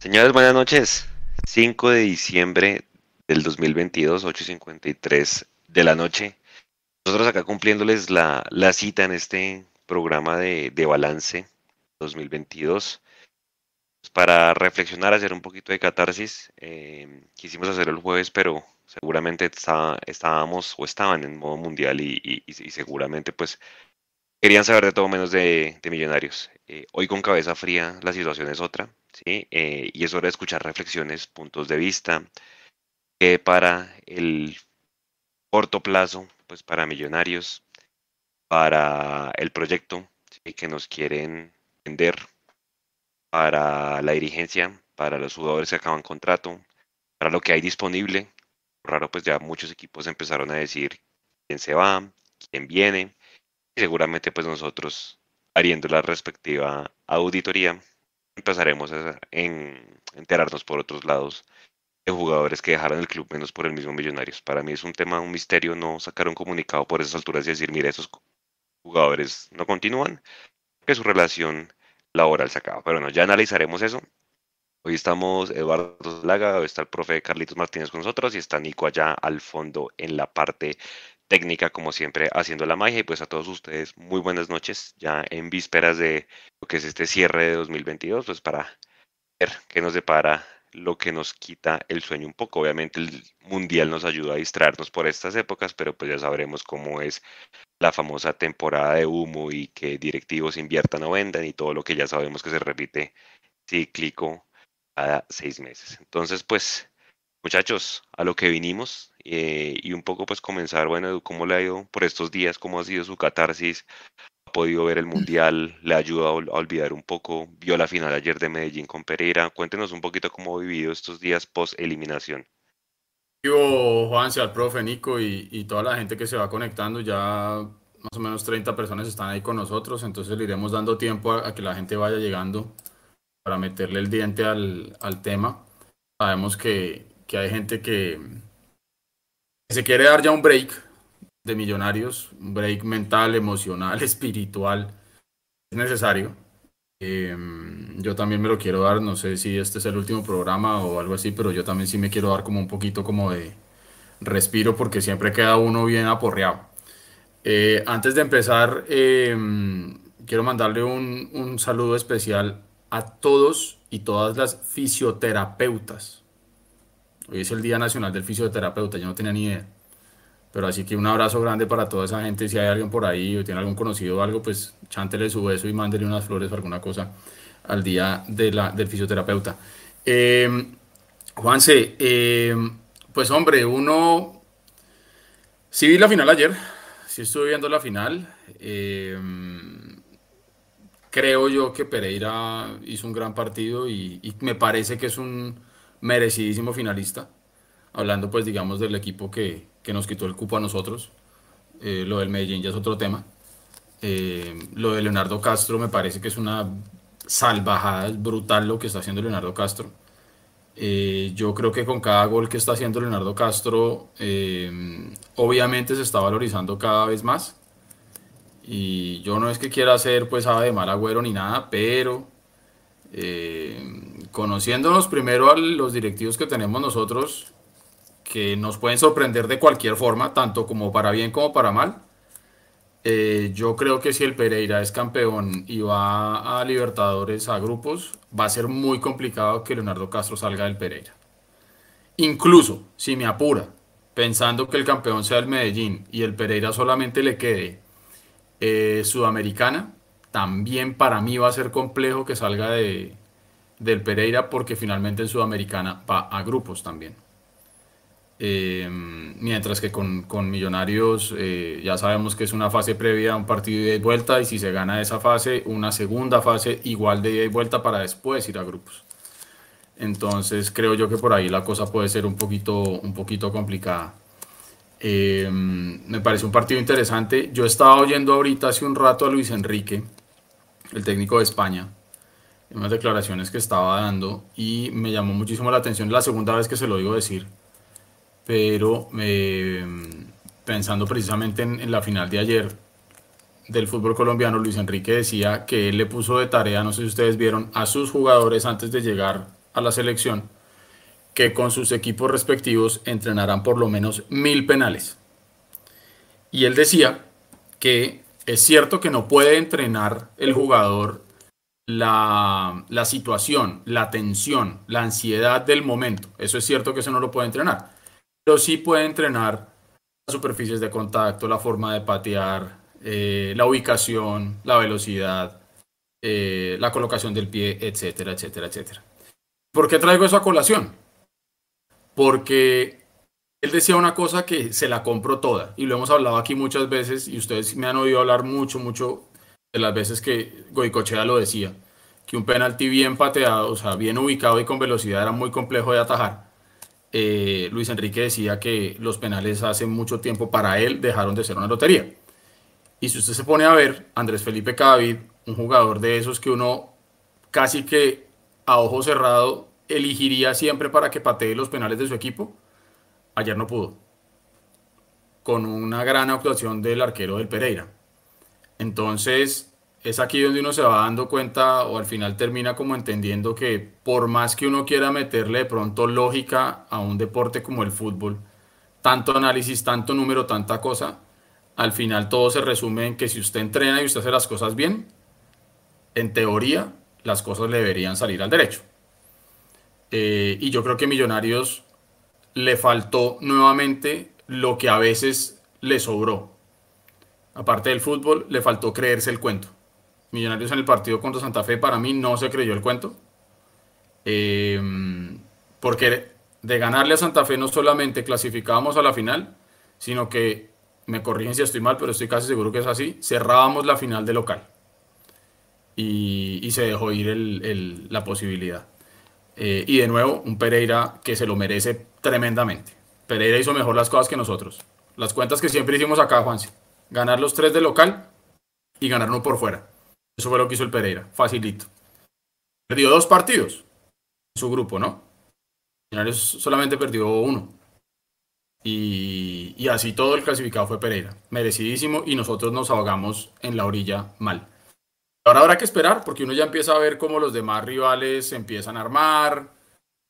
Señores, buenas noches. 5 de diciembre del 2022, 8.53 de la noche. Nosotros acá cumpliéndoles la, la cita en este programa de, de balance 2022 pues, para reflexionar, hacer un poquito de catarsis. Eh, quisimos hacerlo el jueves, pero seguramente estábamos o estaban en modo mundial y, seguramente pues querían saber de todo menos de, millonarios. Eh, hoy con cabeza fría la situación es otra, ¿sí? Eh, y es hora de escuchar reflexiones, puntos de vista, que para el corto plazo, pues para millonarios, para el proyecto que nos quieren vender, para la dirigencia, para los jugadores que acaban contrato, para lo que hay disponible. Raro, pues ya muchos equipos empezaron a decir quién se va, quién viene. Y seguramente pues nosotros, haciendo la respectiva auditoría, empezaremos a enterarnos por otros lados de jugadores que dejaron el club menos por el mismo Millonarios. Para mí es un tema, un misterio no sacar un comunicado por esas alturas y decir, mire, esos jugadores no continúan, que su relación laboral se acaba. Pero bueno, ya analizaremos eso. Hoy estamos Eduardo Laga, hoy está el profe Carlitos Martínez con nosotros y está Nico allá al fondo en la parte técnica, como siempre, haciendo la magia. Y pues a todos ustedes, muy buenas noches, ya en vísperas de lo que es este cierre de 2022, pues para ver qué nos depara lo que nos quita el sueño un poco. Obviamente el mundial nos ayuda a distraernos por estas épocas, pero pues ya sabremos cómo es la famosa temporada de humo y que directivos inviertan o vendan y todo lo que ya sabemos que se repite cíclico cada seis meses. Entonces, pues, muchachos, a lo que vinimos eh, y un poco pues comenzar, bueno, cómo le ha ido por estos días, cómo ha sido su catarsis, ha podido ver el Mundial, le ha ayudado a olvidar un poco, vio la final ayer de Medellín con Pereira, cuéntenos un poquito cómo ha vivido estos días post eliminación. Vivo Juanse, al profe Nico y, toda la gente que se va conectando, ya más o menos 30 personas están ahí con nosotros, entonces le iremos dando tiempo a que la gente vaya llegando para meterle el diente al, tema. Sabemos que, hay gente que, se quiere dar ya un break de millonarios, un break mental, emocional, espiritual, es necesario. Em, yo también me lo quiero dar, no sé si este es el último programa o algo así, pero yo también sí me quiero dar como un poquito como de respiro porque siempre queda uno bien aporreado. Eh, antes de empezar, em, quiero mandarle un, un saludo especial a todos y todas las fisioterapeutas. Hoy es el Día Nacional del Fisioterapeuta, yo no tenía ni idea. Pero así que un abrazo grande para toda esa gente. Si hay alguien por ahí o tiene algún conocido o algo, pues chántele su beso y mándele unas flores o alguna cosa al día de la, del fisioterapeuta. Eh, Juanse, em, pues hombre, uno. Sí vi la final ayer. Sí estuve viendo la final. Eh, creo yo que Pereira hizo un gran partido y, me parece que es un merecidísimo finalista. Hablando pues digamos del equipo que, nos quitó el cupo a nosotros. Eh, lo del Medellín ya es otro tema. Eh, lo de Leonardo Castro me parece que es una salvajada, es brutal lo que está haciendo Leonardo Castro. Eh, yo creo que con cada gol que está haciendo Leonardo Castro, obviamente se está valorizando cada vez más. Y yo no es que quiera ser pues de mal agüero ni nada, pero eh, conociéndonos primero a los directivos que tenemos nosotros, que nos pueden sorprender de cualquier forma, tanto como para bien como para mal. Eh, yo creo que si el Pereira es campeón y va a Libertadores a grupos, va a ser muy complicado que Leonardo Castro salga del Pereira. Incluso si me apura, pensando que el campeón sea el Medellín y el Pereira solamente le quede eh, sudamericana, también para mí va a ser complejo que salga de, del Pereira porque finalmente en Sudamericana va a grupos también. Eh, mientras que con, Millonarios eh, ya sabemos que es una fase previa a un partido de vuelta y si se gana esa fase, una segunda fase igual de ida y vuelta para después ir a grupos. Entonces creo yo que por ahí la cosa puede ser un poquito, un poquito complicada. Em, me parece un partido interesante. Yo estaba oyendo ahorita hace un rato a Luis Enrique, el técnico de España, en unas declaraciones que estaba dando y me llamó muchísimo la atención. La segunda vez que se lo digo decir, pero em, pensando precisamente en, la final de ayer del fútbol colombiano, Luis Enrique decía que él le puso de tarea, no sé si ustedes vieron, a sus jugadores antes de llegar a la selección que con sus equipos respectivos entrenarán por lo menos mil penales. Y él decía que es cierto que no puede entrenar el jugador la, situación, la tensión, la ansiedad del momento. Eso es cierto que eso no lo puede entrenar. Pero sí puede entrenar las superficies de contacto, la forma de patear, eh, la ubicación, la velocidad, eh, la colocación del pie, etcétera, etcétera, etcétera. ¿Por qué traigo eso a colación? Porque él decía una cosa que se la compro toda y lo hemos hablado aquí muchas veces y ustedes me han oído hablar mucho, mucho de las veces que Goicochea lo decía, que un penalti bien pateado, o sea, bien ubicado y con velocidad era muy complejo de atajar. Eh, Luis Enrique decía que los penales hace mucho tiempo para él dejaron de ser una lotería. Y si usted se pone a ver, Andrés Felipe Cadavid, un jugador de esos que uno casi que a ojo cerrado elegiría siempre para que patee los penales de su equipo, ayer no pudo. Con una gran actuación del arquero del Pereira. Entonces, es aquí donde uno se va dando cuenta o al final termina como entendiendo que por más que uno quiera meterle de pronto lógica a un deporte como el fútbol, tanto análisis, tanto número, tanta cosa, al final todo se resume en que si usted entrena y usted hace las cosas bien, en teoría las cosas deberían salir al derecho. Eh, y yo creo que Millonarios le faltó nuevamente lo que a veces le sobró. Aparte del fútbol, le faltó creerse el cuento. Millonarios en el partido contra Santa Fe para mí no se creyó el cuento. Eh, porque de ganarle a Santa Fe no solamente clasificábamos a la final, sino que, me corrigen si estoy mal, pero estoy casi seguro que es así, cerrábamos la final de local. Y, se dejó ir la posibilidad. Eh, y de nuevo, un Pereira que se lo merece tremendamente. Pereira hizo mejor las cosas que nosotros. Las cuentas que siempre hicimos acá, Juanse. Ganar los tres de local y ganar uno por fuera. Eso fue lo que hizo el Pereira. Facilito. Perdió dos partidos en su grupo, ¿no? solamente perdió uno. Y, y así todo el clasificado fue Pereira. Merecidísimo y nosotros nos ahogamos en la orilla mal. Ahora habrá que esperar porque uno ya empieza a ver cómo los demás rivales se empiezan a armar.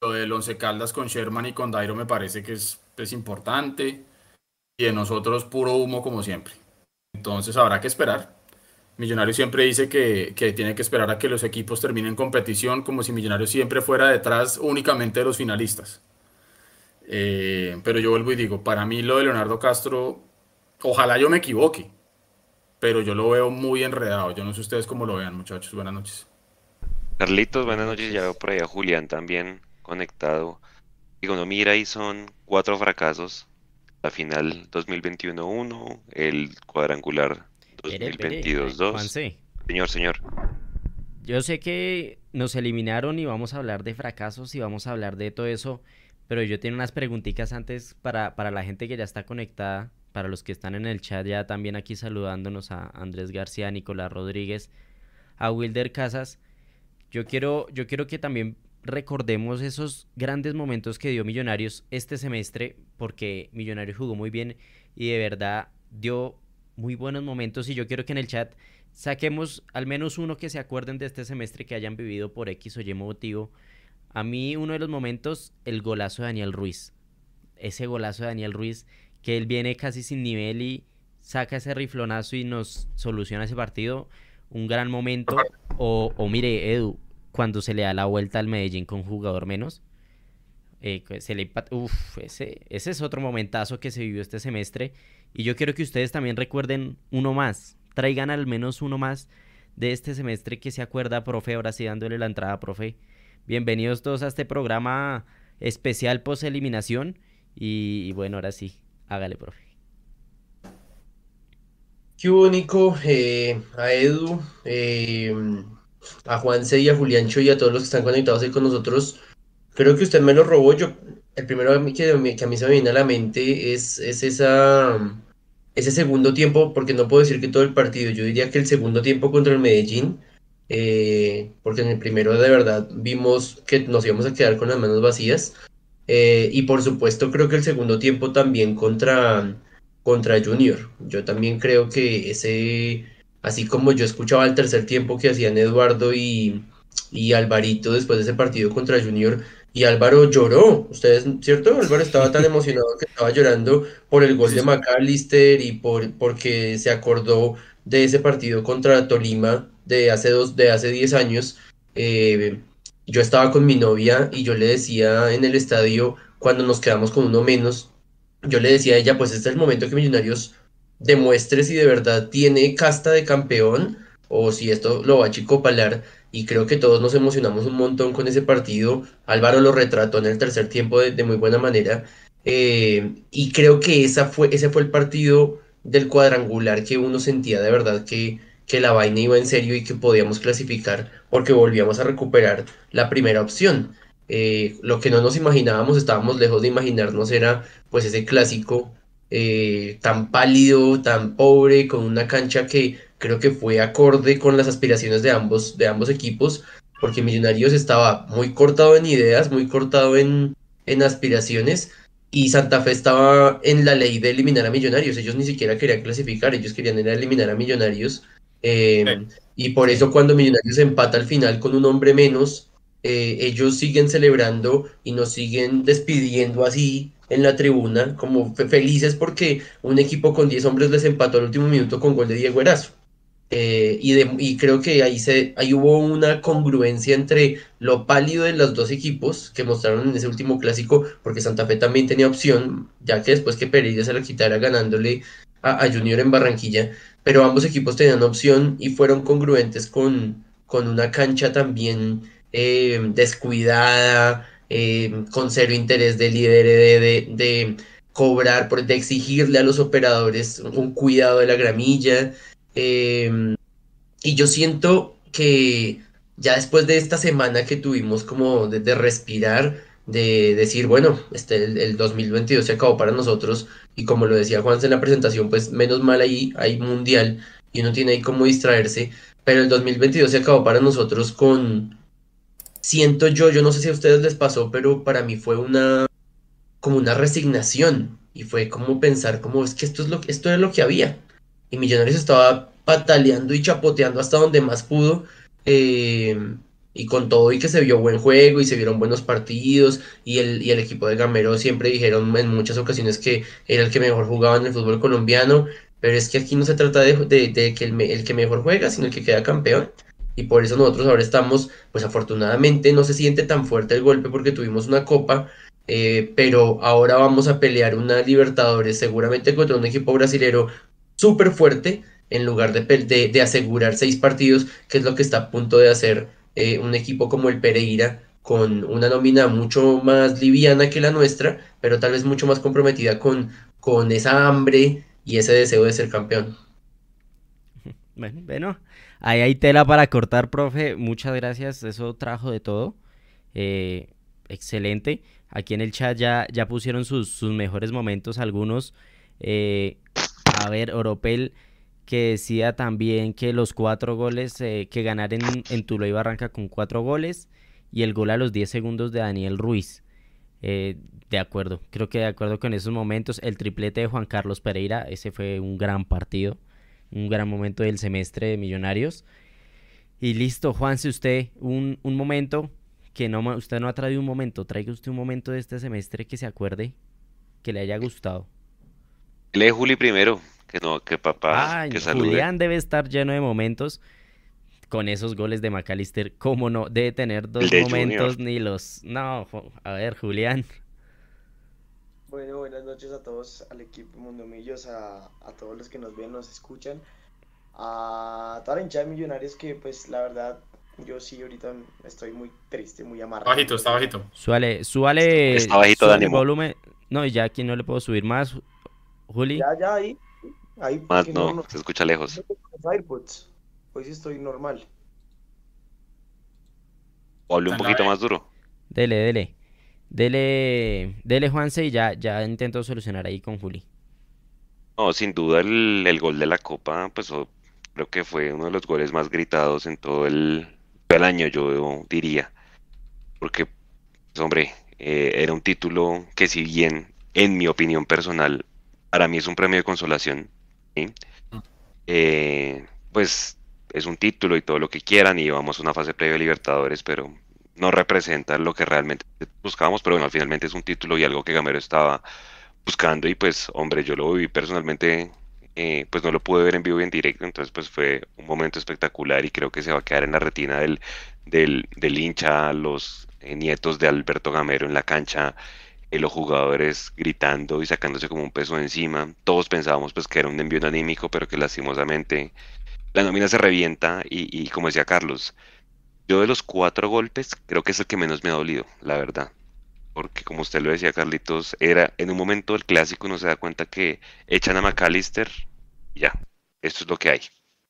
Lo del Once Caldas con Sherman y con Dairo me parece que es, es importante. Y de nosotros puro humo como siempre. Entonces habrá que esperar. Millonario siempre dice que, que, tiene que esperar a que los equipos terminen competición como si Millonario siempre fuera detrás únicamente de los finalistas. Eh, pero yo vuelvo y digo, para mí lo de Leonardo Castro, ojalá yo me equivoque, pero yo lo veo muy enredado. Yo no sé ustedes cómo lo vean, muchachos. Buenas noches. Carlitos, buenas noches. Ya veo por ahí a Julián también conectado. Digo, no mira, y son cuatro fracasos. La final 2021-1, el cuadrangular 2022-2. Señor, señor. Yo sé que nos eliminaron y vamos a hablar de fracasos y vamos a hablar de todo eso, pero yo tengo unas preguntitas antes para, para la gente que ya está conectada para los que están en el chat ya también aquí saludándonos a Andrés García, a Nicolás Rodríguez, a Wilder Casas. Yo quiero, yo quiero que también recordemos esos grandes momentos que dio Millonarios este semestre, porque Millonarios jugó muy bien y de verdad dio muy buenos momentos y yo quiero que en el chat saquemos al menos uno que se acuerden de este semestre que hayan vivido por X o Y motivo. A mí uno de los momentos, el golazo de Daniel Ruiz. Ese golazo de Daniel Ruiz que él viene casi sin nivel y saca ese riflonazo y nos soluciona ese partido, un gran momento. O, o mire, Edu, cuando se le da la vuelta al Medellín con jugador menos, eh, se le Uf, ese, es otro momentazo que se vivió este semestre. Y yo quiero que ustedes también recuerden uno más. Traigan al menos uno más de este semestre que se acuerda, profe. Ahora sí, dándole la entrada, profe. Bienvenidos todos a este programa especial post eliminación. y bueno, ahora sí, Hágale, profe. Qué único, eh, a Edu, eh, a Juanse y a Juliancho y a todos los que están conectados ahí con nosotros. Creo que usted me lo robó. Yo, el primero que, a mí se me viene a la mente es, es esa, ese segundo tiempo, porque no puedo decir que todo el partido, yo diría que el segundo tiempo contra el Medellín, eh, porque en el primero de verdad vimos que nos íbamos a quedar con las manos vacías. Eh, y por supuesto creo que el segundo tiempo también contra, contra Junior. Yo también creo que ese, así como yo escuchaba el tercer tiempo que hacían Eduardo y, y Alvarito después de ese partido contra Junior. Y Álvaro lloró, ustedes, ¿cierto? Álvaro estaba tan emocionado que estaba llorando por el gol de McAllister y por, porque se acordó de ese partido contra Tolima de hace dos, de hace 10 años. Eh, yo estaba con mi novia y yo le decía en el estadio, cuando nos quedamos con uno menos, yo le decía a ella, pues este es el momento que Millonarios demuestre si de verdad tiene casta de campeón o si esto lo va a chicopalar y creo que todos nos emocionamos un montón con ese partido. Álvaro lo retrató en el tercer tiempo de, muy buena manera eh, y creo que esa fue, ese fue el partido del cuadrangular que uno sentía de verdad que, que la vaina iba en serio y que podíamos clasificar porque volvíamos a recuperar la primera opción. Eh, lo que no nos imaginábamos, estábamos lejos de imaginarnos, era pues ese clásico eh, tan pálido, tan pobre, con una cancha que creo que fue acorde con las aspiraciones de ambos, de ambos equipos, porque Millonarios estaba muy cortado en ideas, muy cortado en, en aspiraciones, y Santa Fe estaba en la ley de eliminar a Millonarios. Ellos ni siquiera querían clasificar, ellos querían eliminar a Millonarios. Eh, y por eso cuando Millonarios empata al final con un hombre menos, eh, ellos siguen celebrando y nos siguen despidiendo así en la tribuna, como felices porque un equipo con 10 hombres les empató al último minuto con gol de Diego Erazo. Eh, y, creo que ahí, se, ahí hubo una congruencia entre lo pálido de los dos equipos que mostraron en ese último clásico, porque Santa Fe también tenía opción, ya que después que Pereira se lo quitara ganándole a, Junior en Barranquilla, pero ambos equipos tenían opción y fueron congruentes con, con una cancha también eh, descuidada, eh, con cero interés de líder de, de, cobrar, de exigirle a los operadores un cuidado de la gramilla. Em, y yo siento que ya después de esta semana que tuvimos como de, respirar, de decir, bueno, este, el, 2022 se acabó para nosotros y como lo decía Juan en la presentación, pues menos mal ahí hay mundial y uno tiene ahí como distraerse, pero el 2022 se acabó para nosotros con, siento yo, yo no sé si a ustedes les pasó, pero para mí fue una, como una resignación y fue como pensar, como es que esto es lo, esto es lo que había y Millonarios estaba pataleando y chapoteando hasta donde más pudo. Eh, y con todo y que se vio buen juego y se vieron buenos partidos y el, y el equipo de Gamero siempre dijeron en muchas ocasiones que era el que mejor jugaba en el fútbol colombiano, pero es que aquí no se trata de, de, que el, el, que mejor juega, sino el que queda campeón. Y por eso nosotros ahora estamos, pues afortunadamente no se siente tan fuerte el golpe porque tuvimos una copa, eh, pero ahora vamos a pelear una Libertadores seguramente contra un equipo brasilero súper fuerte en lugar de, de, asegurar seis partidos, que es lo que está a punto de hacer eh, un equipo como el Pereira, con una nómina mucho más liviana que la nuestra, pero tal vez mucho más comprometida con, con esa hambre y ese deseo de ser campeón. Bueno, bueno, ahí hay tela para cortar, profe. Muchas gracias, eso trajo de todo. Eh, excelente. Aquí en el chat ya, ya pusieron sus, sus mejores momentos algunos. Eh, a ver, Oropel que decía también que los cuatro goles, eh, que ganar en, en Barranca con cuatro goles y el gol a los 10 segundos de Daniel Ruiz. Eh, de acuerdo, creo que de acuerdo con esos momentos. El triplete de Juan Carlos Pereira, ese fue un gran partido, un gran momento del semestre de Millonarios. Y listo, Juan, si usted un, un momento que no usted no ha traído un momento, traiga usted un momento de este semestre que se acuerde, que le haya gustado. Lee Juli primero, que no, que papá, que salude. Julián debe estar lleno de momentos con esos goles de McAllister. ¿Cómo no? Debe tener dos momentos ni los... No, a ver, Julián. Bueno, buenas noches a todos, al equipo Mundomillos, a, a todos los que nos ven, nos escuchan, a toda la hinchada de millonarios que pues la verdad yo sí ahorita estoy muy triste, muy amarrado. Bajito, está bajito. Suale, suale. Está bajito de volumen. No, ya aquí no le puedo subir más. Juli. Ya, ya, ahí. ahí Más no, se escucha lejos. Hoy sí estoy normal. O hable un poquito más duro. Dele, dele. Dele, dele Juanse y ya, ya intento solucionar ahí con Juli. No, sin duda el, gol de la Copa, pues creo que fue uno de los goles más gritados en todo el, año, yo diría. Porque, pues, hombre, eh, era un título que si bien, en mi opinión personal, para mí es un premio de consolación. Mm. Eh, pues es un título y todo lo que quieran y vamos a una fase previa de Libertadores, pero no representa lo que realmente buscábamos, pero bueno, finalmente es un título y algo que Gamero estaba buscando y pues hombre, yo lo viví personalmente, eh, pues no lo pude ver en vivo y en directo, entonces pues fue un momento espectacular y creo que se va a quedar en la retina del, del, del hincha, los eh, nietos de Alberto Gamero en la cancha, eh, los jugadores gritando y sacándose como un peso encima. Todos pensábamos pues que era un envío anímico, pero que lastimosamente la nómina se revienta y, y como decía Carlos, yo de los cuatro golpes creo que es el que menos me ha dolido, la verdad. Porque como usted lo decía, Carlitos, era en un momento del clásico uno se da cuenta que echan a McAllister ya, esto es lo que hay,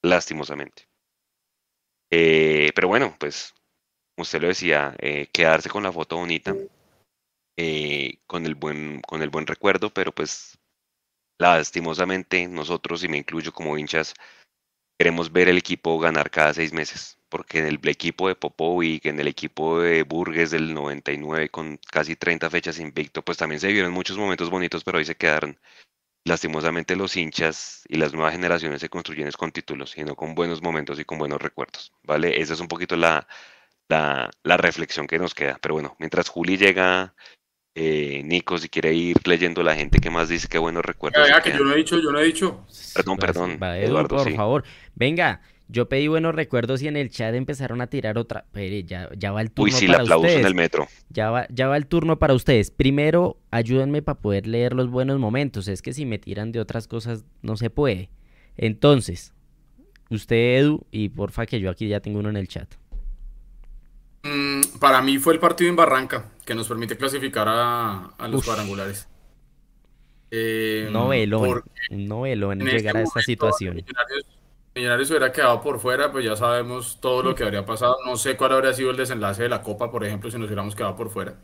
lastimosamente. Eh, pero bueno, pues como usted lo decía, eh, quedarse con la foto bonita, eh, con, el buen, con el buen recuerdo, pero pues lastimosamente nosotros, y me incluyo como hinchas, queremos ver el equipo ganar cada seis meses, porque en el equipo de Popovic, en el equipo de Burgues del 99 con casi 30 fechas invicto, pues también se vieron muchos momentos bonitos, pero ahí se quedaron. Lastimosamente los hinchas y las nuevas generaciones se construyen con títulos, sino con buenos momentos y con buenos recuerdos, ¿vale? Esa es un poquito la, la, la reflexión que nos queda. Pero bueno, mientras Juli llega, eh, Nico, si quiere ir leyendo la gente que más dice que buenos recuerdos. Venga, que yo no he dicho, yo no he dicho. Perdón, perdón. Va, Edu, Eduardo, por sí. favor. Venga, yo pedí buenos recuerdos y en el chat empezaron a tirar otra. Pero ya, ya va el turno Uy, sí, el para aplauso ustedes. en el metro. Ya va, ya va el turno para ustedes. Primero, ayúdenme para poder leer los buenos momentos. Es que si me tiran de otras cosas, no se puede. Entonces, usted, Edu, y porfa que yo aquí ya tengo uno en el chat. Mm, para mí fue el partido en Barranca, que nos permite clasificar a, a los Uf. cuadrangulares. Eh, Novelón, novelón en llegar a esta situación. Millonarios, Millonarios hubiera quedado por fuera, pues ya sabemos todo lo que habría pasado. No sé cuál habría sido el desenlace de la Copa, por ejemplo, si nos hubiéramos quedado por fuera.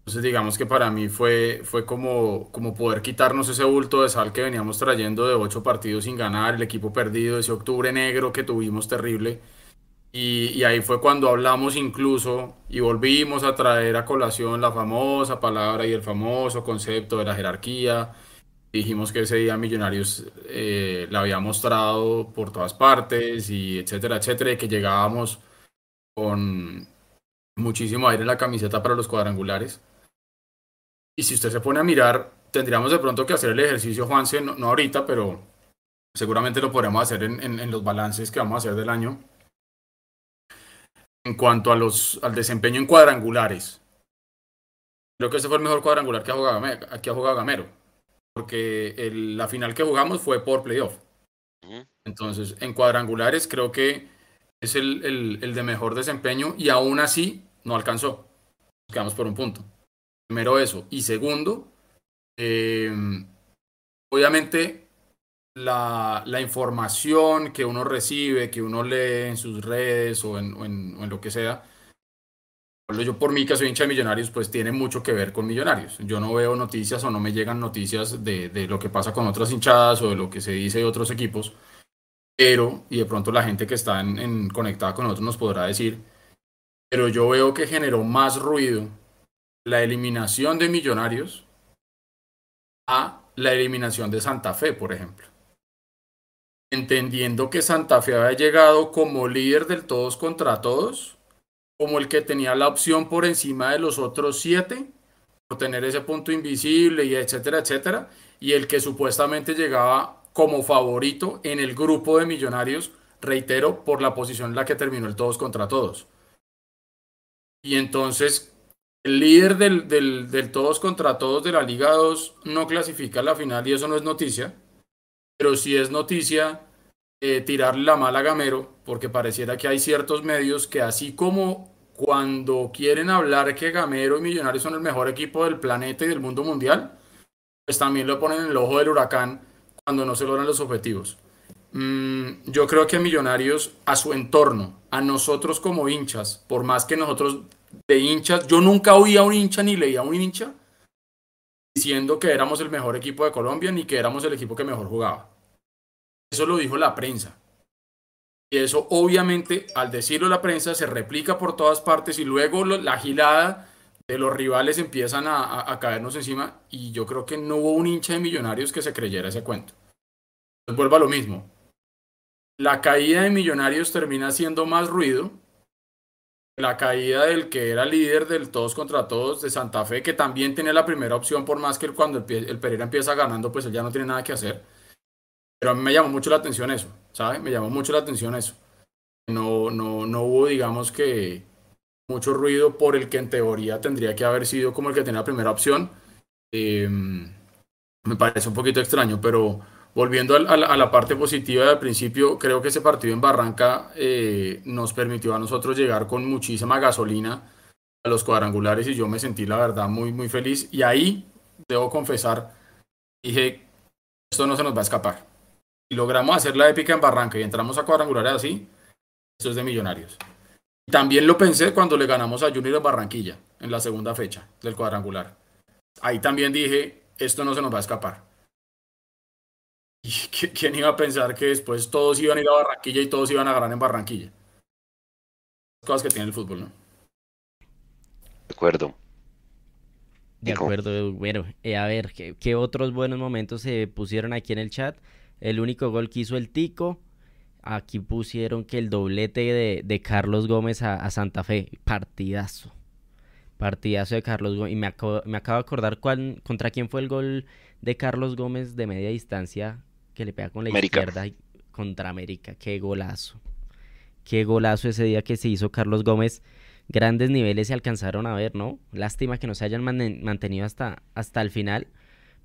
Entonces, digamos que para mí fue, fue como, como poder quitarnos ese bulto de sal que veníamos trayendo de ocho partidos sin ganar, el equipo perdido, ese octubre negro que tuvimos terrible. Y, y ahí fue cuando hablamos incluso y volvimos a traer a colación la famosa palabra y el famoso concepto de la jerarquía. Dijimos que ese día Millonarios eh, la había mostrado por todas partes y etcétera, etcétera, y que llegábamos con muchísimo aire en la camiseta para los cuadrangulares. Y si usted se pone a mirar, tendríamos de pronto que hacer el ejercicio, Juanse, no, no ahorita, pero seguramente lo podremos hacer en, en- en los balances que vamos a hacer del año. En cuanto a los, al desempeño en cuadrangulares, creo que ese fue el mejor cuadrangular que ha jugado, que ha jugado Gamero, porque el- la final que jugamos fue por playoff. Entonces, en cuadrangulares creo que es el, el- el de mejor desempeño y aún así no alcanzó. Nos quedamos por un punto. Primero eso. Y segundo, eh, obviamente la, la información que uno recibe, que uno lee en sus redes o en, o en- o en lo que sea, yo por mí que soy hincha de Millonarios, pues tiene mucho que ver con Millonarios. Yo no veo noticias o no me llegan noticias de, de lo que pasa con otras hinchadas o de lo que se dice de otros equipos, pero, y de pronto la gente que está en, en- conectada con nosotros nos podrá decir, pero yo veo que generó más ruido la eliminación de Millonarios a la eliminación de Santa Fe, por ejemplo. Entendiendo que Santa Fe había llegado como líder del todos contra todos, como el que tenía la opción por encima de los otros siete, por tener ese punto invisible y etcétera, etcétera, y el que supuestamente llegaba como favorito en el grupo de millonarios, reitero, por la posición en la que terminó el todos contra todos. Y entonces, el líder del, del, del todos contra todos de la Liga 2 no clasifica a la final y eso no es noticia, pero sí es noticia eh, tirarle la mala a Gamero, porque pareciera que hay ciertos medios que así como cuando quieren hablar que Gamero y Millonarios son el mejor equipo del planeta y del mundo mundial, pues también lo ponen en el ojo del huracán cuando no se logran los objetivos. Mm, yo creo que Millonarios, a su entorno, a nosotros como hinchas, por más que nosotros de hinchas, yo nunca oía a un hincha ni leía a un hincha diciendo que éramos el mejor equipo de Colombia ni que éramos el equipo que mejor jugaba. Eso lo dijo la prensa. Y eso obviamente al decirlo la prensa se replica por todas partes y luego la gilada de los rivales empiezan a, caernos encima y yo creo que no hubo un hincha de millonarios que se creyera ese cuento. Entonces vuelvo a lo mismo. la caída de Millonarios termina siendo más ruido la caída del que era líder del todos contra todos de Santa Fe, que también tiene la primera opción, por más que cuando el, Pereira empieza ganando, pues él ya no tiene nada que hacer. Pero a mí me llamó mucho la atención eso, ¿sabes? Me llamó mucho la atención eso. No, no, no hubo, digamos que, mucho ruido por el que en teoría tendría que haber sido como el que tenía la primera opción. Em, me parece un poquito extraño, pero volviendo a, la parte positiva del principio, creo que ese partido en Barranca eh, nos permitió a nosotros llegar con muchísima gasolina a los cuadrangulares y yo me sentí la verdad muy, muy feliz. Y ahí, debo confesar, dije, esto no se nos va a escapar. Y logramos hacer la épica en Barranca y entramos a cuadrangulares así, esto es de millonarios. También lo pensé cuando le ganamos a Junior en Barranquilla, en la segunda fecha del cuadrangular. Ahí también dije, esto no se nos va a escapar. ¿Y quién iba a pensar que después todos iban a ir a Barranquilla y todos iban a ganar en Barranquilla? Cosas que tiene el fútbol, ¿no? De acuerdo. De acuerdo, bueno, eh, a ver, ¿qué, otros buenos momentos se pusieron aquí en el chat? El único gol que hizo el Tico, aquí pusieron que el doblete de, Carlos Gómez a, Santa Fe, partidazo, partidazo de Carlos Gómez, y me acabo, me acabo de acordar cuál, contra quién fue el gol de Carlos Gómez de media distancia que le pega con la izquierda contra América. Qué golazo. Qué golazo ese día que se hizo Carlos Gómez. Grandes niveles se alcanzaron a ver, ¿no? Lástima que no se hayan mantenido hasta, hasta el final.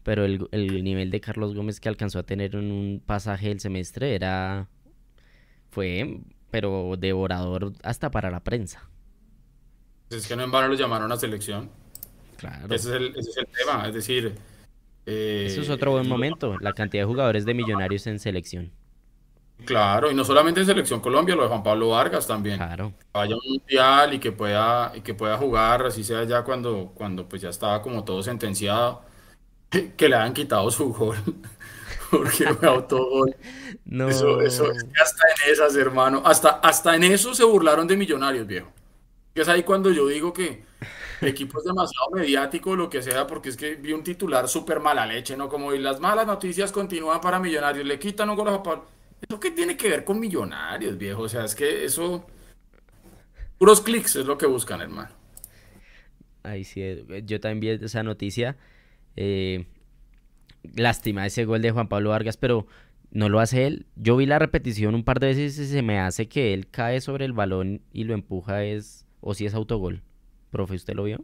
Pero el, nivel de Carlos Gómez que alcanzó a tener en un pasaje del semestre era. fue, pero devorador hasta para la prensa. Es que no en vano lo llamaron a selección. Claro. ese es el tema. Es decir, eso es otro buen eh, momento, la cantidad de jugadores de millonarios en selección. Claro, y no solamente en selección Colombia, lo de Juan Pablo Vargas también. Claro. vaya un mundial y que pueda, y que pueda jugar, así sea ya cuando, cuando pues ya estaba como todo sentenciado, que le hayan quitado su gol. Porque fue autogol. No. Eso, eso, es que hasta en esas, hermano, hasta, hasta en eso se burlaron de millonarios, viejo. Que es ahí cuando yo digo que el equipo es demasiado mediático, lo que sea, porque es que vi un titular súper mala leche, ¿no? Como y las malas noticias continúan para Millonarios, le quitan un gol a Pablo. ¿Eso qué tiene que ver con Millonarios, viejo? O sea, es que eso... Puros clics es lo que buscan, hermano. Ahí sí, eh, yo también vi esa noticia. Eh, lástima ese gol de Juan Pablo Vargas, pero no lo hace él. Yo vi la repetición un par de veces y se me hace que él cae sobre el balón y lo empuja es o si es autogol. Profe, ¿usted lo vio?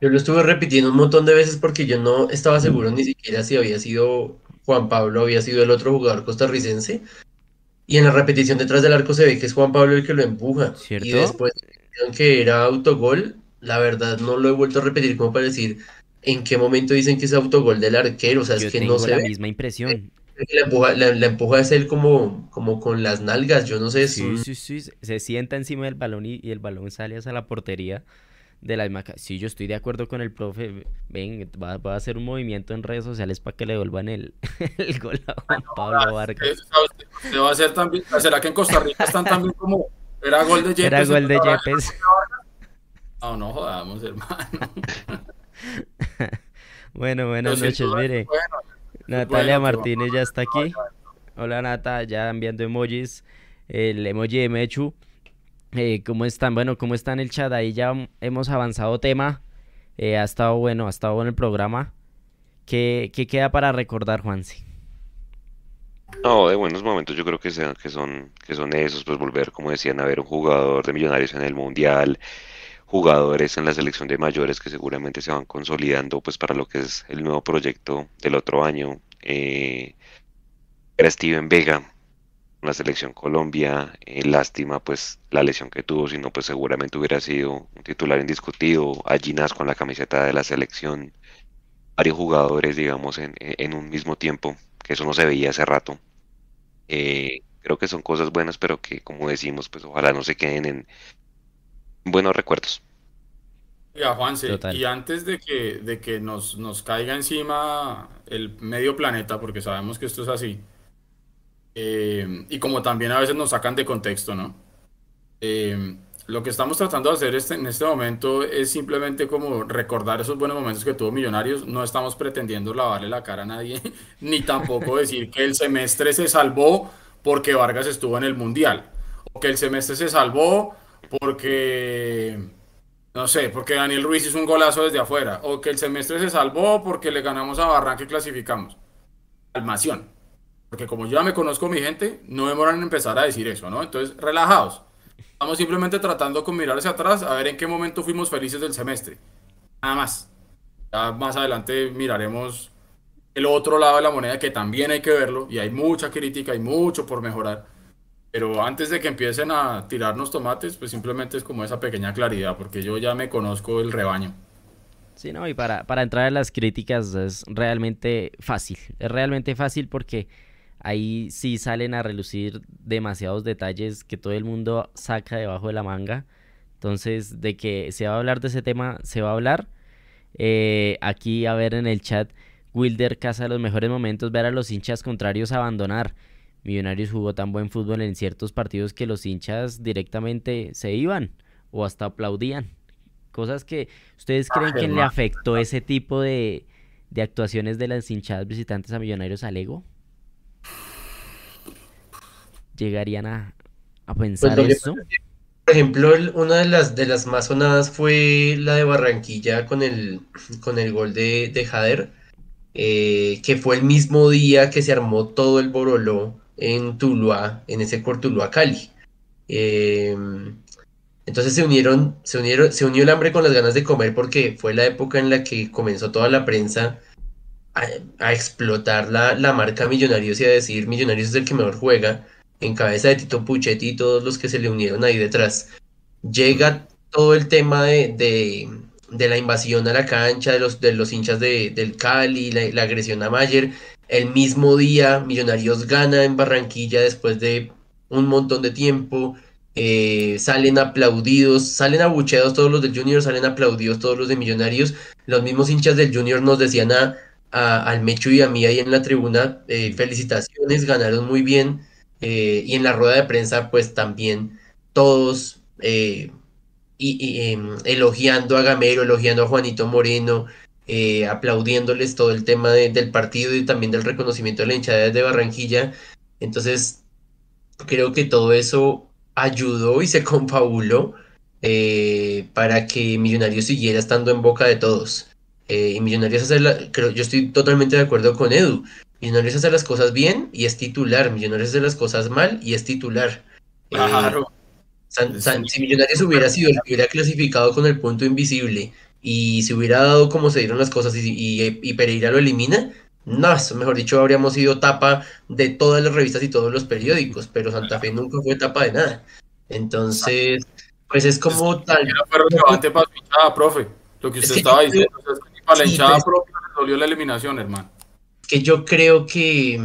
Yo lo estuve repitiendo un montón de veces porque yo no estaba seguro ni siquiera si había sido Juan Pablo, había sido el otro jugador costarricense. Y en la repetición detrás del arco se ve que es Juan Pablo el que lo empuja. ¿Cierto? Y después que era autogol, la verdad no lo he vuelto a repetir como para decir en qué momento dicen que es autogol del arquero. O sea, es que no sé. la misma impresión. La empuja, la, empuja es él como, como con las nalgas, yo no sé. Sí, sí, sí, se sienta encima del balón y, el balón sale hacia la portería de la misma... Sí, yo estoy de acuerdo con el profe. Ven, va, a hacer un movimiento en redes sociales para que le devuelvan el, el gol a Juan Pablo Vargas. va a hacer también, ¿Será que en Costa Rica están también como... Era gol de Yepes? Era gol de Yepes. No, no jodamos, hermano. bueno, buenas noches, mire. Natalia Martínez ya está aquí. Hola Nata, ya enviando emojis. El emoji de Mechu. Eh, ¿Cómo están? Bueno, ¿cómo está en el chat? Ahí ya hemos avanzado tema. Eh, ha estado bueno, ha estado bueno el programa. ¿Qué, queda para recordar, Juanse? No, de buenos momentos yo creo que, sean, que, son, que son esos, pues volver, como decían, a ver un jugador de Millonarios en el Mundial, jugadores en la selección de mayores que seguramente se van consolidando pues para lo que es el nuevo proyecto del otro año. Eh, era Steven Vega, la selección Colombia, eh, lástima pues la lesión que tuvo, sino pues seguramente hubiera sido un titular indiscutido, Allinas con la camiseta de la selección, varios jugadores digamos en, en un mismo tiempo, que eso no se veía hace rato. Eh, creo que son cosas buenas, pero que como decimos, pues ojalá no se queden en, buenos recuerdos. Ya, Juanse, y antes de que, de que nos, nos caiga encima el medio planeta, porque sabemos que esto es así, eh, y como también a veces nos sacan de contexto, ¿no? Eh, lo que estamos tratando de hacer este, en este momento es simplemente como recordar esos buenos momentos que tuvo Millonarios. No estamos pretendiendo lavarle la cara a nadie, ni tampoco decir que el semestre se salvó porque Vargas estuvo en el Mundial, o que el semestre se salvó porque, no sé, porque Daniel Ruiz hizo un golazo desde afuera, o que el semestre se salvó porque le ganamos a Barranca y clasificamos. Calmación. Porque como yo ya me conozco mi gente, no demoran en empezar a decir eso, ¿no? Entonces, relajados Estamos simplemente tratando con mirar hacia atrás a ver en qué momento fuimos felices del semestre. Nada más. Ya más adelante miraremos el otro lado de la moneda que también hay que verlo y hay mucha crítica, hay mucho por mejorar. Pero antes de que empiecen a tirarnos tomates, pues simplemente es como esa pequeña claridad, porque yo ya me conozco el rebaño. Sí, no, y para, para entrar en las críticas es realmente fácil. Es realmente fácil porque ahí sí salen a relucir demasiados detalles que todo el mundo saca debajo de la manga. Entonces, de que se va a hablar de ese tema, se va a hablar. Eh, aquí, a ver en el chat, Wilder casa los mejores momentos, ver a los hinchas contrarios abandonar. Millonarios jugó tan buen fútbol en ciertos partidos que los hinchas directamente se iban o hasta aplaudían. Cosas que ustedes creen que le afectó ese tipo de, de actuaciones de las hinchadas visitantes a Millonarios al ego llegarían a, pues pensar eso? Por ejemplo, una de las, de las más sonadas fue la de Barranquilla con el, con el gol de, de Jader, eh, que fue el mismo día que se armó todo el boroló en Tuluá, en ese Cortuluá Cali. Em, entonces se unieron, se unieron, se unió el hambre con las ganas de comer porque fue la época en la que comenzó toda la prensa a, explotar la, la, marca Millonarios y a decir Millonarios es el que mejor juega en cabeza de Tito Puchetti y todos los que se le unieron ahí detrás. Llega todo el tema de, de, la invasión a la cancha de los, de los hinchas de, del Cali, la, agresión a Mayer. El mismo día, Millonarios gana en Barranquilla después de un montón de tiempo. Eh, salen aplaudidos, salen abucheados todos los del Junior, salen aplaudidos todos los de Millonarios. Los mismos hinchas del Junior nos decían a, al Mecho y a mí ahí en la tribuna, eh, felicitaciones, ganaron muy bien. Eh, y en la rueda de prensa, pues también todos em, elogiando a Gamero, elogiando a Juanito Moreno, eh, aplaudiéndoles todo el tema del partido y también del reconocimiento de la hinchada de Barranquilla. Entonces, creo que todo eso ayudó y se confabuló para que Millonarios siguiera estando en boca de todos. y Millonarios hacer creo, yo estoy totalmente de acuerdo con Edu. Millonarios hace las cosas bien y es titular. Millonarios hace las cosas mal y es titular. Claro. si Millonarios hubiera sido hubiera clasificado con el punto invisible y se hubiera dado como se dieron las cosas y, Pereira lo elimina, no, mejor dicho, habríamos sido tapa de todas las revistas y todos los periódicos, pero Santa Fe nunca fue tapa de nada. Entonces, pues es como tal. Fue relevante para la hinchada, profe. Lo que usted estaba diciendo, para la hinchada pues propia le dolió la eliminación, hermano que yo creo que,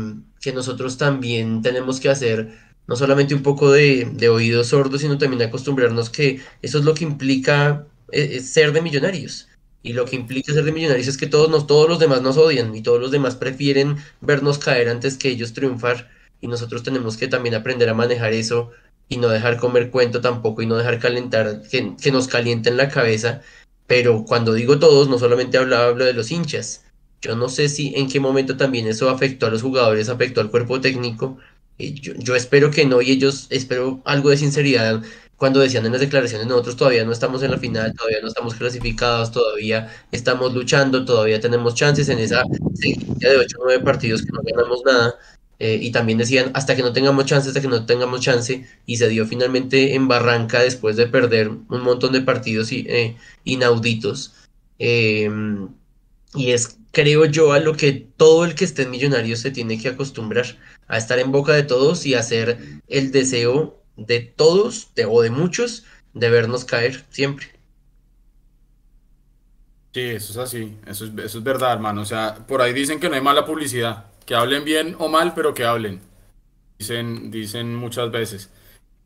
nosotros también tenemos que hacer no solamente un poco de, oídos sordos, sino también acostumbrarnos que eso es lo que implica eh, ser de millonarios. Y lo que implica ser de millonarios es que todos, nos, todos los demás nos odian y todos los demás prefieren vernos caer antes que ellos triunfar. Y nosotros tenemos que también aprender a manejar eso y no dejar comer cuento tampoco y no dejar calentar, que, que nos calienten la cabeza. Pero cuando digo todos, no solamente hablo, hablo de los hinchas, yo no sé si en qué momento también eso afectó a los jugadores, afectó al cuerpo técnico. Yo, yo espero que no, y ellos espero algo de sinceridad cuando decían en las declaraciones, nosotros todavía no estamos en la final, todavía no estamos clasificados, todavía estamos luchando, todavía tenemos chances en esa serie de 8 o 9 partidos que no ganamos nada. Eh, y también decían, hasta que no tengamos chance, hasta que no tengamos chance, y se dio finalmente en Barranca después de perder un montón de partidos eh, inauditos. Eh, y es creo yo, a lo que todo el que esté en Millonarios se tiene que acostumbrar, a estar en boca de todos y hacer el deseo de todos o de muchos de vernos caer siempre. Sí, eso es así, eso es, eso es verdad, hermano. O sea, por ahí dicen que no hay mala publicidad, que hablen bien o mal, pero que hablen. Dicen, dicen muchas veces.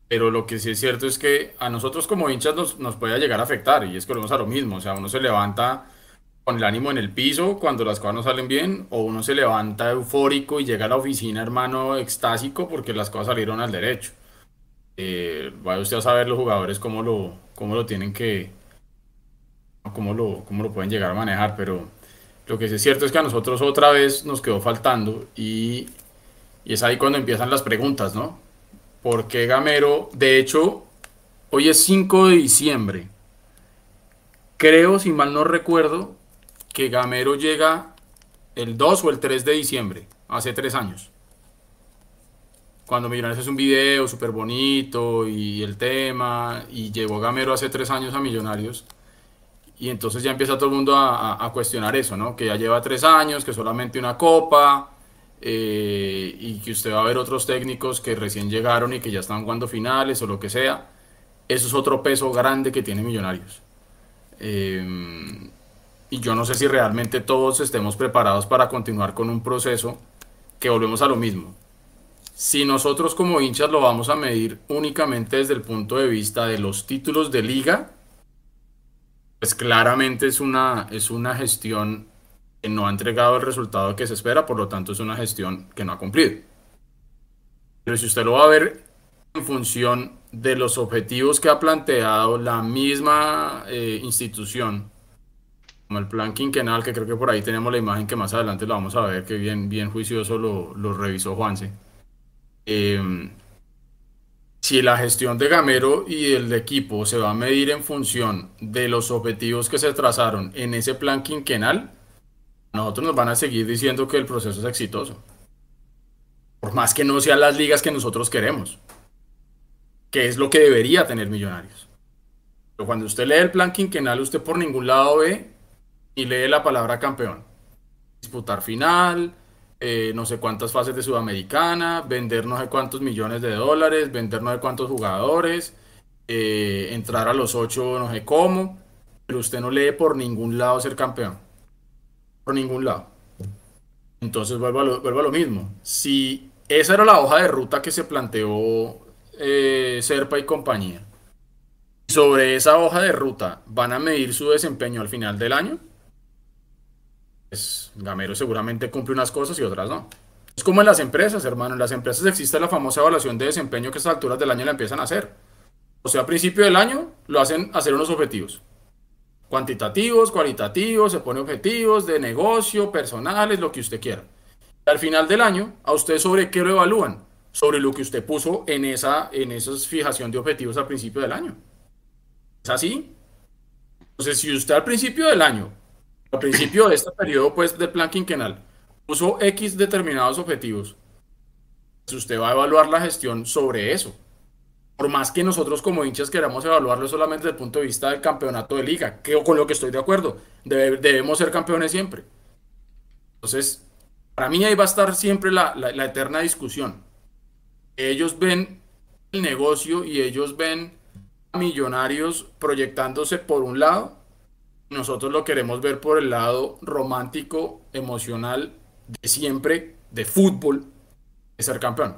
Pero lo que sí es cierto es que a nosotros como hinchas nos, nos puede llegar a afectar, y es que volvemos a lo mismo. O sea, uno se levanta con el ánimo en el piso cuando las cosas no salen bien, o uno se levanta eufórico y llega a la oficina, hermano, extásico porque las cosas salieron al derecho. Eh, vaya usted a saber los jugadores cómo lo, cómo lo tienen que, cómo lo, cómo lo pueden llegar a manejar, pero lo que es cierto es que a nosotros otra vez nos quedó faltando y, y es ahí cuando empiezan las preguntas, ¿no? ¿Por qué Gamero? De hecho, hoy es 5 de diciembre. Creo, si mal no recuerdo, que Gamero llega el 2 o el 3 de diciembre, hace tres años cuando Millonarios es un video súper bonito y el tema, y llegó Gamero hace tres años a Millonarios, y entonces ya empieza todo el mundo a, cuestionar eso, ¿no? Que ya lleva tres años, que solamente una copa, eh, y que usted va a ver otros técnicos que recién llegaron y que ya están jugando finales o lo que sea. Eso es otro peso grande que tiene Millonarios. Eh, y yo no sé si realmente todos estemos preparados para continuar con un proceso que volvemos a lo mismo si nosotros como hinchas lo vamos a medir únicamente desde el punto de vista de los títulos de liga, pues claramente es una, es una gestión que no ha entregado el resultado que se espera, por lo tanto es una gestión que no ha cumplido. Pero si usted lo va a ver en función de los objetivos que ha planteado la misma eh, institución, como el plan quinquenal, que creo que por ahí tenemos la imagen que más adelante lo vamos a ver, que bien, bien juicioso lo, lo revisó Juanse Em, si la gestión de Gamero y el equipo se va a medir en función de los objetivos que se trazaron en ese plan quinquenal, nosotros nos van a seguir diciendo que el proceso es exitoso. Por más que no sean las ligas que nosotros queremos, que es lo que debería tener Millonarios. Pero cuando usted lee el plan quinquenal, usted por ningún lado ve y lee la palabra campeón. Disputar final, eh, no sé cuántas fases de Sudamericana, vender no sé cuántos millones de dólares, vender no sé cuántos jugadores, eh, entrar a los ocho no sé cómo, pero usted no lee por ningún lado ser campeón. Por ningún lado. Entonces vuelvo a lo, a lo mismo. Si esa era la hoja de ruta que se planteó eh, Serpa y compañía, sobre esa hoja de ruta van a medir su desempeño al final del año, Gamero seguramente cumple unas cosas y otras no. Es como en las empresas, hermano. En las empresas existe la famosa evaluación de desempeño que a estas alturas del año la empiezan a hacer. O sea, a principio del año lo hacen hacer unos objetivos. Cuantitativos, cualitativos, se pone objetivos de negocio, personales, lo que usted quiera. Al final del año, ¿a usted sobre qué lo evalúan? Sobre lo que usted puso en esa, en fijación de objetivos al principio del año. ¿Es así? Entonces, si usted al principio del año al principio de este periodo pues, del plan quinquenal puso X determinados objetivos, pues usted va a evaluar la gestión sobre eso. Por más que nosotros como hinchas queramos evaluarlo solamente desde el punto de vista del campeonato de liga, que con lo que estoy de acuerdo, debemos ser campeones siempre. Entonces, para mí ahí va a estar siempre la, la eterna discusión. Ellos ven el negocio y ellos ven a millonarios proyectándose por un lado nosotros lo queremos ver por el lado romántico, emocional, de siempre, de fútbol, de ser campeón.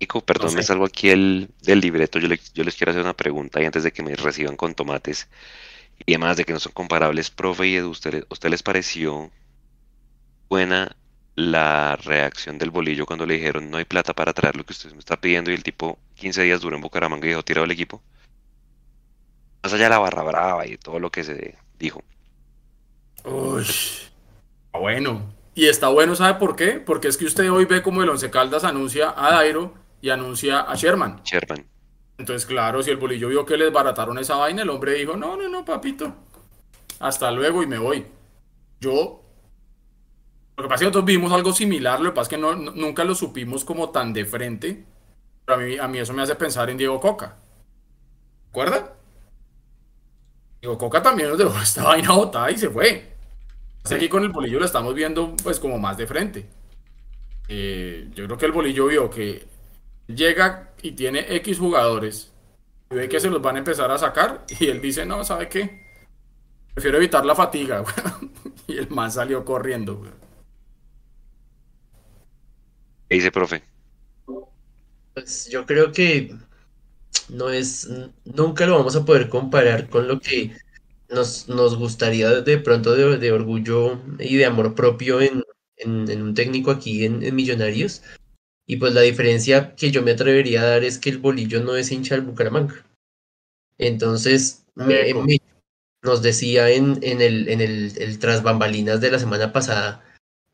Nico, perdón, me salgo aquí el, del libreto. Yo, yo, les quiero hacer una pregunta y antes de que me reciban con tomates y además de que no son comparables, profe y Edu, ¿usted, ¿usted les pareció buena la reacción del bolillo cuando le dijeron no hay plata para traer lo que usted me está pidiendo y el tipo 15 días duró en Bucaramanga y dijo tirado el equipo? Más allá de la barra brava y todo lo que se dijo. Uy, bueno. Y está bueno, ¿sabe por qué? Porque es que usted hoy ve como el Once Caldas anuncia a Dairo y anuncia a Sherman. Sherman. Entonces, claro, si el bolillo vio que les barataron esa vaina, el hombre dijo, no, no, no, papito. Hasta luego y me voy. Yo... Lo que pasa es que nosotros vimos algo similar, lo que pasa es que no, nunca lo supimos como tan de frente. Pero a mí, a mí eso me hace pensar en Diego Coca. ¿Recuerda? Digo, Coca también nos dejó esta vaina botada y se fue. Aquí con el bolillo lo estamos viendo pues como más de frente. Eh, yo creo que el bolillo vio que llega y tiene X jugadores y ve que se los van a empezar a sacar y él dice, no, ¿sabe qué? Prefiero evitar la fatiga. y el man salió corriendo. ¿Qué dice, profe? Pues yo creo que no es, nunca lo vamos a poder comparar con lo que nos, nos gustaría de pronto de, orgullo y de amor propio en, un técnico aquí en, Millonarios. Y pues la diferencia que yo me atrevería a dar es que el bolillo no es hincha del Bucaramanga. Entonces, me, me, nos decía en, en, el, en el, el tras bambalinas de la semana pasada,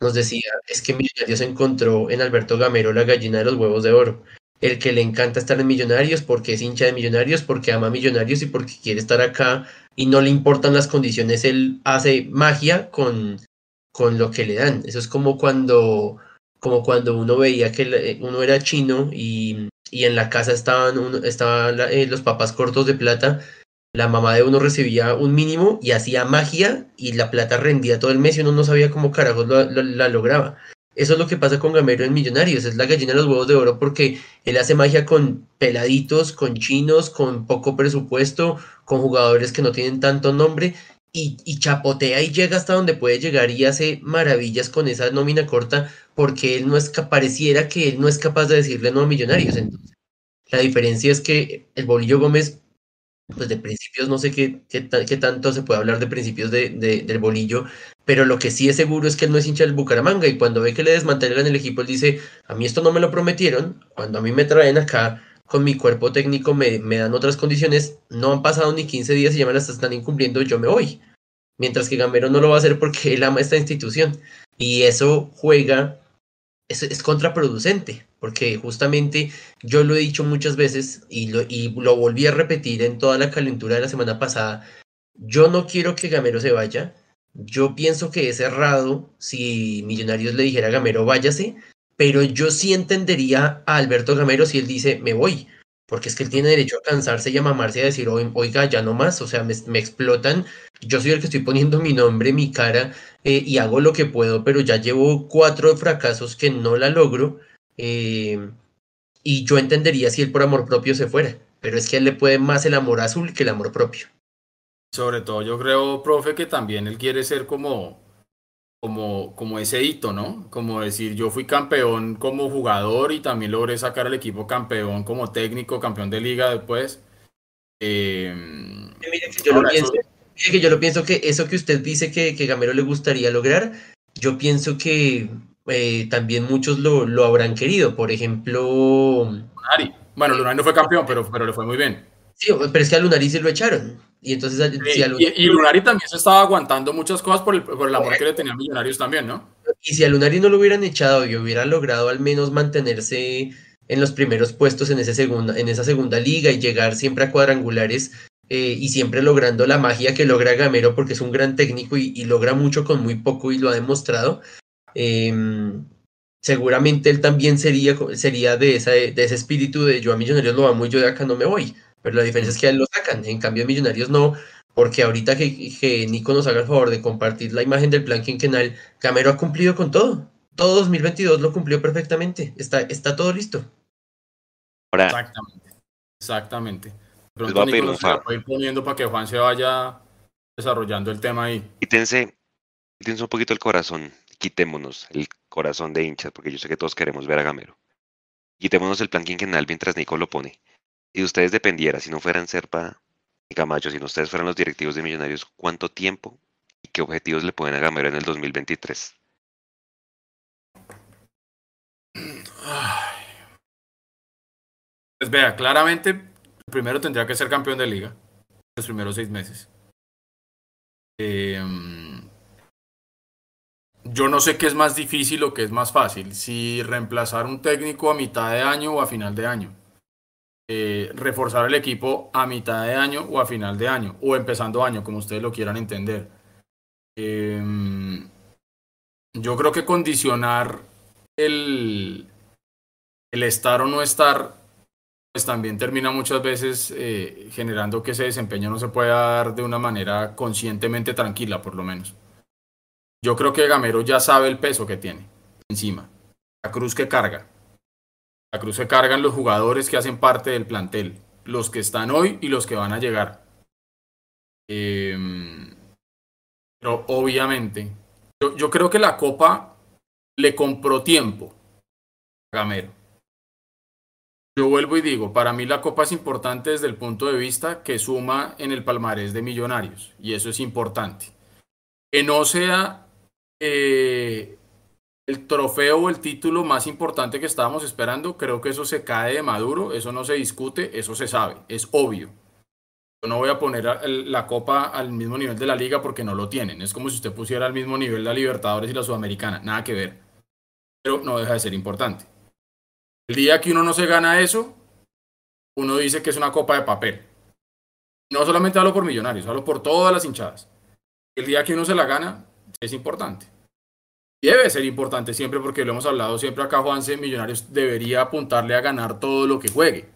nos decía, es que Millonarios encontró en Alberto Gamero la gallina de los huevos de oro. El que le encanta estar en Millonarios porque es hincha de Millonarios, porque ama Millonarios y porque quiere estar acá y no le importan las condiciones, él hace magia con, con lo que le dan. Eso es como cuando, como cuando uno veía que uno era chino y, y en la casa estaban, uno, estaban eh, los papas cortos de plata la mamá de uno recibía un mínimo y hacía magia y la plata rendía todo el mes y uno no sabía cómo carajos lo, lo, la lograba. Eso es lo que pasa con Gamero en Millonarios, es la gallina de los huevos de oro porque él hace magia con peladitos, con chinos, con poco presupuesto, con jugadores que no tienen tanto nombre y, chapotea y llega hasta donde puede llegar y hace maravillas con esa nómina corta porque él no es pareciera que él no es capaz de decirle no a Millonarios. Entonces, la diferencia es que el Bolillo Gómez pues de principios no sé qué, qué, qué tanto se puede hablar de principios de, del bolillo, pero lo que sí es seguro es que él no es hincha del Bucaramanga y cuando ve que le desmantelan el equipo, él dice, a mí esto no me lo prometieron, cuando a mí me traen acá con mi cuerpo técnico me, me dan otras condiciones, no han pasado ni 15 días y ya me las están incumpliendo, yo me voy. Mientras que Gamero no lo va a hacer porque él ama esta institución. Y eso juega, es, es contraproducente, porque justamente yo lo he dicho muchas veces y lo, y lo volví a repetir en toda la calentura de la semana pasada, yo no quiero que Gamero se vaya, yo pienso que es errado si Millonarios le dijera a Gamero váyase, pero yo sí entendería a Alberto Gamero si él dice me voy, porque es que él tiene derecho a cansarse y a mamarse y a decir, oiga, ya no más, o sea, me, explotan, yo soy el que estoy poniendo mi nombre, mi cara eh, y hago lo que puedo, pero ya llevo cuatro fracasos que no la logro eh, y yo entendería si él por amor propio se fuera, pero es que él le puede más el amor azul que el amor propio. Sobre todo yo creo, profe, que también él quiere ser como, como, como ese hito, ¿no? Como decir, yo fui campeón como jugador y también logré sacar al equipo campeón como técnico, campeón de liga después. Eh, mire que, yo pienso, eso... que yo lo pienso que eso que usted dice que, que Gamero le gustaría lograr, yo pienso que eh, también muchos lo, lo, habrán querido. Por ejemplo. Lunari. Bueno, Lunari no fue campeón, pero, pero le fue muy bien. Sí, pero es que a Lunari se lo echaron. Y entonces. Sí, si Lunari... Y, y, Lunari también se estaba aguantando muchas cosas por el, por el amor Correcto. que le tenían Millonarios también, ¿no? Y si a Lunari no lo hubieran echado y hubiera logrado al menos mantenerse en los primeros puestos en, ese segunda, en esa segunda liga y llegar siempre a cuadrangulares. Eh, y siempre logrando la magia que logra Gamero porque es un gran técnico y, y logra mucho con muy poco y lo ha demostrado eh, seguramente él también sería, sería de, esa, de ese espíritu de yo a Millonarios lo amo y yo de acá no me voy. Pero la diferencia es que a él lo sacan, en cambio a Millonarios no, porque ahorita que, que Nico nos haga el favor de compartir la imagen del plan quinquenal, Camero ha cumplido con todo. Todo 2022 lo cumplió perfectamente. Está, está todo listo. Ahora, Exactamente. Exactamente. Pronto Nico nos va a ir poniendo para que Juan se vaya desarrollando el tema ahí. Quítense, quítense un poquito el corazón quitémonos el corazón de hinchas, porque yo sé que todos queremos ver a Gamero. Quitémonos el plan quinquenal mientras Nico lo pone. De ustedes dependiera, si no fueran Serpa y Camacho, si no ustedes fueran los directivos de Millonarios, ¿cuánto tiempo y qué objetivos le ponen a en el 2023? Pues vea, claramente, primero tendría que ser campeón de liga los primeros seis meses. Eh, yo no sé qué es más difícil o qué es más fácil, si reemplazar un técnico a mitad de año o a final de año. Eh, reforzar el equipo a mitad de año o a final de año, o empezando año, como ustedes lo quieran entender. Eh, yo creo que condicionar el, el estar o no estar, pues también termina muchas veces eh, generando que ese desempeño no se pueda dar de una manera conscientemente tranquila, por lo menos. Yo creo que Gamero ya sabe el peso que tiene encima. La cruz que carga. La cruz que cargan los jugadores que hacen parte del plantel. Los que están hoy y los que van a llegar. Eh, pero obviamente, yo, yo, creo que la Copa le compró tiempo a Gamero. Yo vuelvo y digo, para mí la Copa es importante desde el punto de vista que suma en el palmarés de millonarios. Y eso es importante. Que no sea eh, el trofeo o el título más importante que estábamos esperando, creo que eso se cae de maduro, eso no se discute, eso se sabe, es obvio. Yo no voy a poner la copa al mismo nivel de la liga porque no lo tienen. Es como si usted pusiera al mismo nivel la Libertadores y la Sudamericana, nada que ver. Pero no deja de ser importante. El día que uno no se gana eso, uno dice que es una copa de papel. No solamente hablo por millonarios, hablo por todas las hinchadas. El día que uno se la gana, es importante. Debe ser importante siempre porque lo hemos hablado siempre acá, Juanse, Millonarios debería apuntarle a ganar todo lo que juegue.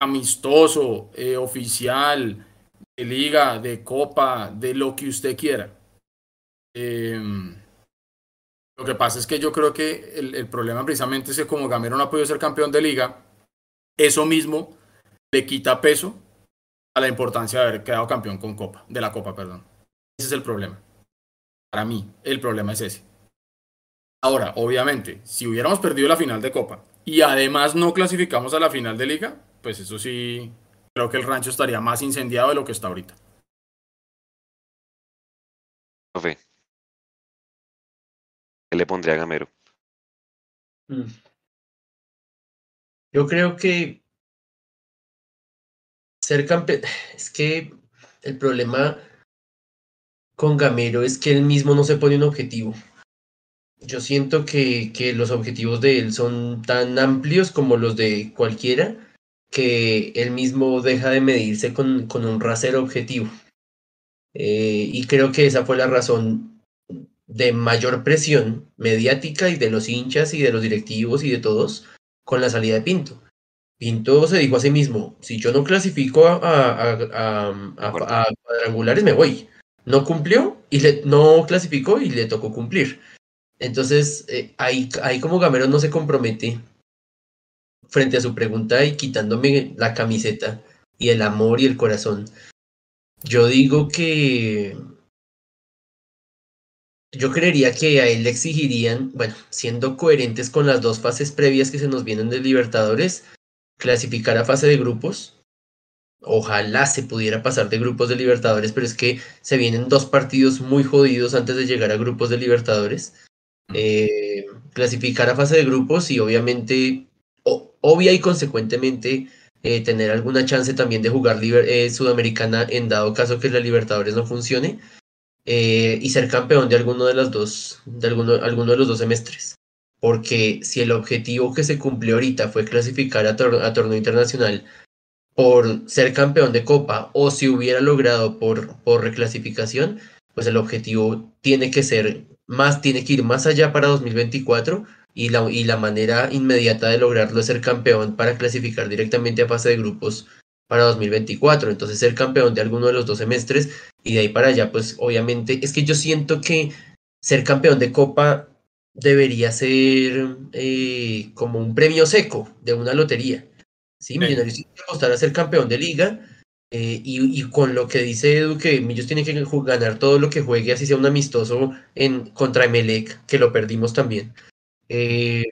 Amistoso, eh, oficial, de liga, de copa, de lo que usted quiera. Em, lo que pasa es que yo creo que el, el, problema precisamente es que como Gamero no ha podido ser campeón de liga, eso mismo le quita peso a la importancia de haber quedado campeón con copa, de la copa, perdón. Ese es el problema. Para mí, el problema es ese. Ahora, obviamente, si hubiéramos perdido la final de Copa y además no clasificamos a la final de Liga, pues eso sí, creo que el rancho estaría más incendiado de lo que está ahorita. Profe, ¿qué le pondría a Gamero? Mm. Yo creo que ser campeón, es que el problema con Gamero es que él mismo no se pone un objetivo. Yo siento que, que los objetivos de él son tan amplios como los de cualquiera que él mismo deja de medirse con, con un rasero objetivo. Eh, y creo que esa fue la razón de mayor presión mediática y de los hinchas y de los directivos y de todos con la salida de Pinto. Pinto se dijo a sí mismo, si yo no clasifico a, a, a, a cuadrangulares me voy. No cumplió y le, no clasificó y le tocó cumplir. Entonces, eh, ahí, ahí como Gamero no se compromete frente a su pregunta y quitándome la camiseta y el amor y el corazón. Yo digo que yo creería que a él le exigirían, bueno, siendo coherentes con las dos fases previas que se nos vienen de Libertadores, clasificar a fase de grupos. Ojalá se pudiera pasar de grupos de Libertadores, pero es que se vienen dos partidos muy jodidos antes de llegar a grupos de Libertadores eh, clasificar a fase de grupos y obviamente, obvia y consecuentemente, eh, tener alguna chance también de jugar eh, Sudamericana en dado caso que la Libertadores no funcione y ser campeón de alguno de las dos, de alguno, alguno de los dos semestres. Porque si el objetivo que se cumplió ahorita fue clasificar a, a torneo internacional por ser campeón de Copa o si hubiera logrado por, por reclasificación, pues el objetivo tiene que ser más, tiene que ir más allá para 2024 y la, y la manera inmediata de lograrlo es ser campeón para clasificar directamente a fase de grupos para 2024. Entonces ser campeón de alguno de los dos semestres y de ahí para allá, pues obviamente es que yo siento que ser campeón de copa debería ser eh, como un premio seco de una lotería. ¿sí? Millonarios tiene que apostar a ser campeón de liga eh, y, con lo que dice Edu, que Millos tiene que ganar todo lo que juegue, así sea un amistoso en, contra Emelec, que lo perdimos también. Eh,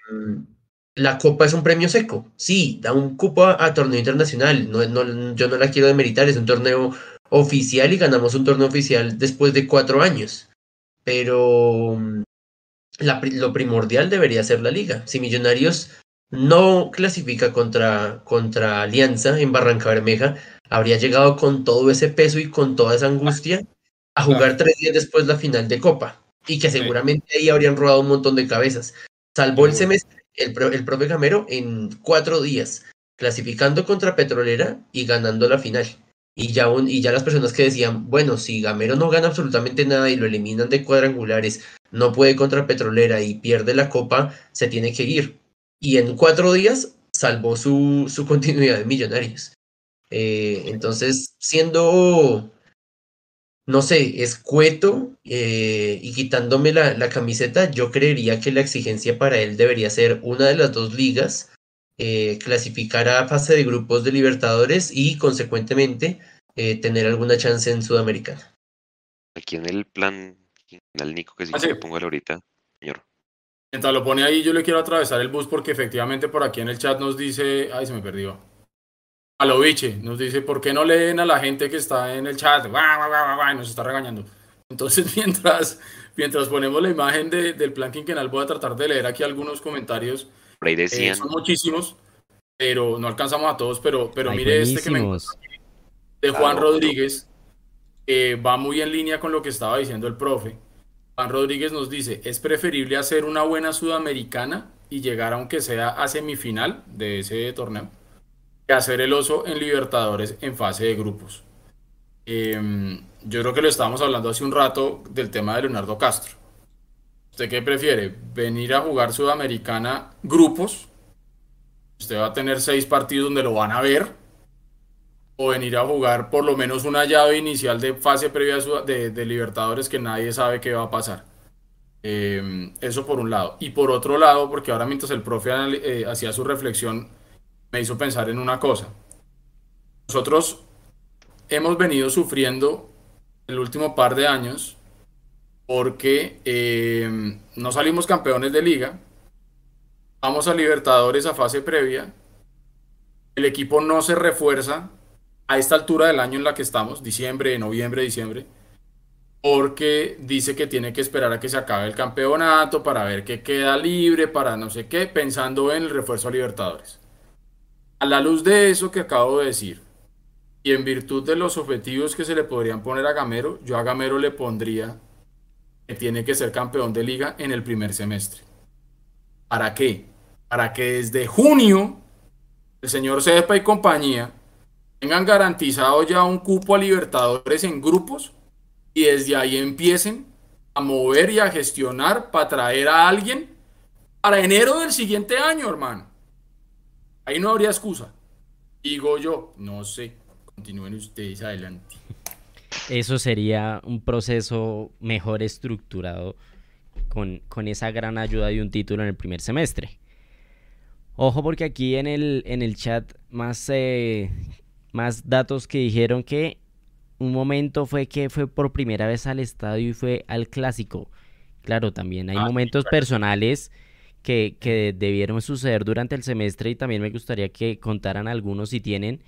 la Copa es un premio seco, sí, da un cupo a, torneo internacional, no, no, yo no la quiero demeritar, es un torneo oficial y ganamos un torneo oficial después de cuatro años, pero la, lo primordial debería ser la liga. Si Millonarios no clasifica contra, contra Alianza en Barranca Bermeja, habría llegado con todo ese peso y con toda esa angustia a jugar tres días después la final de Copa. Y que seguramente ahí habrían rodado un montón de cabezas. Salvó el semestre el, el profe Gamero en cuatro días, clasificando contra Petrolera y ganando la final. Y ya, un, y ya las personas que decían, bueno, si Gamero no gana absolutamente nada y lo eliminan de cuadrangulares, no puede contra Petrolera y pierde la copa, se tiene que ir. Y en cuatro días salvó su, su continuidad de millonarios. Eh, entonces, siendo, no sé, escueto eh, y quitándome la, la, camiseta, yo creería que la exigencia para él debería ser una de las dos ligas, eh, clasificar a fase de grupos de Libertadores y, consecuentemente, eh, tener alguna chance en Sudamericana. Aquí en el plan, al Nico que sí, ah, sí. pongo ahorita, señor. Mientras lo pone ahí, yo le quiero atravesar el bus porque efectivamente por aquí en el chat nos dice, ay, se me perdió. Aloviche nos dice, ¿por qué no leen a la gente que está en el chat? Nos está regañando. Entonces, mientras, mientras ponemos la imagen del plan quinquenal, voy a tratar de leer aquí algunos comentarios. Por ahí Eh, son muchísimos, pero no alcanzamos a todos, pero, pero Ay, mire este que me buenísimos. de Juan Claro, Rodríguez, que va muy en línea con lo que estaba diciendo el profe. Juan Rodríguez nos dice, es preferible hacer una buena sudamericana y llegar aunque sea a semifinal de ese torneo, que hacer el oso en Libertadores en fase de grupos. Em, yo creo que lo estábamos hablando hace un rato del tema de Leonardo Castro. ¿Usted qué prefiere? ¿Venir a jugar Sudamericana grupos? Usted va a tener seis partidos donde lo van a ver. O venir a jugar por lo menos una llave inicial de fase previa de, Libertadores que nadie sabe qué va a pasar. Eh, eso por un lado. Y por otro lado, porque ahora mientras el profe eh, hacía su reflexión, me hizo pensar en una cosa. Nosotros hemos venido sufriendo el último par de años porque eh, no salimos campeones de liga, vamos a Libertadores a fase previa, el equipo no se refuerza a esta altura del año en la que estamos, diciembre, noviembre, diciembre, porque dice que tiene que esperar a que se acabe el campeonato para ver qué queda libre, para no sé qué, pensando en el refuerzo a Libertadores. A la luz de eso que acabo de decir, y en virtud de los objetivos que se le podrían poner a Gamero, yo a Gamero le pondría que tiene que ser campeón de liga en el primer semestre. ¿Para qué? Para que desde junio el señor Cepa y compañía tengan garantizado ya un cupo a Libertadores en grupos y desde ahí empiecen a mover y a gestionar para traer a alguien para enero del siguiente año, hermano. Ahí no habría excusa. Digo yo, no sé. Continúen ustedes adelante. Eso sería un proceso mejor estructurado con, con esa gran ayuda de un título en el primer semestre. Ojo porque aquí en el, en el chat más, eh, más datos que dijeron que un momento fue que fue por primera vez al estadio y fue al clásico. Claro, también hay Ah, momentos claro. personales que, que debieron suceder durante el semestre y también me gustaría que contaran algunos si tienen,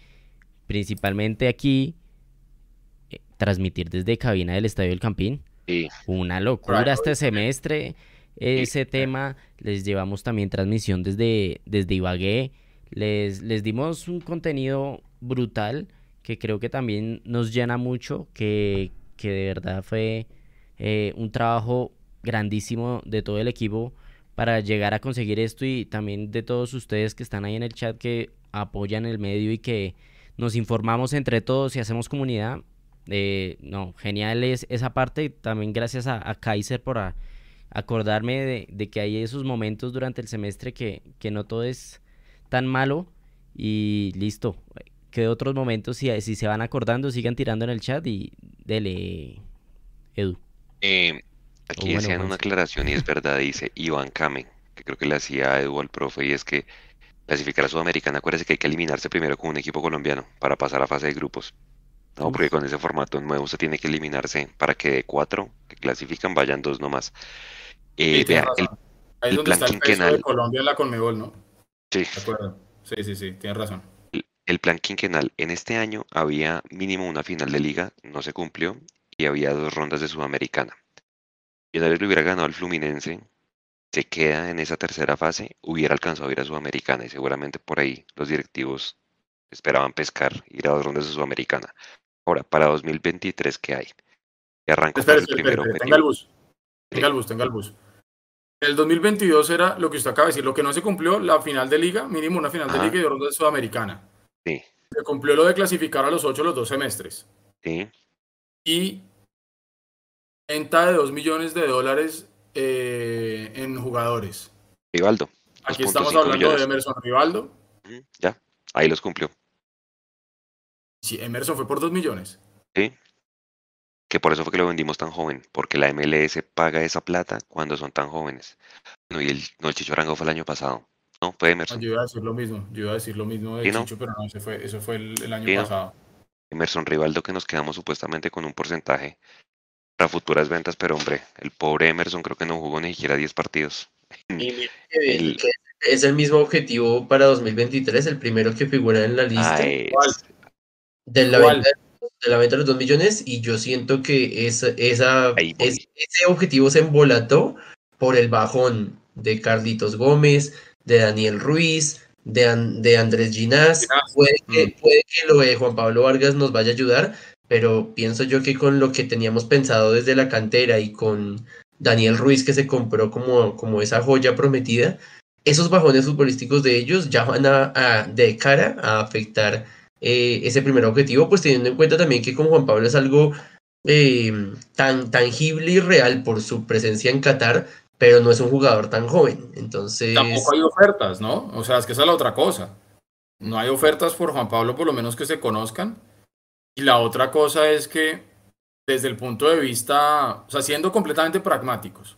principalmente aquí, eh, transmitir desde cabina del Estadio del Campín. sí, Una locura Claro, este semestre. Ese tema, les llevamos también transmisión desde, desde Ibagué. Les, les dimos un contenido brutal que creo que también nos llena mucho, que, que de verdad fue eh, un trabajo grandísimo de todo el equipo para llegar a conseguir esto y también de todos ustedes que están ahí en el chat que apoyan el medio y que nos informamos entre todos y hacemos comunidad. Eh, no, genial es esa parte. También gracias a, a Kaiser por a- acordarme de, de que hay esos momentos durante el semestre que, que no todo es tan malo. Y listo. Que otros momentos, si, si se van acordando, sigan tirando en el chat y dele, Edu. Eh, aquí O bueno, decían una aclaración y es verdad, dice Iván Kame, que creo que le hacía a Edu al profe, y es que clasificar a Sudamericana, acuérdese que hay que eliminarse primero con un equipo colombiano para pasar a fase de grupos. No, porque con ese formato nuevo usted tiene que eliminarse para que de cuatro que clasifican vayan dos nomás. Eh, Sí, tienes vea, el. Ahí es el donde plan está el quinquenal. de Colombia en la Conmebol, ¿no? sí. Sí, sí, sí, tienes razón. el- el plan quinquenal en este año había mínimo una final de liga, no se cumplió, y había dos rondas de Sudamericana. Si Millonarios le hubiera ganado al Fluminense, se queda en esa tercera fase, hubiera alcanzado a ir a Sudamericana y seguramente por ahí los directivos esperaban pescar, ir a dos rondas de Sudamericana. Ahora, para 2023, ¿qué hay? Y arranco el espere, primer espere, tenga el bus. Tenga el bus, tenga el bus. El 2022 era lo que usted acaba de decir, lo que no se cumplió, la final de liga, mínimo una final de liga y dos rondas de sudamericana. Sí, Se cumplió lo de clasificar a los ocho los dos semestres. sí, Y venta de 2 millones de dólares eh, en jugadores. Rivaldo. Aquí 2.5 estamos hablando millones. de Emerson Rivaldo. Ya, ahí los cumplió. Sí, Emerson fue por 2 millones. Sí. Que por eso fue que lo vendimos tan joven, porque la MLS paga esa plata cuando son tan jóvenes. No, y el, no, el Chicho Arango fue el año pasado. No, fue No, Emerson. yo iba a decir lo mismo. Yo iba a decir lo mismo de Sí, ¿no? Chicho, pero no, ese fue, eso fue el, el año Sí, ¿no? pasado. Emerson Rivaldo que nos quedamos supuestamente con un porcentaje para futuras ventas, pero hombre, el pobre Emerson creo que no jugó ni siquiera 10 partidos. Y mire que- El- que es el mismo objetivo para 2023, el primero que figura en la lista Ah, es- ¿Cuál? de la venta de la venta de los 2 millones y yo siento que esa, esa, es- ese objetivo se embolató por el bajón de Carlitos Gómez, de Daniel Ruiz, de, de Andrés Ginás. Ginás. Puede que, Mm. puede que lo de Juan Pablo Vargas nos vaya a ayudar, pero pienso yo que con lo que teníamos pensado desde la cantera y con Daniel Ruiz que se compró como, como esa joya prometida, esos bajones futbolísticos de ellos ya van a, de cara a afectar eh, ese primer objetivo, pues teniendo en cuenta también que con Juan Pablo es algo eh, tan tangible y real por su presencia en Qatar, pero no es un jugador tan joven. Entonces, Tampoco hay ofertas, ¿no? O sea, es que esa es la otra cosa. No hay ofertas por Juan Pablo, por lo menos que se conozcan. Y la otra cosa es que, desde el punto de vista, o sea, siendo completamente pragmáticos,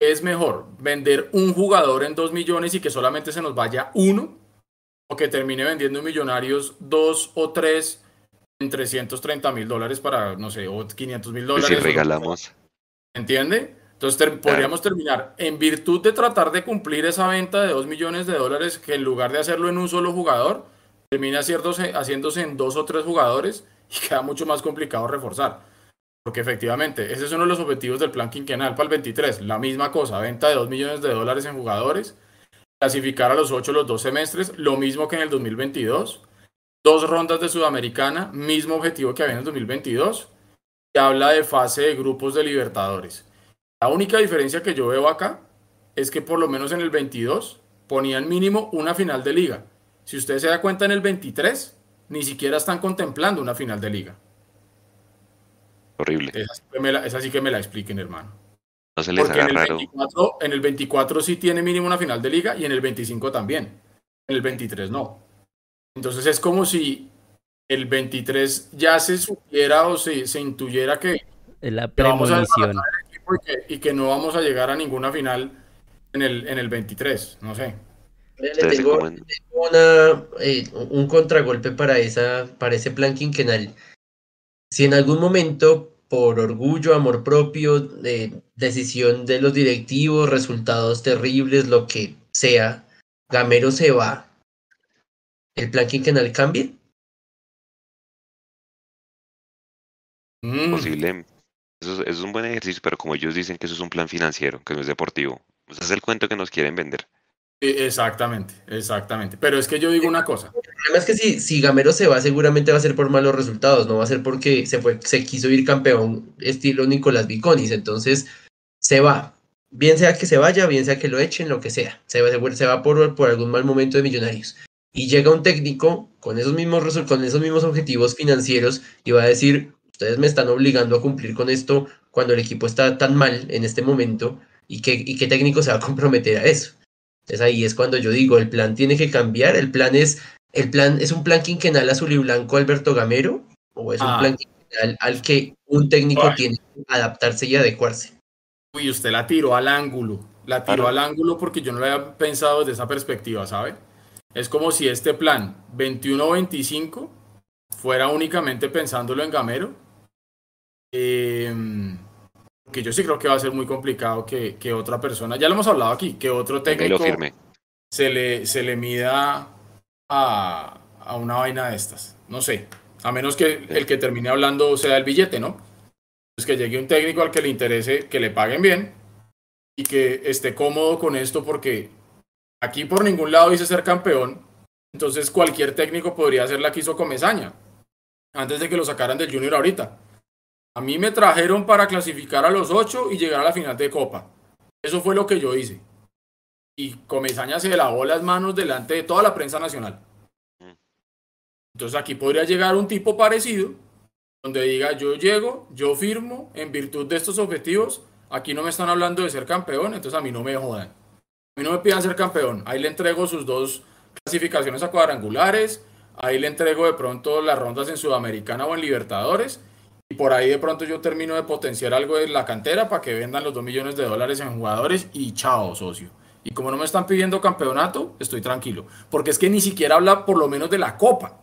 es mejor vender un jugador en 2 millones y que solamente se nos vaya uno, o que termine vendiendo en millonarios dos o tres en 330 mil dólares para, no sé, o 500 mil Pues dólares. si regalamos. ¿Entiende? Entonces ter- podríamos terminar en virtud de tratar de cumplir esa venta de 2 millones de dólares que en lugar de hacerlo en un solo jugador, termina haciéndose, haciéndose en dos o tres jugadores y queda mucho más complicado reforzar. Porque efectivamente, ese es uno de los objetivos del plan quinquenal para el 23. La misma cosa, venta de 2 millones de dólares en jugadores, clasificar a los 8 los dos semestres, lo mismo que en el 2022, dos rondas de Sudamericana, mismo objetivo que había en el 2022, y habla de fase de grupos de Libertadores. La única diferencia que yo veo acá es que por lo menos en el 22 ponían mínimo una final de liga. Si usted se da cuenta en el 23, ni siquiera están contemplando una final de liga. Horrible. Esa sí que me la, esa sí que me la expliquen, hermano. No se les Porque haga en el, raro. 24, en el 24 sí tiene mínimo una final de liga y en el 25 también. En el 23 no. Entonces es como si el 23 ya se supiera o se, se intuyera que, Es la que vamos a premonición. desbaratar el equipo y que, y que no vamos a llegar a ninguna final en el, en el 23. No sé. Le tengo, una, eh, un contragolpe para, esa, para ese plan quinquenal. Si en algún momento, por orgullo, amor propio, eh, decisión de los directivos, resultados terribles, lo que sea, Gamero se va, ¿el plan quinquenal cambia? Mm, Posible. Eso es, eso es un buen ejercicio, pero como ellos dicen que eso es un plan financiero, que no es deportivo. Ese es el cuento que nos quieren vender. Eh, Exactamente, exactamente. Pero es que yo digo una cosa. El problema es que si, si Gamero se va, seguramente va a ser por malos resultados, no va a ser porque se fue, se quiso ir campeón estilo Nicolás Viconis, entonces se va. Bien sea que se vaya, bien sea que lo echen, lo que sea. Se va, se- va por, por algún mal momento de millonarios. Y llega un técnico con esos mismos con esos mismos objetivos financieros y va a decir, ustedes me están obligando a cumplir con esto cuando el equipo está tan mal en este momento y qué, y qué técnico se va a comprometer a eso. Entonces ahí es cuando yo digo, el plan tiene que cambiar, el plan es ¿El plan es un plan quinquenal azul y blanco Alberto Gamero? ¿O es un Ah. plan quinquenal al que un técnico Ay. tiene que adaptarse y adecuarse? Uy, usted la tiró al ángulo. La tiró Claro. al ángulo porque yo no lo había pensado desde esa perspectiva, ¿sabe? Es como si este plan 21-25 fuera únicamente pensándolo en Gamero. Eh, que yo sí creo que va a ser muy complicado que, que otra persona, ya lo hemos hablado aquí, que otro y lo técnico firme. se le, se le mida a, a una vaina de estas. No sé. A menos que el que termine hablando sea el billete, ¿no? Pues que llegue un técnico al que le interese que le paguen bien y que esté cómodo con esto porque aquí por ningún lado dice ser campeón. Entonces cualquier técnico podría hacer la que hizo Comesaña antes de que lo sacaran del Junior ahorita. A mí me trajeron para clasificar a los ocho y llegar a la final de Copa. Eso fue lo que yo hice y Comesaña se lavó las manos delante de toda la prensa nacional. Entonces aquí podría llegar un tipo parecido, donde diga yo llego, yo firmo en virtud de estos objetivos, aquí no me están hablando de ser campeón, entonces a mí no me jodan. A mí no me pidan ser campeón, ahí le entrego sus dos clasificaciones a cuadrangulares, ahí le entrego de pronto las rondas en Sudamericana o en Libertadores, y por ahí de pronto yo termino de potenciar algo de la cantera para que vendan los 2 millones de dólares en jugadores y chao, socio. Y como no me están pidiendo campeonato, estoy tranquilo. Porque es que ni siquiera habla por lo menos de la copa.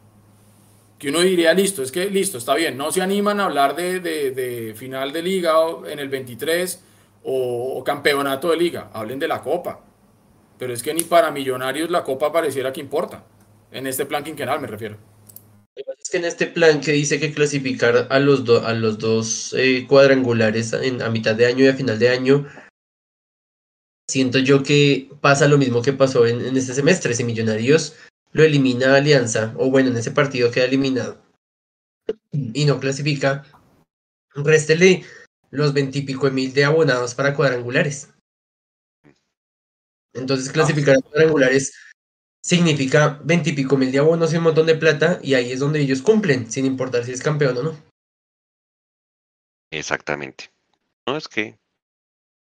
Que uno diría, listo, es que listo, está bien. No se animan a hablar de, de- de final de liga en el 23 o, o campeonato de liga. Hablen de la copa. Pero es que ni para millonarios la copa pareciera que importa. En este plan quinquenal me refiero. Que en este plan que dice que clasificar a los, a los dos eh, cuadrangulares en, a mitad de año y a final de año, siento yo que pasa lo mismo que pasó en, en este semestre. Si Millonarios lo elimina Alianza, o bueno, en ese partido queda eliminado y no clasifica, réstele los veintipico mil de abonados para cuadrangulares. Entonces clasificar a cuadrangulares significa veintipico mil de abonos y un montón de plata, y ahí es donde ellos cumplen, sin importar si es campeón o no. Exactamente. No es que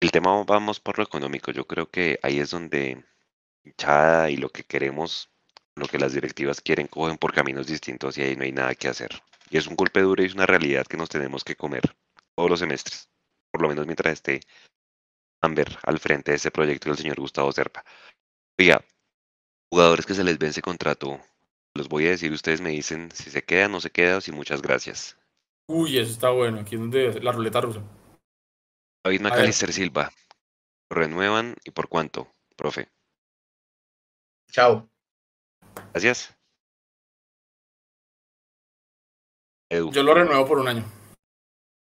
el tema vamos por lo económico. Yo creo que ahí es donde hinchada y lo que queremos, lo que las directivas quieren, cogen por caminos distintos y ahí no hay nada que hacer. Y es un golpe duro y es una realidad que nos tenemos que comer todos los semestres, por lo menos mientras esté Amber al frente de este proyecto del señor Gustavo Serpa. Oiga, jugadores que se les vence contrato, los voy a decir, ustedes me dicen si se queda, no se queda o si muchas gracias. Uy, eso está bueno, aquí es donde la ruleta rusa. David Macalister Silva, ¿renuevan y por cuánto, profe? Chao. Gracias. Edu. Yo lo renuevo por un año.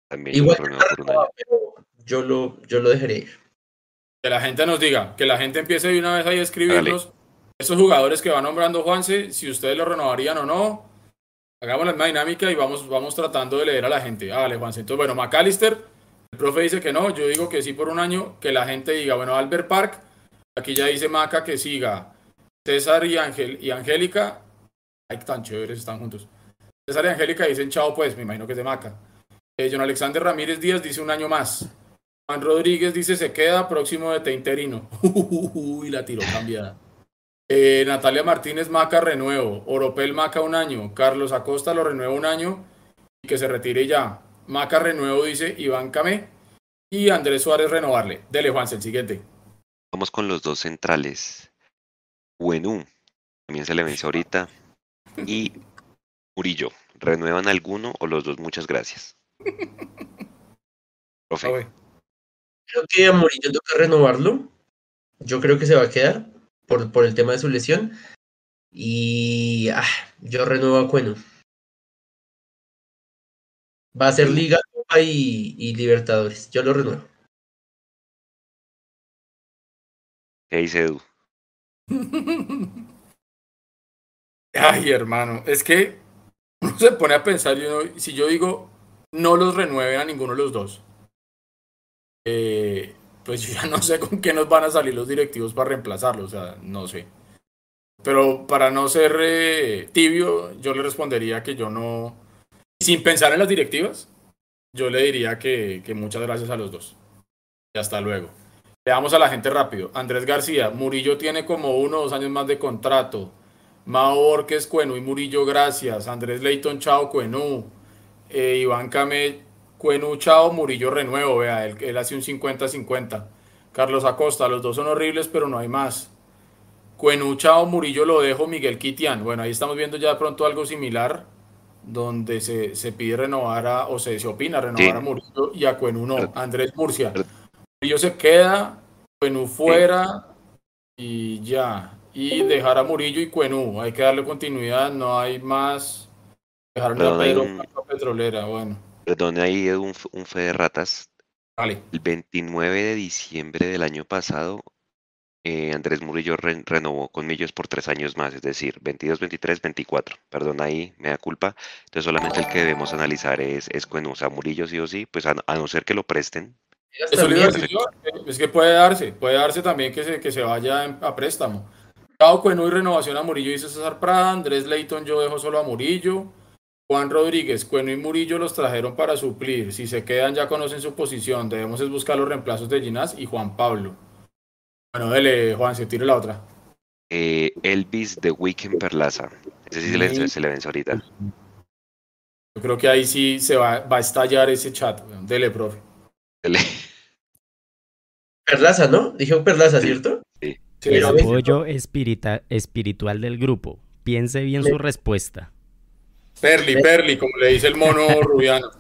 También Igual yo lo renuevo por un año. pero yo lo, yo lo dejaré ir. Que la gente nos diga, que la gente empiece de una vez ahí a escribirnos esos jugadores que va nombrando Juanse, si ustedes lo renovarían o no. Hagamos la misma dinámica y vamos, vamos tratando de leer a la gente. Vale, Juanse. Entonces, bueno, McAllister, el profe dice que no, yo digo que sí por un año, que la gente diga, bueno, Albert Park, aquí ya dice Maca que siga. César y, Ángel, y Angélica, ay, tan chéveres, están juntos. César y Angélica dicen chao, pues, me imagino que es de Maca. Eh, John Alexander Ramírez Díaz dice un año más. Juan Rodríguez dice se queda próximo de te interino. Uy, la tiró cambiada. Eh, Natalia Martínez Maca renuevo. Oropel Maca un año. Carlos Acosta lo renueva un año y que se retire ya. Maca renuevo dice Iván Camé. Y Andrés Suárez renovarle. Dele, Juanse, el siguiente. Vamos con los dos centrales. Buenú, también se le vence ahorita. Y Murillo, ¿renuevan alguno o los dos? Muchas gracias. Profe. Creo que a Murillo toca renovarlo. Yo creo que se va a quedar por, por el tema de su lesión. Y ah, yo renuevo a Cueno. Va a ser Liga, Copa y, y Libertadores. Yo lo renuevo. ¿qué dice Edu? Ay, hermano, es que uno se pone a pensar, y uno- si yo digo no los renueve a ninguno de los dos, eh, pues yo ya no sé con qué nos van a salir los directivos para reemplazarlo, o sea, no sé. Pero para no ser eh, tibio, yo le respondería que yo no, sin pensar en las directivas, yo le diría que, que muchas gracias a los dos. Y hasta luego. Veamos a la gente rápido. Andrés García, Murillo tiene como uno o dos años más de contrato. Mao Borges, Cuenú y Murillo, gracias. Andrés Leighton, chao, Cuenú. Eh, Iván Came, Cuenú, chao, Murillo, renuevo. Vea, él, él hace un 50-50. Carlos Acosta, los dos son horribles, pero no hay más. Cuenú, chao, Murillo, lo dejo. Miguel Kitian. Bueno, ahí estamos viendo ya de pronto algo similar, donde se, se pide renovar a, o se, se opina renovar Sí. a Murillo y a Cuenú no. Andrés Murcia. Murillo se queda, Cuenú fuera y ya. Y dejar a Murillo y Cuenú. Hay que darle continuidad, no hay más. Dejaron a Perdón, hay Pedro Franco Petrolera, bueno. Perdón, ahí Edu, un, un fe de ratas. Vale. El 29 de diciembre del año pasado, eh, Andrés Murillo re- renovó con Millos por tres años más, es decir, 22, 23, 24. Perdón, ahí me da culpa. Entonces solamente el que debemos analizar es, es Cuenú. O sea, Murillo sí o sí, pues a, a no ser que lo presten. Eso le también. iba a decir yo, es que puede darse, puede darse también que se, que se vaya en- a préstamo. Chao Cuenú y renovación a Murillo, dice César Prada. Andrés Leighton, yo dejo solo a Murillo. Juan Rodríguez, Cuenú y Murillo los trajeron para suplir. Si se quedan, ya conocen su posición. Debemos es buscar los reemplazos de Ginás y Juan Pablo. Bueno, dele, Juan, se tire la otra. Eh, Elvis de Weekend Perlaza. Ese sí se le, Sí. se le vence ahorita. Yo creo que ahí sí se va, va a estallar ese chat. Dele, profe. Se le- Perlaza, ¿no? Dije Perlaza, Sí. ¿cierto? Sí, El apoyo espiritual del grupo. Piense bien su respuesta. Perli, Perli, como le dice el mono rubiano.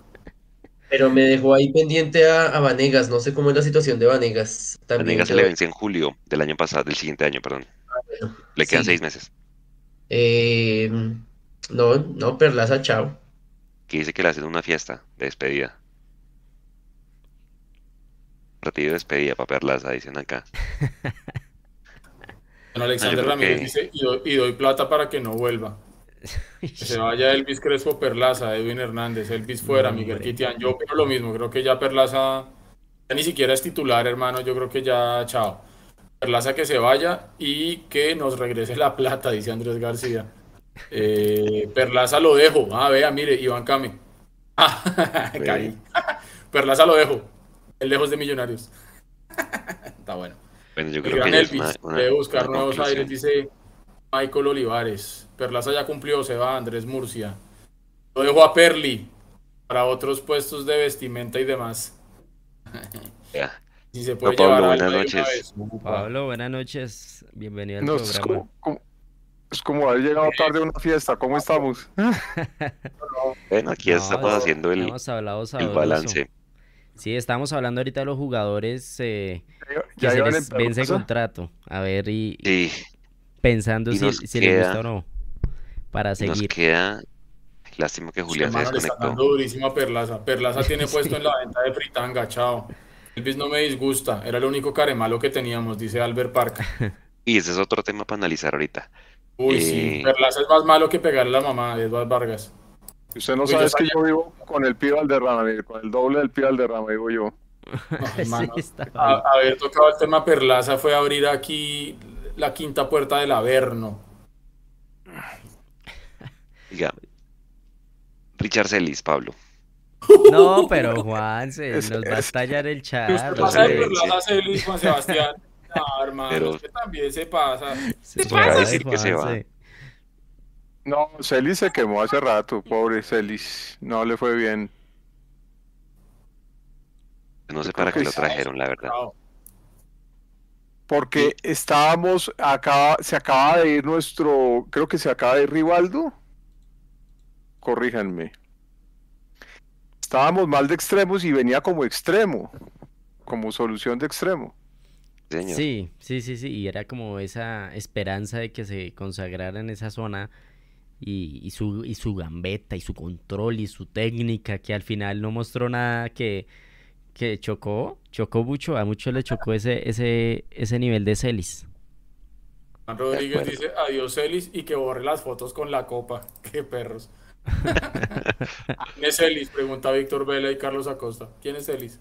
Pero me dejó ahí pendiente a, a Vanegas. No sé cómo es la situación de Vanegas. También nega se le vence en julio del año pasado, del siguiente año, perdón. bueno, Le quedan sí. seis meses. Eh, No, no, Perlaza, chao. Que dice que le hacen una fiesta de despedida. Partido de despedida para Perlaza, dicen acá. Bueno, Alexander Ramírez que- dice, y doy, y doy plata para que no vuelva. Que se vaya Elvis Crespo Perlaza, Edwin Hernández, Elvis fuera, No, Miguel. Kitian. Yo opino lo mismo, creo que ya Perlaza ya ni siquiera es titular, hermano. Yo creo que ya, chao. Perlaza que se vaya y que nos regrese la plata, dice Andrés García. Eh, Perlaza lo dejo. Ah, vea, mire, Iván Cami. Ah, caí. Perlaza lo dejo. El lejos de Millonarios. Está bueno. Yo creo que es Elvis una, una- debe buscar nuevos conclusión. aires, dice Michael Olivares. Perlaza ya cumplió, se va Andrés Murcia. Lo dejo a Perli para otros puestos de vestimenta y demás. Ya. Si se puede No, Pablo, llevar buenas noches. Pablo, buenas noches. Bienvenido al No, es programa. como, como- es como haber llegado tarde a una fiesta. ¿Cómo estamos? Bueno, aquí No, estamos haciendo el, el balance. Sí, estamos hablando ahorita de los jugadores eh, que Ya se les vence Perlaza. contrato. A ver, y, Sí, pensando y si, si les gusta o no. Para nos seguir. queda. Lástima que Julián se Hermano, le está desconectó. dando durísimo a Perlaza. Perlaza tiene puesto en la venta de fritanga, chao. Elvis no me disgusta, era el único caremalo que teníamos, dice Albert Park. Y ese es otro tema para analizar ahorita. Uy, Eh. sí, Perlaza es más malo que pegarle a la mamá de Eduardo Vargas. Usted no Uy, sabe es que yo vivo con el pibe Valderrama, mire, con el doble del pibe Valderrama, digo yo. No, Sí, a- haber tocado el tema Perlaza fue abrir aquí la quinta puerta del Averno. Diga. Richard Celis, Pablo. No, pero Juan se Es- nos va a es- estallar el chat. usted pasa de a Celis, Juan Sebastián. No, hermano, Pero- usted también se pasa. Se Toca pasa de decir que se va. Juanse. No, Celis se quemó hace rato, pobre Celis. No le fue bien. No sé para qué lo trajeron, la verdad. Porque estábamos, acaba, se acaba de ir nuestro, creo que se acaba de ir Rivaldo. Corríjanme. Estábamos mal de extremos y venía como extremo, como solución de extremo. Señor. Sí, sí, sí, sí. Y era como esa esperanza de que se consagrara en esa zona y, y su, y su gambeta y su control y su técnica que al final no mostró nada que, que chocó, chocó mucho, a muchos le chocó ese, ese, ese nivel de Celis. Juan Rodríguez dice adiós Celis y que borre las fotos con la copa. Qué perros. ¿Quién es Celis? Pregunta Víctor Vela y Carlos Acosta. ¿Quién es Celis?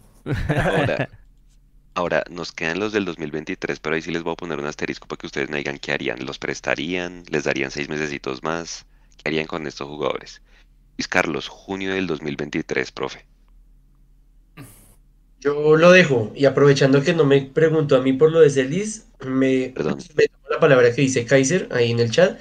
Ahora, ahora, nos quedan los del 2023, pero ahí sí les voy a poner un asterisco para que ustedes me digan qué harían. ¿Los prestarían? ¿Les darían seis mesecitos más? ¿Qué harían con estos jugadores? Luis Carlos, junio del 2023, profe. Yo lo dejo y aprovechando que no me preguntó a mí por lo de Celis, me, Perdón. me tomo la palabra que dice Kaiser ahí en el chat,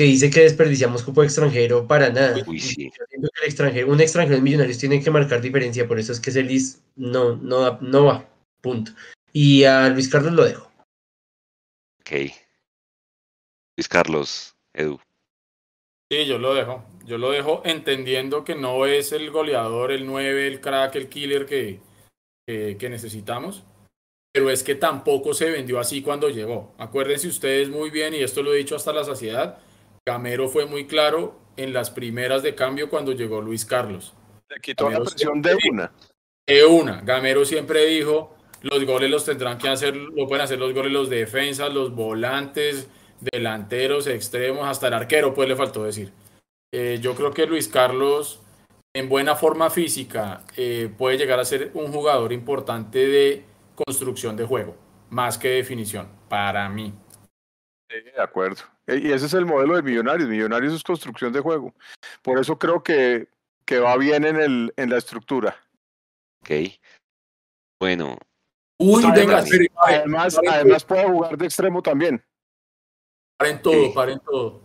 que dice que desperdiciamos cupo extranjero para nada. Uy, sí. yo siento que el extranjero, un extranjero en Millonarios tiene que marcar diferencia, por eso es que Celis no, no, da- no va, punto. Y a Luis Carlos lo dejo. Ok. Luis Carlos, Edu. Sí, yo lo dejo. Yo lo dejo entendiendo que no es el goleador, el 9, el crack, el killer que, que, que necesitamos. Pero es que tampoco se vendió así cuando llegó. Acuérdense ustedes muy bien, y esto lo he dicho hasta la saciedad, Gamero fue muy claro en las primeras de cambio cuando llegó Luis Carlos. Le quitó la presión de una. De una, Gamero siempre dijo, los goles los tendrán que hacer, lo pueden hacer los goles los defensas, los volantes, delanteros, extremos, hasta el arquero, pues le faltó decir. Eh, yo creo que Luis Carlos, en buena forma física, eh, puede llegar a ser un jugador importante de construcción de juego, más que definición, para mí. Sí, de acuerdo. E- Y ese es el modelo de Millonarios. Millonarios es construcción de juego. Por eso creo que, que va bien en, el, en la estructura. Ok. Bueno, Uy, Además- venga, Además, además puede jugar de extremo también. Paren todo, Sí. paren todo.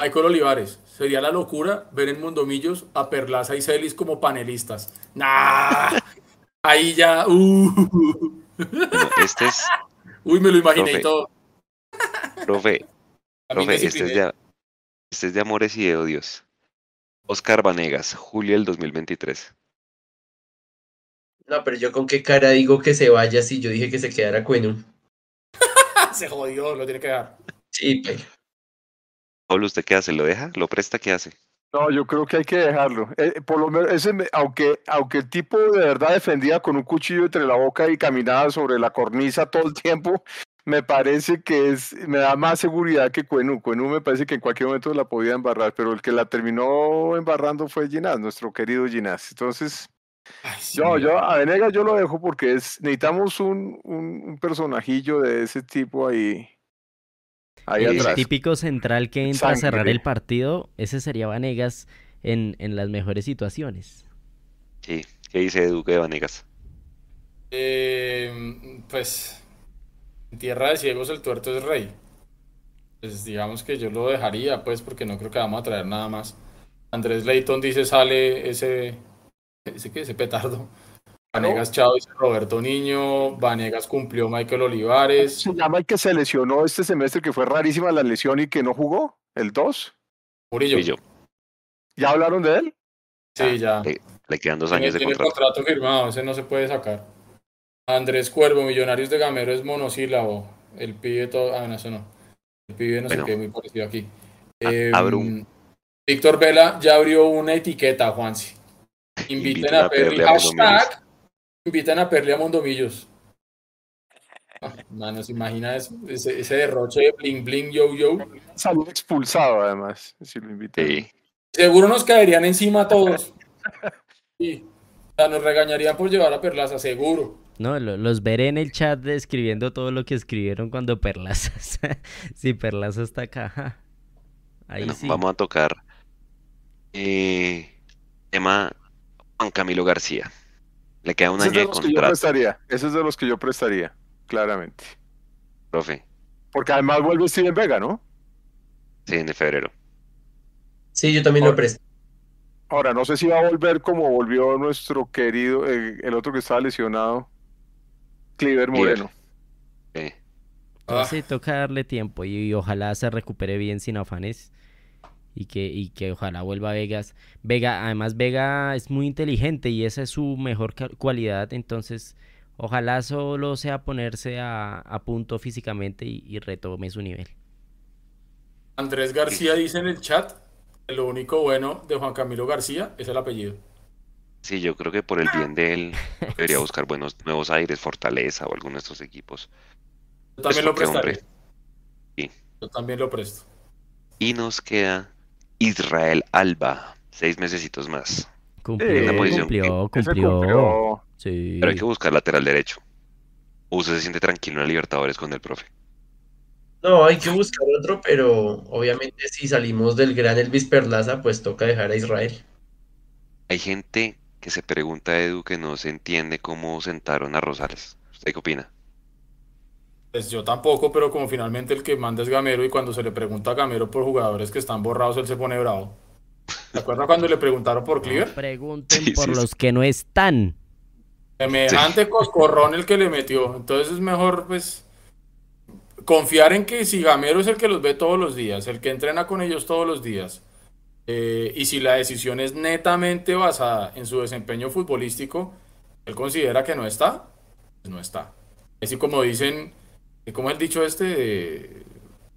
Michael Olivares, sería la locura ver en Mundomillos a Perlaza y Celis como panelistas. Nah, ahí ya. uh. bueno, este es, Uy, me lo imaginé Profe. y todo. profe, profe, este es discipliné. de, este es de amores y de odios. Oscar Vanegas, julio del 2023. No, pero yo con qué cara digo que se vaya si yo dije que se quedara Cuenum. Se jodió, lo tiene que dar. Sí, pues. Pablo, ¿usted qué hace? ¿Lo deja? ¿Lo presta? ¿Qué hace? No, yo creo que hay que dejarlo. Eh, por lo menos, ese, aunque, aunque el tipo de verdad defendía con un cuchillo entre la boca y caminaba sobre la cornisa todo el tiempo, me parece que es, me da más seguridad que Cuenú. Cuenú me parece que en cualquier momento la podía embarrar, pero el que la terminó embarrando fue Ginás, nuestro querido Ginás. Entonces, Ay, sí, yo, yo a Venegas yo lo dejo porque es, necesitamos un, un, un personajillo de ese tipo ahí, ahí El atrás. típico central que entra a cerrar el partido, ese sería Vanegas en, en las mejores situaciones. Sí. ¿Qué dice Duque de Vanegas? Eh, pues en tierra de ciegos el tuerto es rey. Pues digamos que yo lo dejaría, pues, porque no creo que vamos a traer nada más. Andrés Leighton dice sale ese, ese, ¿qué? ese petardo. Vanegas Chao dice Roberto Niño, Vanegas cumplió Michael Olivares. Se llama el que se lesionó este semestre, que fue rarísima la lesión y que no jugó, el 2. Murillo. Yo. ¿Ya hablaron de él? Sí, ya. Le, le quedan dos Tiene, años de tiene contrato. contrato firmado, ese no se puede sacar. Andrés Cuervo, Millonarios de Gamero es monosílabo. El pibe todo. Ah, no, eso no. El pibe no sé Bueno. qué, muy parecido aquí. A- Em, abro un- Víctor Vela ya abrió una etiqueta, Juansi. Inviten Inviten a a Perli. a. Hashtag. Inviten a Perli a Mondomillos. Ah, Mano, ¿se imagina eso? Ese, ese derroche de bling bling yo yo. Salió expulsado además, si lo invitan. Sí. Seguro nos caerían encima a todos. Sí. O sea, nos regañarían por llevar a Perlaza, seguro. No, lo- los veré en el chat escribiendo todo lo que escribieron cuando Perlaza. si Perlaza está acá. Ahí Bueno, sí. vamos a tocar eh, tema Juan Camilo García. Le queda un Ese es año de de los que yo contrato, prestaría, ese es de los que yo prestaría, claramente. profe. Porque además vuelve Steven Vega, ¿no? Sí, en febrero. Sí, yo también lo Ahora- presto. Ahora, no sé si va a volver como volvió nuestro querido, eh, el otro que estaba lesionado, Cliver Moreno. Sí. Ah, Sí, toca darle tiempo y, y ojalá se recupere bien sin afanes y que, y que ojalá vuelva a Vegas. Vega, además Vega es muy inteligente y esa es su mejor cualidad, entonces ojalá solo sea ponerse a, a punto físicamente y, y retome su nivel. Andrés García dice en el chat lo único bueno de Juan Camilo García es el apellido. Sí, yo creo que por el bien de él debería buscar buenos nuevos aires, Fortaleza o alguno de estos equipos. Yo Pues también lo. Sí. Yo también lo presto. Y nos queda Israel Alba, seis mesecitos más. Cumplió, cumplió, Ese cumplió. cumplió. Sí. Pero hay que buscar lateral derecho. ¿O usted se siente tranquilo en la Libertadores con el profe? No, hay que buscar otro, pero obviamente si salimos del gran Elvis Perlaza, pues toca dejar a Israel. Hay gente que se pregunta, Edu, que no se entiende cómo sentaron a Rosales. ¿Usted qué opina? Pues yo tampoco, pero como finalmente el que manda es Gamero y cuando se le pregunta a Gamero por jugadores que están borrados, él se pone bravo. ¿Te acuerdas cuando le preguntaron por Cleaver? Pregunten Sí, por sí, sí. los que no están. Semejante coscorrón el que le metió. Entonces es mejor, pues, confiar en que si Gamero es el que los ve todos los días, el que entrena con ellos todos los días, eh, y si la decisión es netamente basada en su desempeño futbolístico, él considera que no está, pues no está. Así como dicen, como el dicho este, de,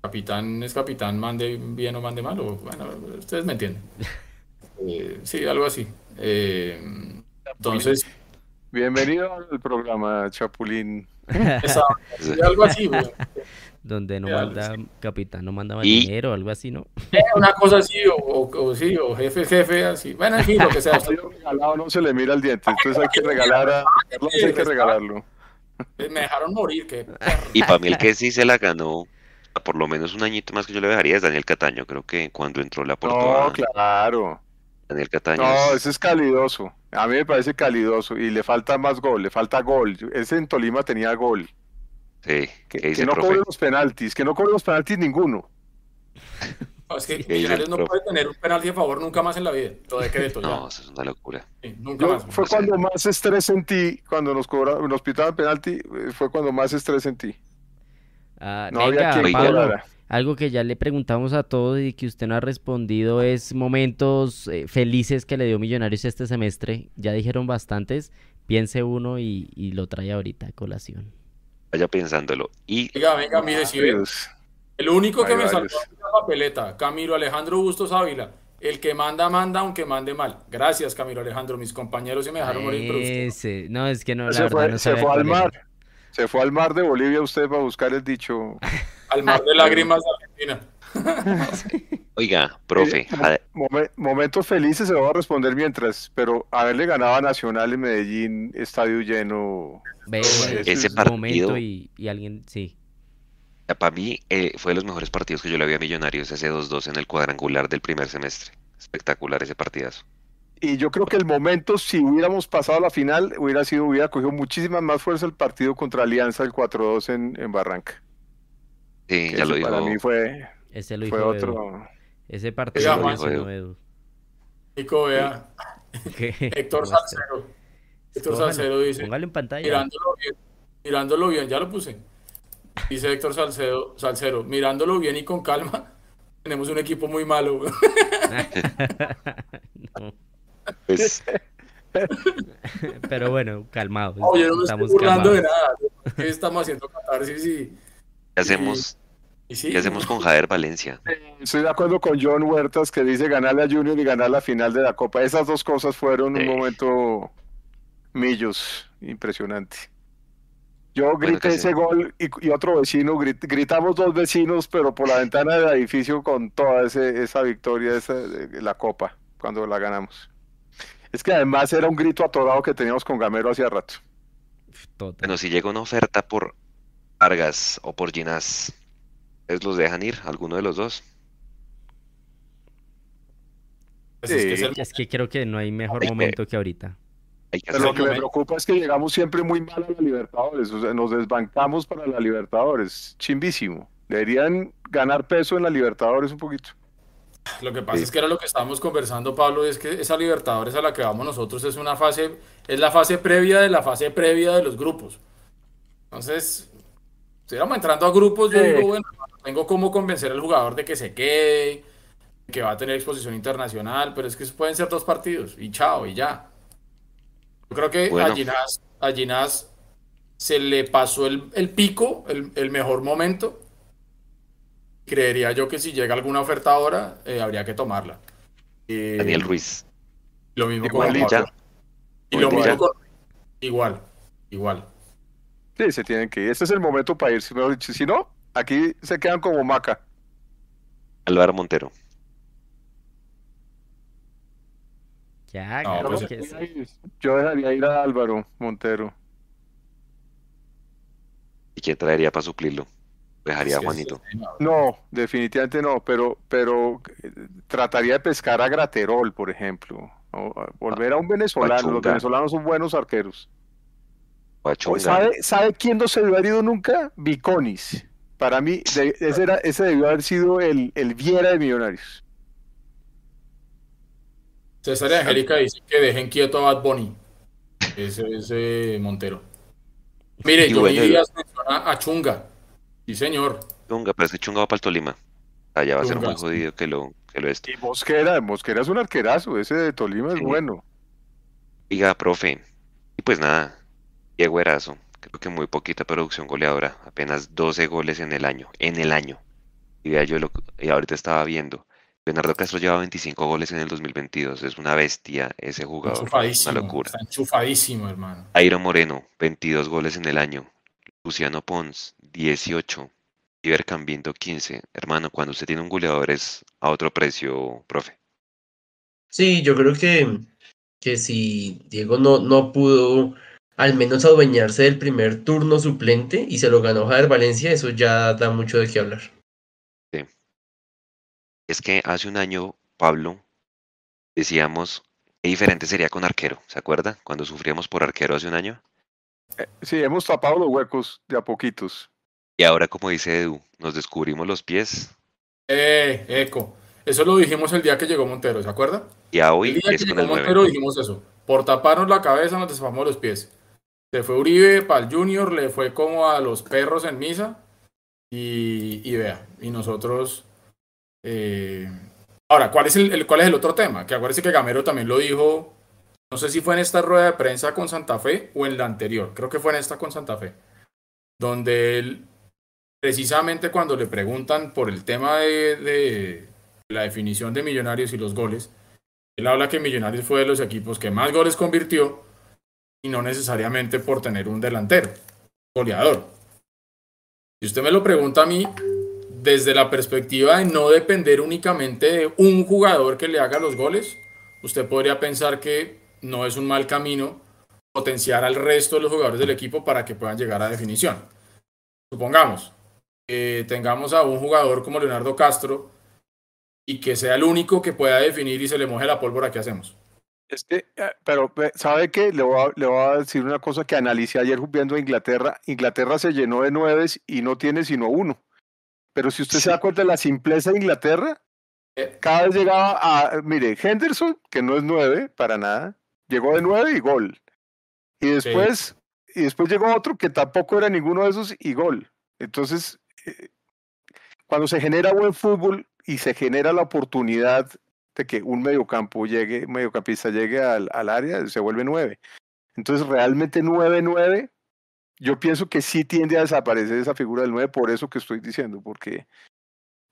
capitán es capitán, mande bien o mande mal, o bueno, ustedes me entienden. Eh, sí, algo así. Eh, entonces, Bienvenido al programa, Chapulín. esa- sí, algo así, güey. Donde no algo manda capitán, no manda Y- marinero, algo así, ¿no? Una cosa así, o, o- o sí, o jefe, jefe, así. Bueno, en fin, lo que sea. Ha sido regalado, no se le mira el diente, entonces hay que regalar a Carlos, hay que regalarlo. Me dejaron morir, que Y para mí el que sí se la ganó, por lo menos un añito más que yo le dejaría, es Daniel Cataño. Creo que cuando entró le aportó No, claro. Daniel Cataño. No, es- ese es calidoso. A mí me parece calidoso y le falta más gol, le falta gol. Ese en Tolima tenía gol. Sí, Que, ¿qué dice que no cobre los penaltis, que no cobre los penaltis ninguno. no, es que Sí, Millonarios no profe. puede tener un penalti a favor nunca más en la vida. Lo decreto, ya. No, eso es una locura. Sí, nunca Yo- más. fue cuando más estrés sentí, cuando nos cobra, nos pitaban penalti, eh, fue cuando más estrés sentí. Ah, No había venga, quien Pablo, algo que ya le preguntamos a todos y que usted no ha respondido es momentos eh, felices que le dio Millonarios este semestre. Ya dijeron bastantes, piense uno y, y lo trae ahorita a colación. Vaya pensándolo. Y Venga, venga, mire, si. El único que me varios. saltó papeleta. Camilo Alejandro Bustos Ávila. El que manda, manda, aunque mande mal. Gracias, Camilo Alejandro. Mis compañeros se me dejaron morir. Ese, no, es que no, la Se verdad fue, no se fue al era. mar. Se fue al mar de Bolivia usted para buscar el dicho. Al mar de lágrimas de Argentina. Oiga, profe, Eh, Momen- momentos felices se lo voy a responder mientras, pero haberle ganado a Nacional en Medellín, estadio lleno. Ve, Ese es partido- momento y, y alguien, sí. para mí eh, fue de los mejores partidos que yo le había a Millonarios, ese 2-2 en el cuadrangular del primer semestre. Espectacular ese partidazo. Y yo creo que el momento, si hubiéramos pasado a la final, hubiera sido, hubiera cogido muchísima más fuerza el partido contra Alianza, el 4-2 en, en Barranca. Sí, Que ya lo ese para mí fue, Ese lo fue dijo Edu. otro. Ese partido lo mencionó Edu. Edu. Nico, vea. ¿Qué? Héctor. Salcero. Héctor Salcedo dice, Póngalo en pantalla. mirándolo bien, mirándolo bien, ya lo puse. Dice Héctor Salcedo, Salcero, mirándolo bien y con calma, tenemos un equipo muy malo. No, Pues, Pero bueno, calmados. Oye, no me estoy estamos burlando de calmados. nada. ¿Qué estamos haciendo catarsis y, ¿qué hacemos, y sí? qué hacemos con Jader Valencia? Estoy de acuerdo con John Huertas que dice ganarle a Junior y ganar la final de la Copa. Esas dos cosas fueron un momento millos, impresionante. Yo grité ese sí. gol y, y otro vecino, grit- gritamos dos vecinos, pero por la ventana del edificio con toda ese- esa victoria, esa, de la Copa, cuando la ganamos. Es que además era un grito atorado que teníamos con Gamero hacía rato. Total. Bueno, si llega una oferta por Vargas o por Ginás, ¿ustedes los dejan ir? ¿Alguno de los dos? Pues es que es Sí. el- Es que creo que no hay mejor momento que ahorita. Hay que Pero lo que me preocupa es que llegamos siempre muy mal a la Libertadores, o sea, nos desbancamos para la Libertadores, chimbísimo. Deberían ganar peso en la Libertadores un poquito. Lo que pasa Sí. es que era lo que estábamos conversando, Pablo, es que esa Libertadores a la que vamos nosotros es una fase, es la fase previa de la fase previa de los grupos. Entonces, si entrando a grupos, yo digo, bueno, tengo cómo convencer al jugador de que se quede, que va a tener exposición internacional, pero es que pueden ser dos partidos y chao, y ya. Yo creo que Bueno. a Ginás, a Ginás se le pasó el, el pico, el, el mejor momento. Creería yo que si llega alguna oferta ahora, eh, habría que tomarla. Eh, Daniel Ruiz. Lo mismo con. Juan Pablo. Y lo mismo con... Igual, igual. Sí, se tienen que ir. Este es el momento para irse. Si no, aquí se quedan como maca. Álvaro Montero. Ya, No, claro pues, que sí. Yo dejaría ir a Álvaro Montero. ¿Y quién traería para suplirlo? Dejaría a Juanito. No, definitivamente no, pero, pero eh, trataría de pescar a Graterol, por ejemplo. o volver a un venezolano. Los venezolanos son buenos arqueros. ¿Sabe, ¿Sabe quién no se haber ido nunca? Viconis. Para mí, de- ese, era, ese debió haber sido el, el Viera de Millonarios. César y Angélica dice que dejen quieto a Bad Bunny. Ese es Montero. Mire, Y Johnny bueno, Díaz menciona a Chunga. Sí, señor. Chunga, pero ese Chunga va para el Tolima. Allá va a ser muy sí. jodido que lo, que lo esto. Y Mosquera, Mosquera es un arquerazo. Ese de Tolima es bueno. Oiga, profe. Y pues nada, Diego Erazo. Creo que muy poquita producción goleadora. Apenas 12 goles en el año. En el año. Y vea, yo lo, y ahorita estaba viendo. Leonardo Castro lleva 25 goles en el 2022. Es una bestia ese jugador. Una Enchufadísimo. locura. Está enchufadísimo, hermano. Airo Moreno, 22 goles en el año. Luciano Pons, 18. Iber Cambindo, 15. Hermano, cuando usted tiene un goleador es a otro precio, profe. Sí, yo creo que, que si Diego no, no pudo al menos adueñarse del primer turno suplente y se lo ganó Javier Valencia, eso ya da mucho de qué hablar. Es que hace un año, Pablo, decíamos qué diferente sería con arquero. ¿Se acuerda? Cuando sufríamos por arquero hace un año. Sí, hemos tapado los huecos de a poquitos. Y ahora, como dice Edu, nos descubrimos los pies. Eh, eco. Eso lo dijimos el día que llegó Montero, ¿se acuerda? Y a El hoy día que es llegó el 9. Montero dijimos eso. Por taparnos la cabeza nos despamos los pies. Se fue Uribe para el Junior, le fue como a los perros en misa. Y, vea, y nosotros. eh, Ahora, ¿cuál es el, ¿cuál es el otro tema? Que acuérdese que Gamero también lo dijo. No sé si fue en esta rueda de prensa con Santa Fe o en la anterior. Creo que fue en esta con Santa Fe. Donde él precisamente cuando le preguntan por el tema de, de la definición de Millonarios y los goles, él habla que Millonarios fue de los equipos que más goles convirtió y no necesariamente por tener un delantero, goleador. Si usted me lo pregunta a mí, desde la perspectiva de no depender únicamente de un jugador que le haga los goles, usted podría pensar que no es un mal camino potenciar al resto de los jugadores del equipo para que puedan llegar a definición. Supongamos que tengamos a un jugador como Leonardo Castro y que sea el único que pueda definir y se le moje la pólvora, ¿qué hacemos? Es que, eh, pero ¿sabe qué? Le voy, a, le voy a decir una cosa que analicé ayer viendo a Inglaterra. Inglaterra se llenó de nueves y no tiene sino uno. Pero si usted se da cuenta de la simpleza de Inglaterra, Eh. cada vez llegaba a, mire, Henderson, que no es nueve para nada, llegó de nueve y gol. Y después, y después llegó otro que tampoco era ninguno de esos y gol. Entonces, eh, cuando se genera buen fútbol y se genera la oportunidad de que un mediocampo llegue, un mediocampista llegue al, al área, se vuelve nueve. Entonces, realmente nueve, nueve, yo pienso que sí tiende a desaparecer esa figura del nueve, por eso que estoy diciendo, porque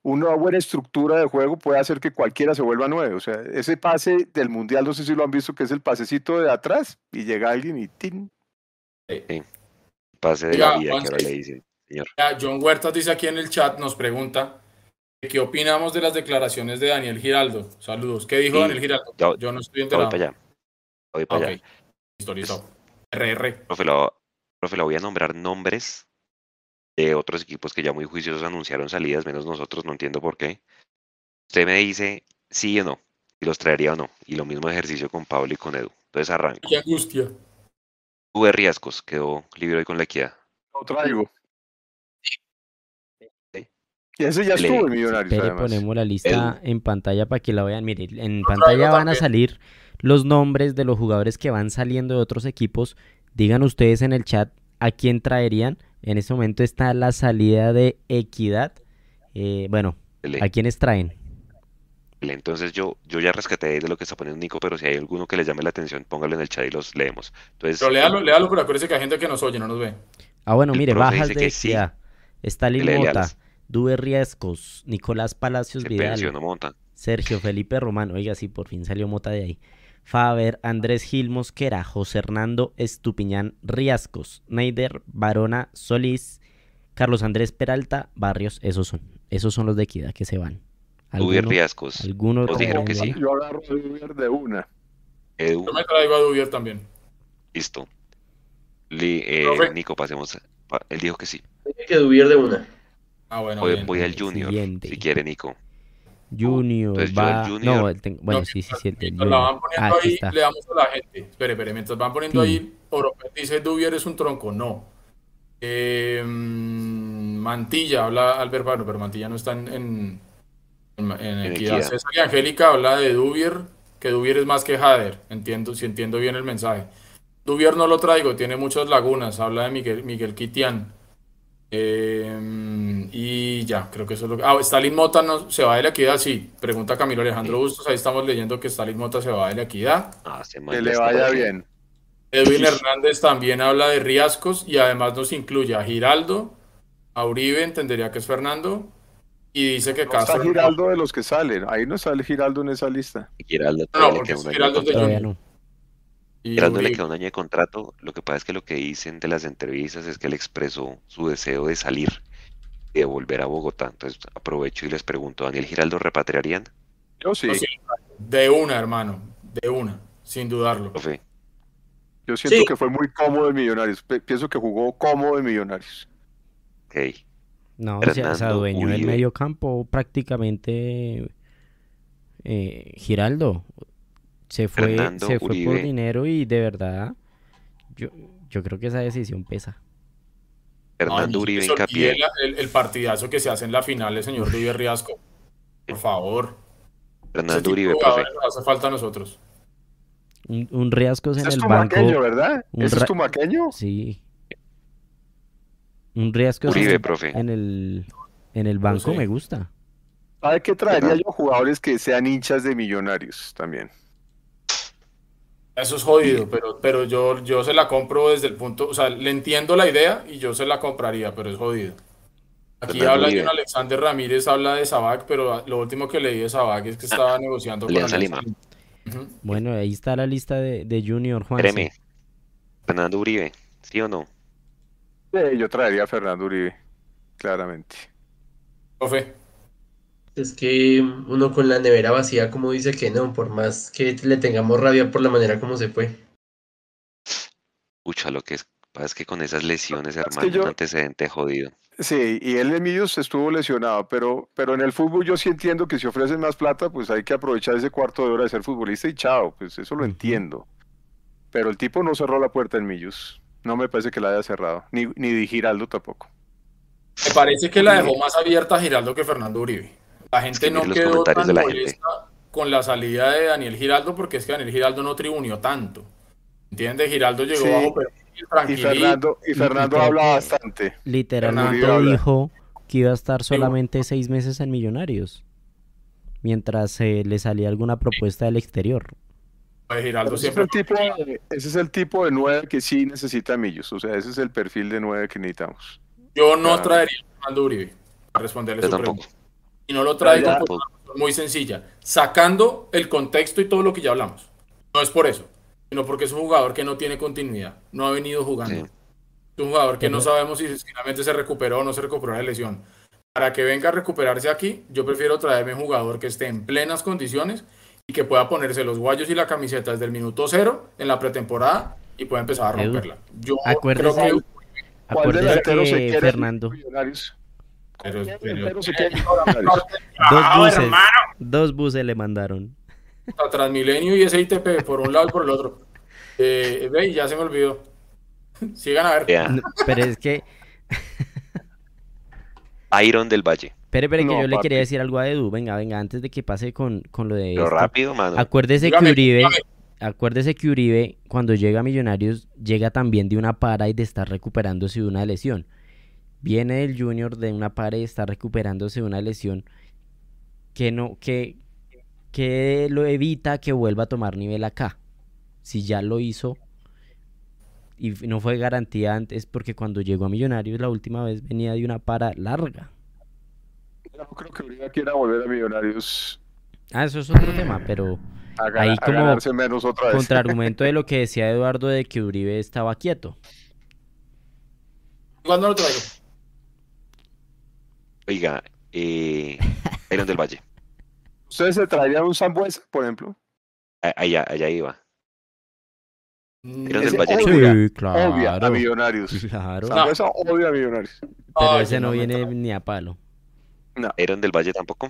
una buena estructura de juego puede hacer que cualquiera se vuelva nueve. O sea, ese pase del mundial, no sé si lo han visto, que es el pasecito de atrás y llega alguien y ¡tin! Pase de Oiga, la vida que ahora le dicen, señor. John Huertas dice aquí en el chat, nos pregunta, ¿qué opinamos de las declaraciones de Daniel Giraldo? Saludos. ¿Qué dijo Sí, Daniel Giraldo? Yo no estoy enterado. voy para allá. Voy para allá. Listo. RR. Profe, la, profe, la voy a nombrar nombres de otros equipos que ya muy juiciosos anunciaron salidas, menos nosotros, no entiendo por qué. Usted me dice sí o no, y los traería o no. Y lo mismo ejercicio con Pablo y con Edu. Entonces arranco. Qué angustia. Tuve riesgos, quedó libre hoy con la equidad. Lo traigo. Y ese ya estuvo en Millonarios, Espere, además. ponemos la lista en pantalla para que la vean. Mire, en pantalla van a salir los nombres de los jugadores que van saliendo de otros equipos. Digan ustedes en el chat a quién traerían. En este momento está la salida de Equidad. Eh, bueno, ¿a quiénes traen? Entonces yo, yo ya rescaté de lo que está poniendo Nico, pero si hay alguno que le llame la atención, póngalo en el chat y los leemos. Entonces, Pero léalo, léalo, pero acuérdese que hay gente que nos oye, no nos ve. Ah, bueno, El mire, bajas de sí. Equidad. Stalin Dele, Mota. Dube Riescos, Nicolás Palacios se Vidal, pensionó Monta. Sergio Felipe Román, oiga, sí, por fin salió Mota de ahí. Faber, Andrés Gil Mosquera, José Hernando Estupiñán Riascos, Neider Barona Solís, Carlos Andrés Peralta Barrios, esos son, esos son los de Equidad que se van. Tuve ¿Alguno, riesgos. alguno Todos traerá dijeron que sí. Yo agarro a Duber de una. Edu, Yo me traigo a Dubier también. listo. Li- eh. Nico, pasemos. pa- Él dijo que sí. Que Dubier de una. Ah, bueno, Voy, bien. voy al el Junior, siguiente. si quiere, Nico. Junior Entonces, va... Junior- No, el ten- bueno, No, sí, sí, sí, el la van poniendo Ah, ahí, está. le damos a la gente. Espere, espere, mientras van poniendo Sí. ahí, dice Dubier es un tronco. No. Eh, mm, Mantilla, habla Albert pero Mantilla no está en, en, en- en. Equidad. César y Angélica habla de Dubier, que Dubier es más que Jader. Entiendo, si entiendo bien el mensaje. Dubier no lo traigo, tiene muchas lagunas. Habla de Miguel, Miguel Quitián. Eh, y ya, creo que eso es lo que. Ah, Stalin Mota no, se va de la equidad, sí. Pregunta Camilo Alejandro Sí. Bustos. Ahí estamos leyendo que Stalin Mota se va de la equidad. Ah, se Que le esta vaya bien. Edwin Hernández también habla de riesgos y además nos incluye a Giraldo, a Uribe, entendería que es Fernando, y dice que No está Castro. Giraldo de los que salen. Ahí no sale Giraldo en esa lista. Giraldo No, porque de Giraldo es de contrato. Todavía Junior. Giraldo le queda un año de contrato. Lo que pasa es que lo que dicen de las entrevistas es que él expresó su deseo de salir, de volver a Bogotá. Entonces aprovecho y les pregunto, ¿Daniel Giraldo repatriarían? Yo sí. De una, hermano, de una, sin dudarlo. Profe, Yo siento Sí. que fue muy cómodo en Millonarios. Pienso que jugó cómodo en Millonarios. ok. No, o sea, adueñó del medio campo prácticamente eh, Giraldo. Se fue, Fernando se fue por Uribe. dinero y de verdad yo, yo creo que esa decisión pesa. Fernando No, Uribe hincapié. el, el partidazo que se hace en la final, el señor Dubier Riasco. Por favor. Fernando Uribe, profe. hace falta a nosotros. Un, un Riascos en es el tu banco. maqueño, ¿verdad? un ¿Ese es ra- tu maqueño? Sí. Un Riascos Uribe, en, profe. en el en el banco sé. me gusta. ¿Sabe qué traería yo? Jugadores que sean hinchas de Millonarios también. Eso es jodido, pero, pero yo, yo se la compro desde el punto, o sea, le entiendo la idea y yo se la compraría, pero es jodido. Aquí habla de un Alexander Ramírez, habla de Sabac, pero lo último que leí de Sabac es que estaba negociando con Alianza Alianza Lima. Ujú. Bueno, ahí está la lista de, de Junior, Juan. Créeme. Fernando Uribe, ¿sí o no? Sí, yo traería a Fernando Uribe, claramente. Profe, Es que uno con la nevera vacía, como dice que no, por más que le tengamos rabia por la manera como se fue. Pucha, lo que es, pasa es que con esas lesiones, que hermano, yo- un antecedente jodido. Sí, y él en Millos estuvo lesionado, pero, pero en el fútbol yo sí entiendo que si ofrecen más plata, pues hay que aprovechar ese cuarto de hora de ser futbolista y chao, pues eso lo entiendo. Pero el tipo no cerró la puerta en Millos. No me parece que la haya cerrado, ni, ni Di Giraldo tampoco. me parece que la dejó más abierta a Giraldo que Fernando Uribe. La gente que no quedó comentarios tan de la gente. molesta con la salida de Daniel Giraldo porque es que Daniel Giraldo no tribunió tanto. ¿Entiendes? Giraldo llegó Sí. bajo perfil, Y. Fernando, y habla bastante. Literalmente Fernando habla. dijo que iba a estar solamente seis meses en Millonarios. Mientras eh, le salía alguna propuesta del exterior. Pues Giraldo Ese es, siempre el tipo de, ese es el tipo de nueve que sí necesita Millos, o sea, ese es el perfil de nueve que necesitamos. Yo no traería a Fernando Uribe para responderle Yo su tampoco. pregunta. Y no lo traigo Ya, por una razón muy sencilla. Sacando el contexto y todo lo que ya hablamos. No es por eso, sino porque es un jugador que no tiene continuidad. No ha venido jugando. Sí. Es un jugador que no sabemos si finalmente se recuperó o no se recuperó de lesión. Para que venga a recuperarse aquí, yo prefiero traerme un jugador que esté en plenas condiciones y que pueda ponerse los guayos y la camiseta desde el minuto cero en la pretemporada y pueda empezar a romperla. Yo acuérdese- creo que ¿Cuál Acuérdese que Fernando, Millonarios? Pero- ¿Cuál pero- Millonarios? dos buses, hermano. dos buses le mandaron. a Transmilenio y ese ITP por un lado y por el otro. Eh, ve, ya se me olvidó. Sigan a ver. No, pero es que, Iron del Valle. espere, espere, que No, yo le quería decir algo a Edu. Venga, venga, antes de que pase con, con lo de Pero esto. rápido, mano. Acuérdese Dígame, que Uribe, dígame. acuérdese que Uribe, cuando llega a Millonarios, llega también de una para y de estar recuperándose de una lesión. Viene del Junior de una para y está recuperándose de una lesión que no, que, que lo evita que vuelva a tomar nivel acá. Si ya lo hizo y no fue garantía antes, porque cuando llegó a Millonarios la última vez venía de una para larga. Yo no creo que Uribe quiera volver a Millonarios Ah, eso es otro tema, pero a, gana- Ahí como menos otra vez. contraargumento de lo que decía Eduardo de que Uribe estaba quieto. ¿Cuándo lo traigo? Oiga, eh, Iron del Valle. ¿Ustedes se traerían un Sambuesa, por ejemplo? A- Allá, allá iba. Mm, Iron del Ese Valle. Sí, odia a. Millonarios. Claro. Sambuesa odia a Millonarios. Pero Ay, ese no me viene ni a palo. No. Iron del Valle tampoco.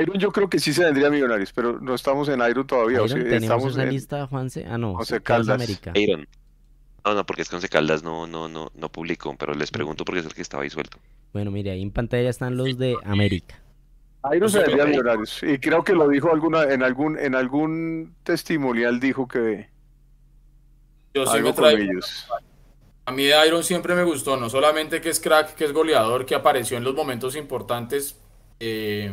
Iron yo creo que sí se vendría a Millonarios, pero no estamos en Iron todavía. o sea, Iron, ¿Tenemos estamos esa en- lista, Juanse? Ah, no. Once Caldas Caldas. América. Iron. No, no, porque es que Once Caldas no, no, no, no publicó, pero les pregunto porque es el que estaba ahí suelto. Bueno, mire, ahí en pantalla están los de América. Iron se Pues, vendría a ok. Millonarios. Y creo que lo dijo alguna, en algún, en algún testimonial dijo que Yo sí algo me con ellos. A mí de Iron siempre me gustó, no solamente que es crack, que es goleador, que apareció en los momentos importantes, eh,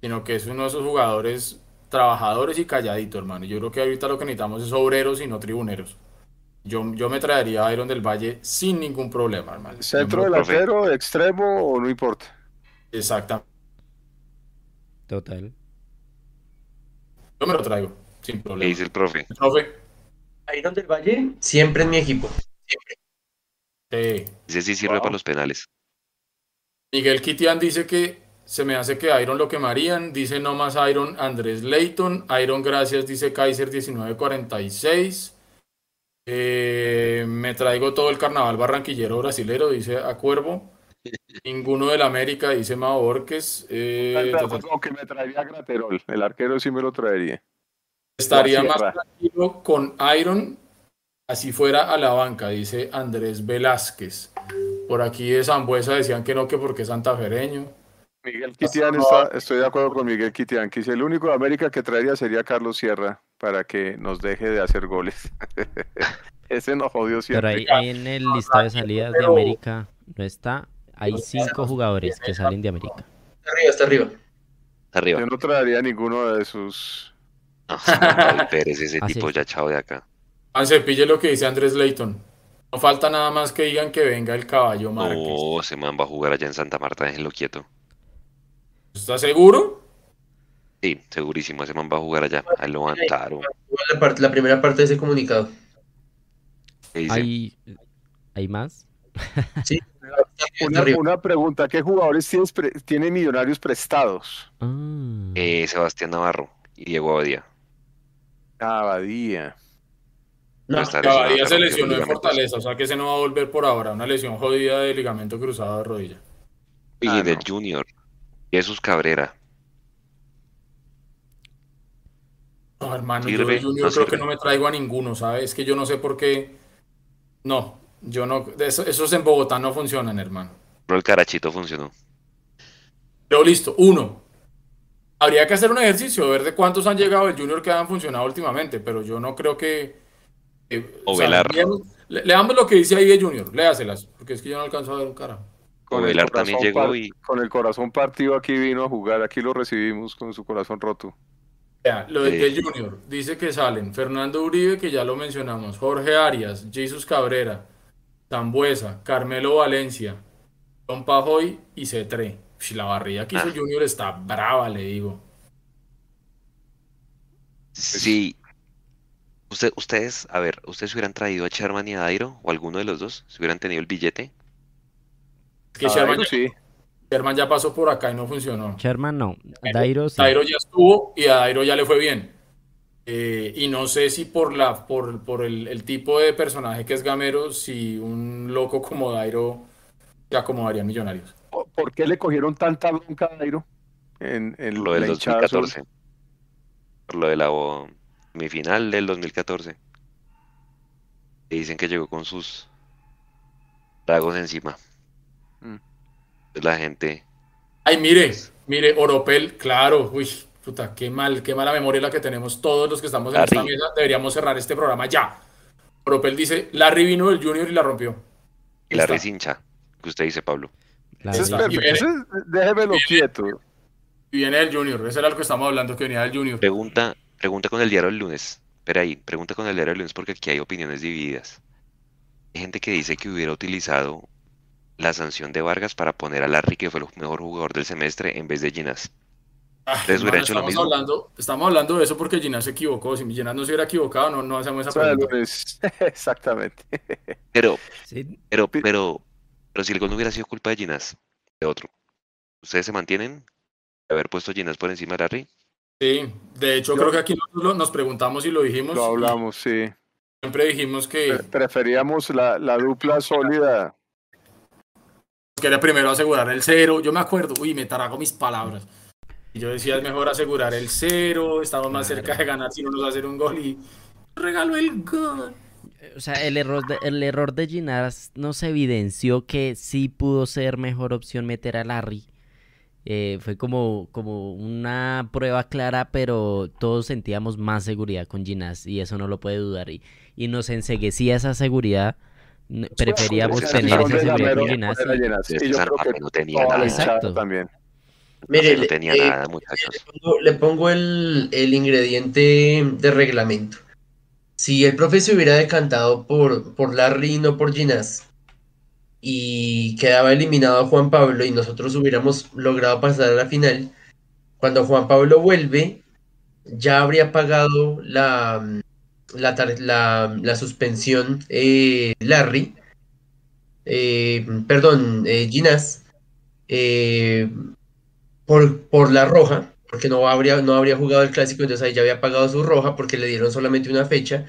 sino que es uno de esos jugadores trabajadores y calladito, hermano. Yo creo que ahorita lo que necesitamos es obreros y no tribuneros. Yo, yo me traería a Iron del Valle sin ningún problema, hermano. Centro delantero, extremo o no importa. Exactamente. Total. Yo me lo traigo, sin ¿Qué problema. dice el profe? Profe, Iron del Valle, siempre en mi equipo. eh, Ese sí sirve Wow. para los penales. Miguel Kitian dice que se me hace que Iron lo quemarían. Dice no más Iron Andrés Leighton. Iron gracias, dice Kaiser 1946. Eh, me traigo todo el carnaval barranquillero brasilero, dice Acuervo. Ninguno del América, dice Mao Borges. Eh, que me traería a Graterol. El arquero sí me lo traería. estaría más tranquilo con Iron, así fuera a la banca, dice Andrés Velázquez. Por aquí de Zambuesa decían que no, que porque es santafereño. Miguel Quitián está, estoy de acuerdo con Miguel Quitián, que dice el único de América que traería sería Carlos Sierra para que nos deje de hacer goles. Ese nos jodió Pero siempre. ahí, ahí en el listado de salidas de América no está. Hay cinco jugadores que salen de América. Está arriba, está arriba. Arriba. Yo no traería ninguno de sus. No, Pérez, ese Ah, tipo ya chao de acá. Anse, pille lo que dice Andrés Leighton. No falta nada más que digan que venga el caballo Márquez. No, ese man va a jugar allá en Santa Marta, déjenlo quieto. ¿Estás seguro? Sí, segurísimo, ese man va a jugar allá. Ahí lo levantaron. La, parte- la primera parte de ese comunicado. ¿Hay, ¿Hay más? Sí, Una, una pregunta, ¿qué jugadores tienes pre- tiene Millonarios prestados? Ah. Eh, Sebastián Navarro y Diego Abadía. Abadía. No, lesionado, se lesionó en. Fortaleza, o sea que ese no va a volver por ahora. Una lesión jodida de ligamento cruzado de rodilla. Y Ah, del no. Junior. Jesús Cabrera. No, hermano, yo no creo sirve. que no me traigo a ninguno, ¿sabes? Es que yo no sé por qué. No, yo no. eso- esos en Bogotá no funcionan, hermano. Pero el carachito funcionó. Pero listo, uno. Habría que hacer un ejercicio, ver de cuántos han llegado del Junior que han funcionado últimamente, pero yo no creo que. eh, O sea, Velar. leamos- le- leamos lo que dice ahí de Junior, léaselas, porque es que yo no alcanzo a ver un carajo. Con el también corazón llegó par- y Con el corazón partido aquí vino a jugar, aquí lo recibimos con su corazón roto. Lo de- del Junior, dice que salen Fernando Uribe, que ya lo mencionamos, Jorge Arias, Jesus Cabrera, Zambuesa, Carmelo Valencia, Don Pajoy y Cetré. Ush, La barrilla que hizo Ah. Junior está brava, le digo. Sí. Usted, ustedes, a ver, ¿ustedes hubieran traído a Sherman y a Dairo? ¿O alguno de los dos? Si hubieran tenido el billete. Que Ah, Sherman, ya, sí. Sherman ya pasó por acá y no funcionó. Sherman no. Dairo sí. Dairo ya estuvo y a Dairo ya le fue bien. Eh, y no sé si por la por, por el, el tipo de personaje que es Gamero, si un loco como Dairo se acomodaría en Millonarios. ¿Por qué le cogieron tanta bronca a Dairo? En, en lo del la hinchada azul? 2014. Por lo de la o- semifinal del 2014. Y dicen que llegó con sus tragos encima. Entonces la gente. Ay, mire, mire, Oropel, claro, uy, puta, qué mal, qué mala memoria la que tenemos todos los que estamos en esta Larry. mesa. Deberíamos cerrar este programa ya. Oropel dice, Larry vino del Junior y la rompió. Y la Está. recincha. Que usted dice, Pablo. La Ese es viene- ese es- déjemelo quieto. Y viene del Junior, ese era lo que estamos hablando, que venía del Junior. Pregunta, pregunta con el diario del lunes. Espera ahí, pregunta con el diario del lunes porque aquí hay opiniones divididas. Hay gente que dice que hubiera utilizado la sanción de Vargas para poner a Larry, que fue el mejor jugador del semestre, en vez de. Ah, ¿Ustedes hubieran hermano, hecho lo estamos mismo? hablando, estamos hablando de eso porque Ginás se equivocó. Si Ginás no se hubiera equivocado, no, no hacemos esa pregunta. Exactamente. Pero, Sí, pero, pero, pero si el gol no hubiera sido culpa de Ginas, de otro, ¿ustedes se mantienen de haber puesto a Ginas por encima de Larry? Sí, de hecho, Yo- creo que aquí nosotros nos preguntamos y lo dijimos. Lo hablamos, sí. Siempre dijimos que Pre- Preferíamos la, la dupla sólida. Quería primero asegurar el cero. Yo me acuerdo, uy, me tarago mis palabras. Yo decía, es mejor asegurar el cero, estamos más Claro. cerca de ganar si no nos hacer un gol y regaló el gol. O sea, el error de, el error de Ginás nos evidenció que sí pudo ser mejor opción meter a Larry. Eh, fue como, como una prueba clara, pero todos sentíamos más seguridad con Ginás y eso no lo puede dudar. Y, y nos enseguecía esa seguridad. N- Preferíamos esa tener esa seguridad Gamero con Ginás. poner a y- Ginás. Es Y que yo creo que no tenía nada. Exacto. también. Mire, no le- tenía eh, nada, muchachos. le pongo, le pongo el, el ingrediente de reglamento. Si el profe se hubiera decantado por, por Larry y no por Ginás y quedaba eliminado a Juan Pablo y nosotros hubiéramos logrado pasar a la final, cuando Juan Pablo vuelve, ya habría pagado la, la, la- la suspensión eh, Larry, eh, perdón, eh, Ginás, eh, por, por la roja, porque no habría, no habría jugado el clásico, entonces ahí ya había pagado su roja porque le dieron solamente una fecha.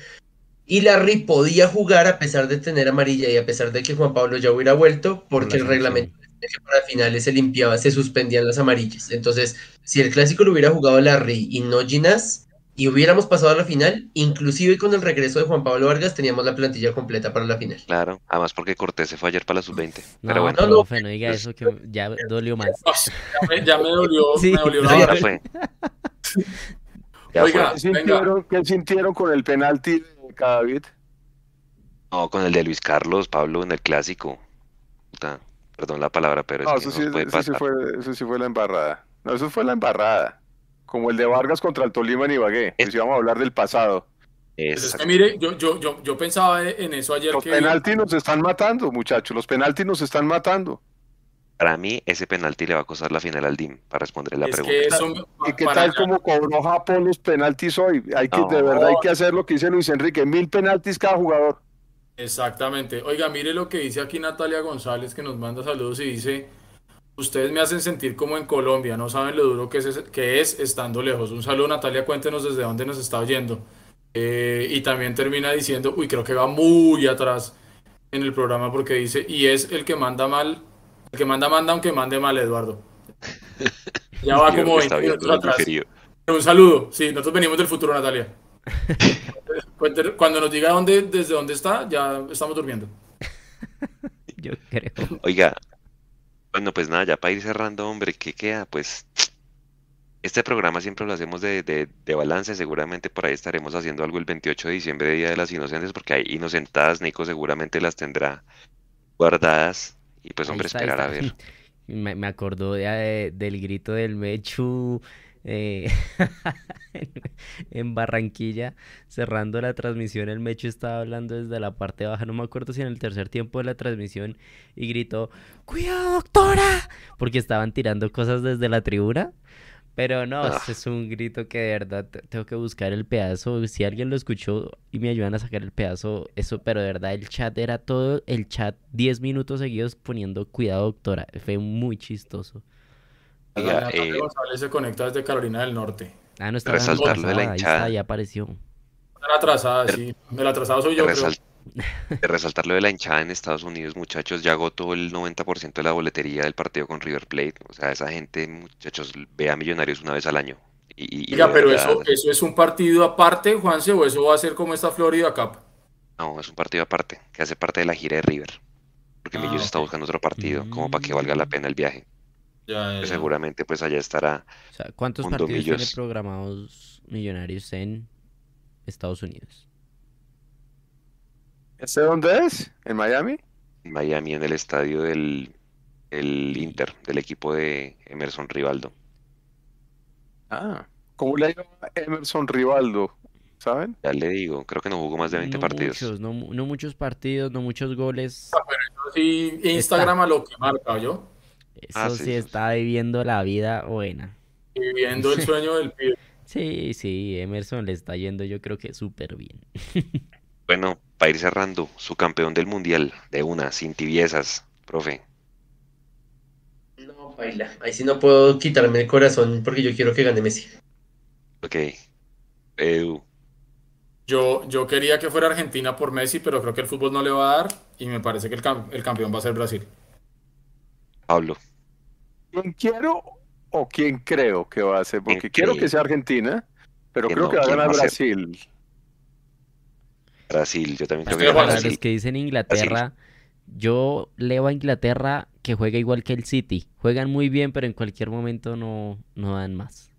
Y Larry podía jugar a pesar de tener amarilla y a pesar de que Juan Pablo ya hubiera vuelto, porque el reglamento que para finales se limpiaba, se suspendían las amarillas. Entonces, si el clásico lo hubiera jugado Larry y no Ginás, y hubiéramos pasado a la final, inclusive con el regreso de Juan Pablo Vargas, teníamos la plantilla completa para la final. Claro, además porque Cortés se fue ayer para la sub-20. Pero No, bueno, No, no. profe, no diga eso que ya dolió más. Ya me, ya me dolió, Sí. me dolió la ya fue. Ya Oiga, fue. ¿Qué sintieron, qué sintieron con el penalti de David? No, con el de Luis Carlos, Pablo, en el clásico. Puta, perdón la palabra, pero es No, que eso no sí, puede eso sí pasar. fue, eso sí fue la embarrada. No, eso fue la embarrada. Como el de Vargas contra el Tolima en Ibagué. Pues íbamos a hablar del pasado. Pues es que mire, yo, yo, yo, yo pensaba en eso ayer Los que penaltis nos están matando, muchachos. Los penaltis nos están matando. Para mí, ese penalti le va a costar la final al DIM para responder la es pregunta. que eso ¿Y qué tal allá- como cobró Japón los penaltis hoy? Hay que, de verdad hay que hacer lo que dice Luis Enrique, mil penaltis cada jugador. Exactamente. Oiga, mire lo que dice aquí Natalia González, que nos manda saludos y dice, ustedes me hacen sentir como en Colombia, no saben lo duro que es, que es estando lejos. Un saludo, Natalia, cuéntenos desde dónde nos está oyendo. Eh, y también termina diciendo, uy, creo que va muy atrás en el programa porque dice, y es el que manda mal, el que manda manda aunque mande mal, Eduardo. Ya va como que está 20 viendo minutos el atrás. Un saludo, sí, nosotros venimos del futuro, Natalia. Cuando nos diga dónde, desde dónde está, ya estamos durmiendo. Yo creo. Oiga, bueno, pues nada, ya para ir cerrando, hombre, ¿qué queda? Pues este programa siempre lo hacemos de, de, de balance, seguramente por ahí estaremos haciendo algo el 28 de diciembre, Día de las Inocentes, porque hay inocentadas, Nico seguramente las tendrá guardadas, y pues hombre, está, esperar a ver. Me, me acordó de, del grito del Mechu eh, en, Barranquilla, cerrando la transmisión. El Mechu estaba hablando desde la parte baja, no me acuerdo si en el tercer tiempo de la transmisión, y gritó: ¡Cuidado, doctora! Porque estaban tirando cosas desde la tribuna. Pero no, Ah. es un grito que de verdad te- tengo que buscar el pedazo. Si alguien lo escuchó y me ayudan a sacar el pedazo, eso, pero de verdad el chat era todo el chat 10 minutos seguidos poniendo cuidado, doctora. Fue muy chistoso. Oiga, eh, González se conecta desde Carolina del Norte. Ah, no estaba Resaltar lo de la ahí hinchada. está, ya apareció. Están atrasadas, sí. El atrasado soy De, yo, creo. de resaltar lo de la hinchada en Estados Unidos, muchachos, ya agotó el 90% de la boletería del partido con River Plate. O sea, esa gente, muchachos, ve a Millonarios una vez al año. Y, Oiga, pero verdad, eso, eso es un partido aparte, Juanse, o eso va a ser como esta Florida Cup. No, es un partido aparte, que hace parte de la gira de River. Porque Ah, Millos está buscando otro partido, como para que valga la Mm. pena el viaje. Ya, ya, Pues ya. seguramente pues allá estará. O sea, ¿cuántos partidos tiene programados Millonarios en Estados Unidos? ¿Este dónde es? ¿En Miami? en Miami en el estadio del, del Inter, del equipo de Emerson Rivaldo. Ah, ¿cómo le ha ido a Emerson Rivaldo? ¿Saben? Ya le digo, creo que no jugó más de 20 no partidos. muchos, no, mu- no muchos partidos, no muchos goles. Sí, Instagram a lo que marca, yo. Eso Ah, sí, sí, eso está viviendo la vida buena. Viviendo el sueño del pibe. Sí, sí, Emerson le está yendo yo creo que súper bien. Bueno, para ir cerrando, su campeón del mundial, de una, sin tibiezas, profe. No, baila. Ahí sí no puedo quitarme el corazón porque yo quiero que gane Messi. Ok. Edu, Yo, yo quería que fuera Argentina por Messi, pero creo que el fútbol no le va a dar y me parece que el, cam- el campeón va a ser Brasil. Pablo, ¿Quién quiero o quién creo que va a ser? ¿Quién Porque quiero que sea Argentina, pero Que creo no, que va a ¿quién ganar va a ser? Brasil. Brasil, yo también creo que de gana acuerdo. Para Brasil. los que dicen Inglaterra, yo leo a Inglaterra que juega igual que el City. Juegan muy bien, pero en cualquier momento no, no dan más.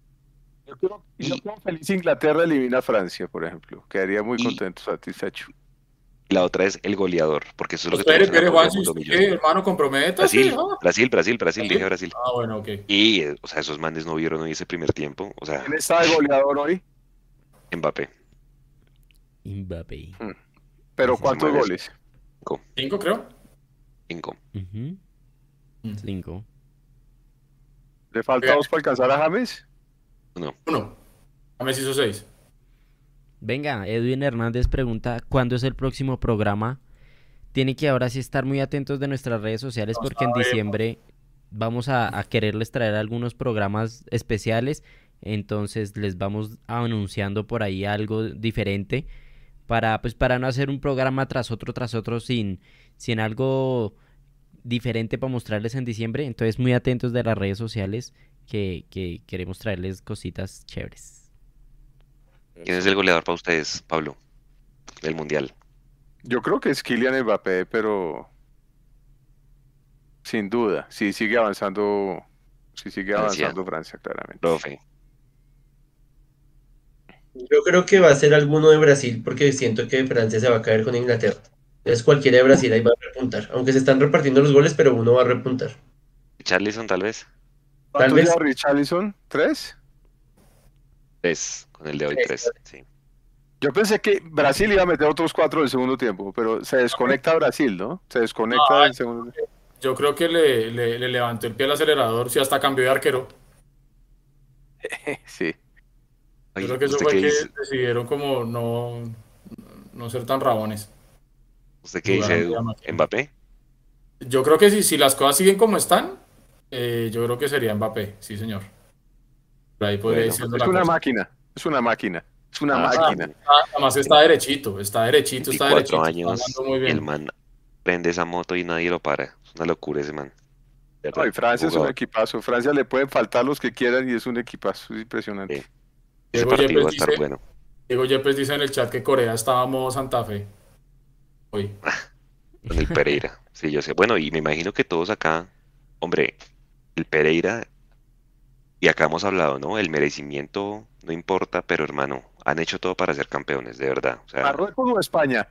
Yo creo, yo creo feliz Inglaterra elimina a Francia, por ejemplo. Quedaría muy Y- contento, satisfecho. La otra es el goleador, porque eso es lo que tenemos en la Juan, si usted, hermano, comprometa. Brasil. Brasil, Brasil, Brasil, dije Brasil. Ah, bueno, ok. Y, o sea, esos manes no vieron hoy ese primer tiempo. O sea, ¿Quién está de goleador hoy? Mbappé. Mbappé. Pero Ese ¿cuántos goles? Cinco, creo. Cinco. Mm. Cinco. ¿Le falta dos para alcanzar a James? Uno. A Messi hizo seis. Venga, Edwin Hernández pregunta, ¿cuándo es el próximo programa? Tiene que ahora sí estar muy atentos de nuestras redes sociales porque en diciembre vamos a, a quererles traer algunos programas especiales, entonces les vamos anunciando por ahí algo diferente para pues para no hacer un programa tras otro tras otro sin sin algo diferente para mostrarles en diciembre, entonces muy atentos de las redes sociales que, que queremos traerles cositas chéveres. ¿Quién es el goleador para ustedes, Pablo? Del mundial. Yo creo que es Kylian Mbappé, pero sin duda, si sigue avanzando, si sigue Francia. avanzando Francia, claramente. Profe. Yo creo que va a ser alguno de Brasil porque siento que Francia se va a caer con Inglaterra. Entonces cualquiera de Brasil ahí va a repuntar. Aunque se están repartiendo los goles, pero uno va a repuntar. Charlison, tal vez. ¿Cuántos vez- Richarlison? ¿Tres? Tres. Con el de hoy, Tres, tres. Sí. Yo pensé que Brasil iba a meter otros cuatro del segundo tiempo, pero se desconecta Brasil, ¿no? Se desconecta No, del segundo tiempo. Yo creo que le, le- le levantó el pie al acelerador, si hasta cambió de arquero. Sí. Ay, Yo creo que eso ¿usted fue que dice, decidieron como no, no ser tan rabones. usted qué dice, Edu? ¿Mbappé? Yo creo que si, si las cosas siguen como están, eh, yo creo que sería Mbappé, sí señor. Ahí podría Bueno, Es una cosa. máquina, es una máquina, es una Ah, máquina. Ah, Además está derechito, está derechito, está 24 derechito. años está muy y el bien. man prende esa moto y nadie lo para. Es una locura ese man. No, y Francia es un equipazo. Francia le pueden faltar los que quieran y es un equipazo. Es impresionante. Sí. Ese Diego Yepes va a estar dice- bueno. Diego Yepes dice en el chat que Corea estaba modo Santa Fe. Hoy. Con el Pereira. Sí, yo sé. Bueno, y me imagino que todos acá, hombre, el Pereira, y acá hemos hablado, ¿no? El merecimiento no importa, pero hermano, han hecho todo para ser campeones, de verdad. O sea, ¿Marruecos o España?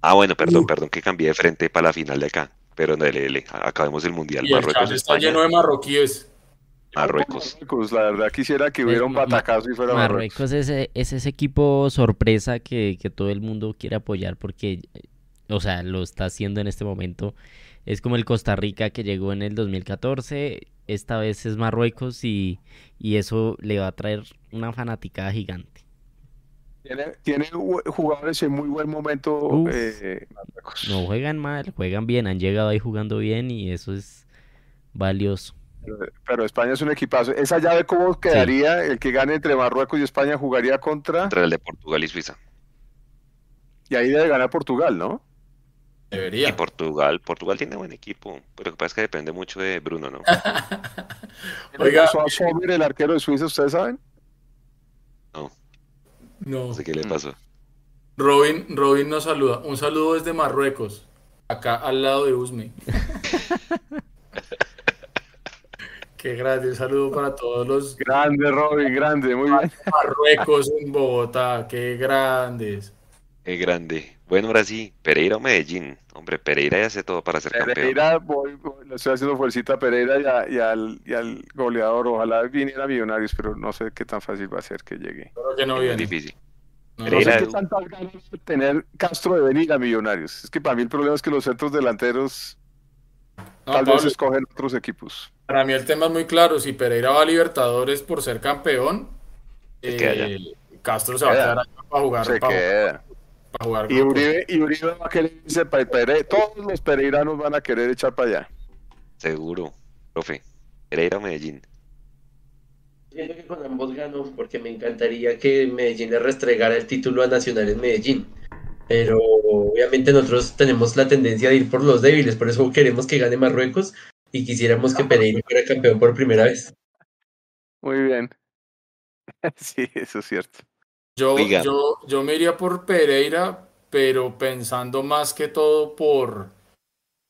ah, bueno, perdón, perdón que cambié de frente para la final de acá. Pero no, dele, acabemos el mundial. Y el Marruecos, chat está España, lleno de marroquíes. Marruecos. Marruecos, la verdad quisiera que hubiera un batacazo y fuera Marruecos. Marruecos es, es ese equipo sorpresa que, que todo el mundo quiere apoyar porque, o sea, lo está haciendo en este momento. Es como el Costa Rica que llegó en el 2014, esta vez es Marruecos y, y eso le va a traer una fanaticada gigante. Tiene, tiene ju- jugadores en muy buen momento. Uf. eh, Marruecos. No juegan mal, juegan bien, han llegado ahí jugando bien y eso es valioso. Pero, pero España es un equipazo. ¿Esa llave cómo quedaría? El que gane entre Marruecos y España jugaría contra. Entre el de Portugal y Suiza. Y ahí debe ganar Portugal, ¿no? Y. Portugal, Portugal tiene buen equipo, pero lo que pasa es que depende mucho de Bruno, ¿no? ¿Qué le Oiga. pasó a Sommer, el arquero de Suiza, ustedes saben? No. No sé qué le Mm. pasó. Robin, Robin nos saluda. Un saludo desde Marruecos. Acá al lado de Usme. Qué grande. Un saludo para todos los Grande, Robin, grande, muy bien. Marruecos en Bogotá. Qué grandes. Qué grande. Bueno, ahora sí, Pereira o Medellín. Hombre, Pereira ya hace todo para ser campeón. Pereira, voy, voy- le estoy haciendo fuercita a Pereira y, a- y al, y al goleador. Ojalá viniera Millonarios, pero no sé qué tan fácil va a ser que llegue. Creo que no Es viene. difícil. No, No Pereira, sé qué tantas ganas de tener Castro de venir a Millonarios. Es que para mí el problema es que los centros delanteros no, tal Pablo, vez escogen otros equipos. para mí el tema es muy claro. Si Pereira va a Libertadores por ser campeón, Se eh, Castro se va a Queda. quedar acá para jugar. Se para, queda. Para jugar Y. Uribe, y Uribe va a querer irse para Pereira. Todos los pereiranos van a querer echar para allá. Seguro, profe. Pereira o Medellín. Siento que con ambos gano porque me encantaría que Medellín le restregara el título a Nacional en Medellín. Pero obviamente nosotros tenemos la tendencia de ir por los débiles, por eso queremos que gane Marruecos y quisiéramos que Pereira fuera campeón por primera vez. Muy bien. Sí, eso es cierto. Yo, Oiga. yo, yo me iría por Pereira, pero pensando más que todo por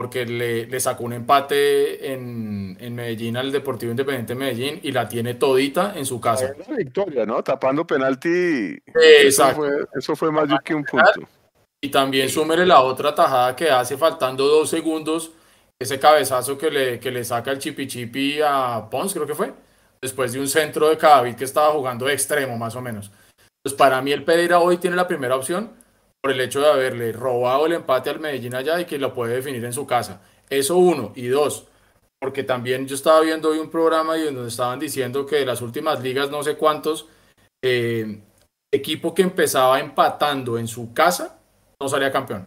porque le, le sacó un empate en, en Medellín al Deportivo Independiente de Medellín y la tiene todita en su casa. Una victoria, ¿no? Tapando penalti. Eso Exacto. fue, eso fue más de que un punto. Y también súmele la otra tajada que hace faltando dos segundos, ese cabezazo que le, que le saca el chipi chipi a Pons, creo que fue, después de un centro de Cadavid que estaba jugando de extremo, más o menos. Pues para mí el Pereira hoy tiene la primera opción por el hecho de haberle robado el empate al Medellín allá y que lo puede definir en su casa. Eso uno. Y dos, porque también yo estaba viendo hoy un programa y donde estaban diciendo que de las últimas ligas, no sé cuántos, eh, equipo que empezaba empatando en su casa, no salía campeón.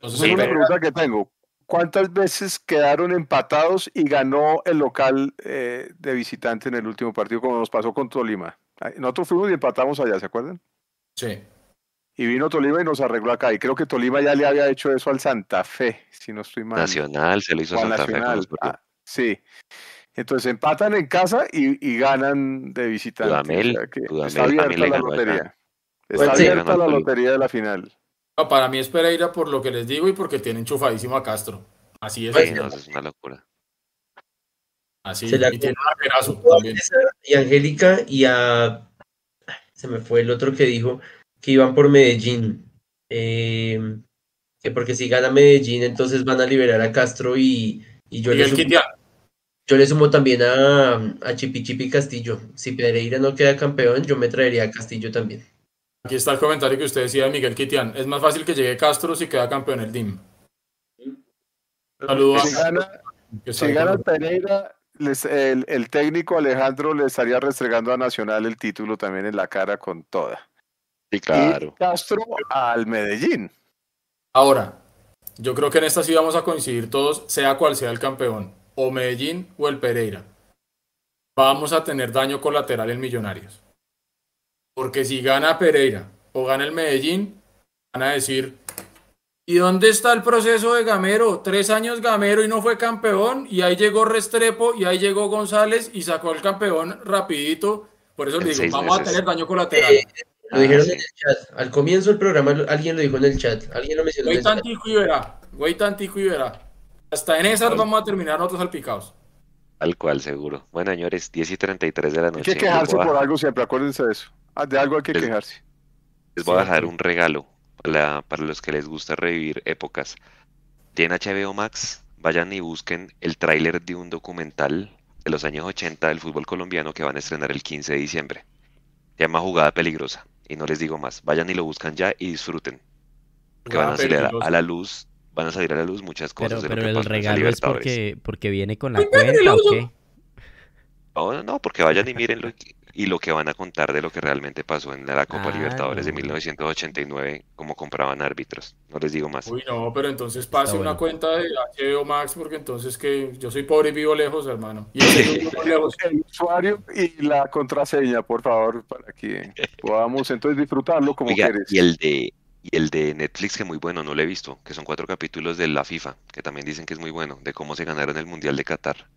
Entonces, es una pregunta que tengo. ¿Cuántas veces quedaron empatados y ganó el local eh, de visitante en el último partido, como nos pasó con Tolima? Ay, Nosotros fuimos y empatamos allá, ¿se acuerdan? sí. Y vino Tolima y nos arregló acá. Y creo que Tolima ya le había hecho eso al Santa Fe, si no estoy mal. Nacional se lo hizo Santa Fe los. Ah, sí. Entonces empatan en casa y, y ganan de visitante. Dudamel, o sea que Dudamel está abierta la lotería. Está Bueno, sí, abierta la lotería de la final. No, para mí es Pereira por lo que les digo y porque tiene enchufadísimo a Castro. Así es. Sí, no, es una locura. Así. Se la Y tiene un arquerazo a también. César y Angélica y a... Se me fue el otro que dijo que iban por Medellín. Eh, que porque si gana Medellín, entonces van a liberar a Castro y, y yo le Quitián. Yo le sumo también a, a Chipi Chipi Castillo. Si Pereira no queda campeón, yo me traería a Castillo también. Aquí está el comentario que usted decía de Miguel Kitian. Es más fácil que llegue Castro si queda campeón el DIM. Saludos Si gana, si gana Pereira, les- el, el técnico Alejandro le estaría restregando a Nacional el título también en la cara con toda. Sí, Y claro. Castro al Medellín. Ahora, yo creo que en esta sí vamos a coincidir todos, sea cual sea el campeón, o Medellín o el Pereira. Vamos a tener daño colateral en Millonarios. Porque si gana Pereira o gana el Medellín, van a decir, ¿y dónde está el proceso de Gamero? Tres años Gamero y no fue campeón, y ahí llegó Restrepo, y ahí llegó González y sacó el campeón rapidito. Por eso En les digo, vamos a tener daño colateral. Lo Ah, dijeron sí. en el chat. Al comienzo del programa alguien lo dijo en el chat. Alguien lo mencionó en Güey el chat. tantico y verá. Güey tantico y verá. Hasta en esas vamos a terminar nosotros salpicados. Tal cual, seguro. Bueno, señores, 10 y 33 de la Hay noche. que Les quejarse por algo siempre, acuérdense de eso. Ah, De algo hay que Les- quejarse. Les voy a dejar un regalo para, para los que les gusta revivir épocas. Tienen HBO Max, vayan y busquen el tráiler de un documental de los años 80 del fútbol colombiano que van a estrenar el 15 de diciembre. Se llama Jugada Peligrosa. Y no les digo más. Vayan y lo buscan ya y disfruten. Que van a salir a, la luz, van a salir a la luz muchas Pero, cosas lo pero que el regalo es porque, porque viene con la cuenta o qué? No, no, no, porque vayan y mírenlo y, y lo que van a contar de lo que realmente pasó en la Copa Ah, Libertadores de no. 1989, cómo compraban árbitros. No les digo más. Uy, no, pero entonces pase Está una bueno. cuenta de HBO Max porque entonces que yo soy pobre y vivo lejos, hermano. Y muy lejos. El usuario y la contraseña, por favor, para que podamos entonces disfrutarlo como Oiga, quieres. y el de y el de Netflix que muy bueno, no lo he visto, que son cuatro capítulos de la FIFA, que también dicen que es muy bueno, de cómo se ganaron el Mundial de Qatar.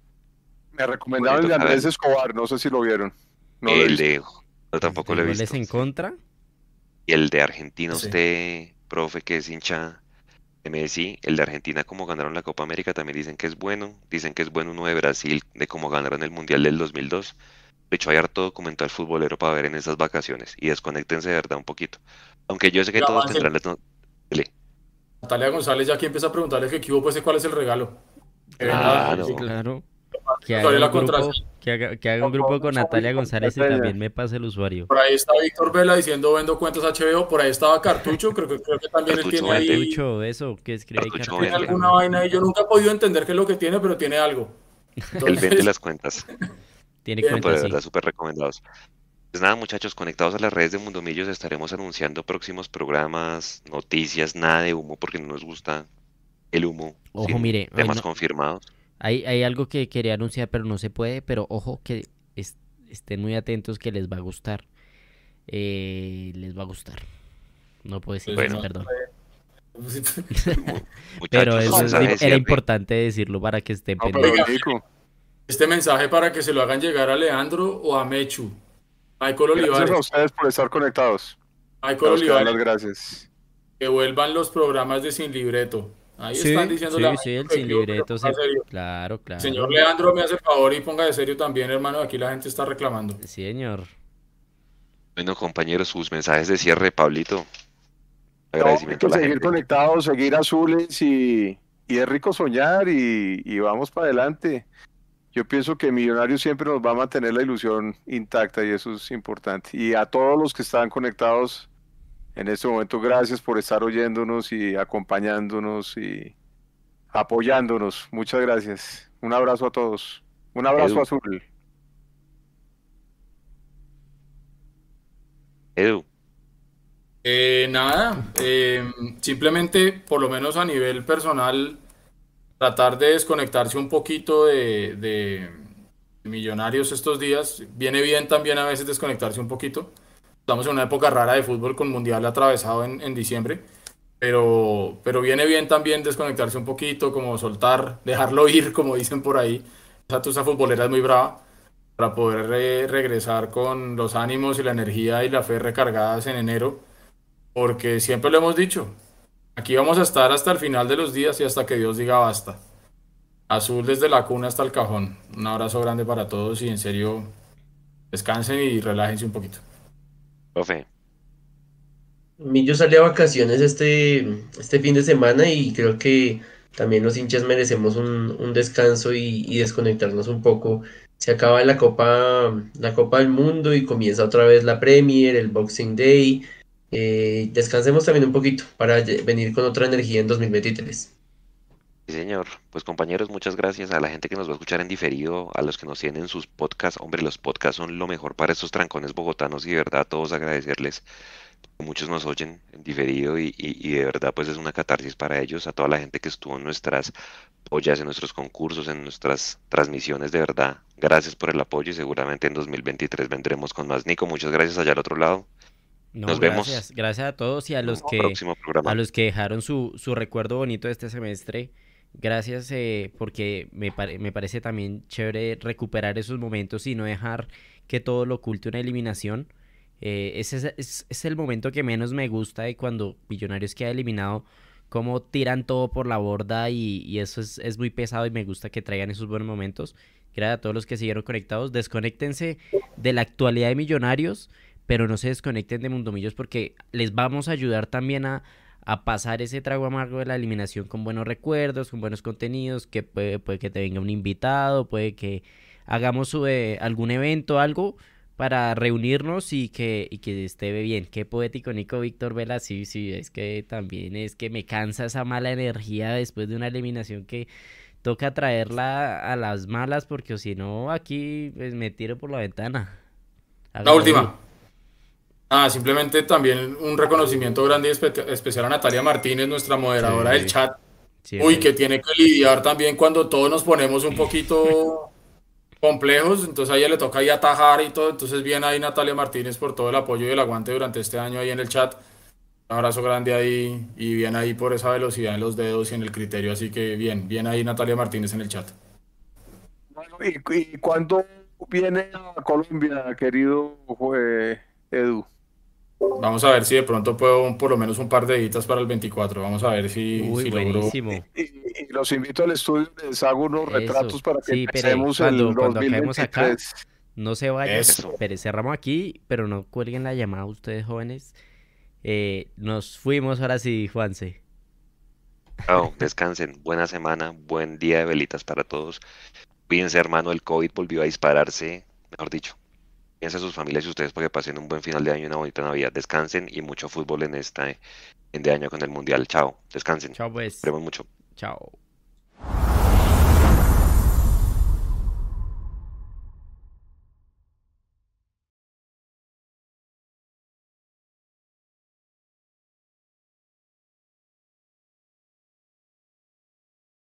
Me recomendaron el de Andrés. Escobar, no sé si lo vieron. No el de no, tampoco lo he ¿Goles visto. en contra? Y el de Argentina, Sí. usted, profe, que es hincha de Messi, el de Argentina, como ganaron la Copa América, también dicen que es bueno. Dicen que es bueno uno de Brasil, de cómo ganaron el Mundial del 2002. De hecho, hay harto documental futbolero para ver en esas vacaciones. Y desconectense de verdad un poquito. Aunque yo sé que Ya, todos tendrán las no-. Natalia González ya aquí empieza a preguntarle que qué hubo, pues cuál es el regalo. Sí, Claro. Que haga, un grupo, contraseña. que, haga, que haga un grupo con Natalia González y también me pase el usuario. Por ahí está Víctor Vela diciendo vendo cuentas HBO. Por ahí estaba Cartucho, creo que, creo que también él tiene ahí Cartucho, eso, que escribe ahí Cartucho tiene alguna vaina y yo nunca he podido entender qué es lo que tiene, pero tiene algo. Él Entonces, vende las cuentas. Tiene Bien, No, de verdad, súper recomendados. Pues nada, muchachos, conectados a las redes de Mundo Millos, estaremos anunciando próximos programas, noticias, nada de humo, porque no nos gusta el humo. Ojo, mire, hoy temas no- confirmados. Hay, hay algo que quería anunciar, pero no se puede. Pero ojo que es- estén muy atentos que les va a gustar. Eh, les va a gustar. No puedo decir Bueno. perdón. Pero eso es- era importante decirlo para que estén No, pendientes. Este mensaje para que se lo hagan llegar a Leandro o a Mechu. Michael gracias a Olivares. ustedes por estar conectados. Michael quedan las Olivares, gracias. que vuelvan los programas de Sin Libreto. Ahí Sí, están sí, diciéndole a sí, el sin libreto. se. Claro, claro. Señor Leandro, me hace favor y ponga de serio también, hermano. Aquí la gente está reclamando. Sí, señor. Bueno, compañeros, sus mensajes de cierre, Pablito. No, hay Agradecimiento que a la seguir gente. conectados, seguir azules y, y es rico soñar y, y vamos para adelante. Yo pienso que Millonarios siempre nos va a mantener la ilusión intacta y eso es importante. Y a todos los que están conectados en este momento, gracias por estar oyéndonos y acompañándonos y apoyándonos. Muchas gracias. Un abrazo a todos. Un abrazo Edu. azul. Edu, Eh, nada, eh, simplemente, por lo menos a nivel personal, tratar de desconectarse un poquito de, de Millonarios estos días. Viene bien también a veces desconectarse un poquito. Estamos en una época rara de fútbol con Mundial atravesado en, en diciembre, pero, pero viene bien también desconectarse un poquito, como soltar, dejarlo ir, como dicen por ahí. Esa tusa futbolera es muy brava para poder eh, regresar con los ánimos y la energía y la fe recargadas en enero, porque siempre lo hemos dicho, aquí vamos a estar hasta el final de los días y hasta que Dios diga basta. Azul desde la cuna hasta el cajón. Un abrazo grande para todos y en serio, descansen y relájense un poquito. Profe. Millo sale a vacaciones este, este fin de semana y creo que también los hinchas merecemos un, descanso y, desconectarnos un poco. Se acaba la Copa, la Copa del Mundo y comienza otra vez la Premier, el Boxing Day. Eh, descansemos también un poquito para venir con otra energía en 2023. Sí, señor. Pues compañeros, muchas gracias a la gente que nos va a escuchar en diferido, a los que nos tienen sus podcasts. Hombre, los podcasts son lo mejor para estos trancones bogotanos y de verdad a todos agradecerles. Muchos nos oyen en diferido y, de verdad pues es una catarsis para ellos, a toda la gente que estuvo en nuestras ollas, en nuestros concursos, en nuestras transmisiones, de verdad. Gracias por el apoyo y seguramente en 2023 vendremos con más. Nico, muchas gracias allá al otro lado. Nos vemos. Gracias a todos y a los que a los que dejaron su, su recuerdo bonito de este semestre. Gracias eh, porque me, me, parece también chévere recuperar esos momentos y no dejar que todo lo oculte una eliminación. Eh, ese es, es, el momento que menos me gusta de cuando Millonarios queda eliminado, cómo tiran todo por la borda y, y eso es, es, muy pesado y me gusta que traigan esos buenos momentos. Gracias a todos los que siguieron conectados. Desconéctense de la actualidad de Millonarios, pero no se desconecten de Mundomillos porque les vamos a ayudar también a, a pasar ese trago amargo de la eliminación con buenos recuerdos, con buenos contenidos, que puede, puede que te venga un invitado, puede que hagamos eh, algún evento, algo para reunirnos y que, y que esté bien. Qué poético, Nico Víctor Vela. Sí, sí, es que también es que me cansa esa mala energía después de una eliminación que toca traerla a las malas porque si no aquí pues, me tiro por la ventana. la última. Ah, simplemente también un reconocimiento grande y especial a Natalia Martínez, nuestra moderadora del chat. Uy, que tiene que lidiar también cuando todos nos ponemos un poquito complejos, entonces a ella le toca ahí atajar y todo, entonces bien ahí Natalia Martínez por todo el apoyo y el aguante durante este año ahí en el chat. Un abrazo grande ahí y bien ahí por esa velocidad en los dedos y en el criterio, así que bien, bien ahí Natalia Martínez en el chat. Bueno, ¿y, y cuándo viene a Colombia, querido eh, Edu? Vamos a ver si de pronto puedo por lo menos un par de editas para el 24. Vamos a ver si, Uy, buenísimo. Y, los invito al estudio, les hago unos retratos para que sí, empecemos cuando, el cuando acá, no se vayan, pero cerramos aquí, pero no cuelguen la llamada ustedes jóvenes. Eh, nos fuimos ahora sí, Juanse. Chao, descansen, buena semana, buen día de velitas para todos. Cuídense hermano, el COVID volvió a dispararse, mejor dicho, piensen sus familias y ustedes porque pasen un buen final de año y una bonita Navidad. Descansen y mucho fútbol en esta en de año con el Mundial. Chao, descansen. Chao pues. Esperemos mucho. Chao.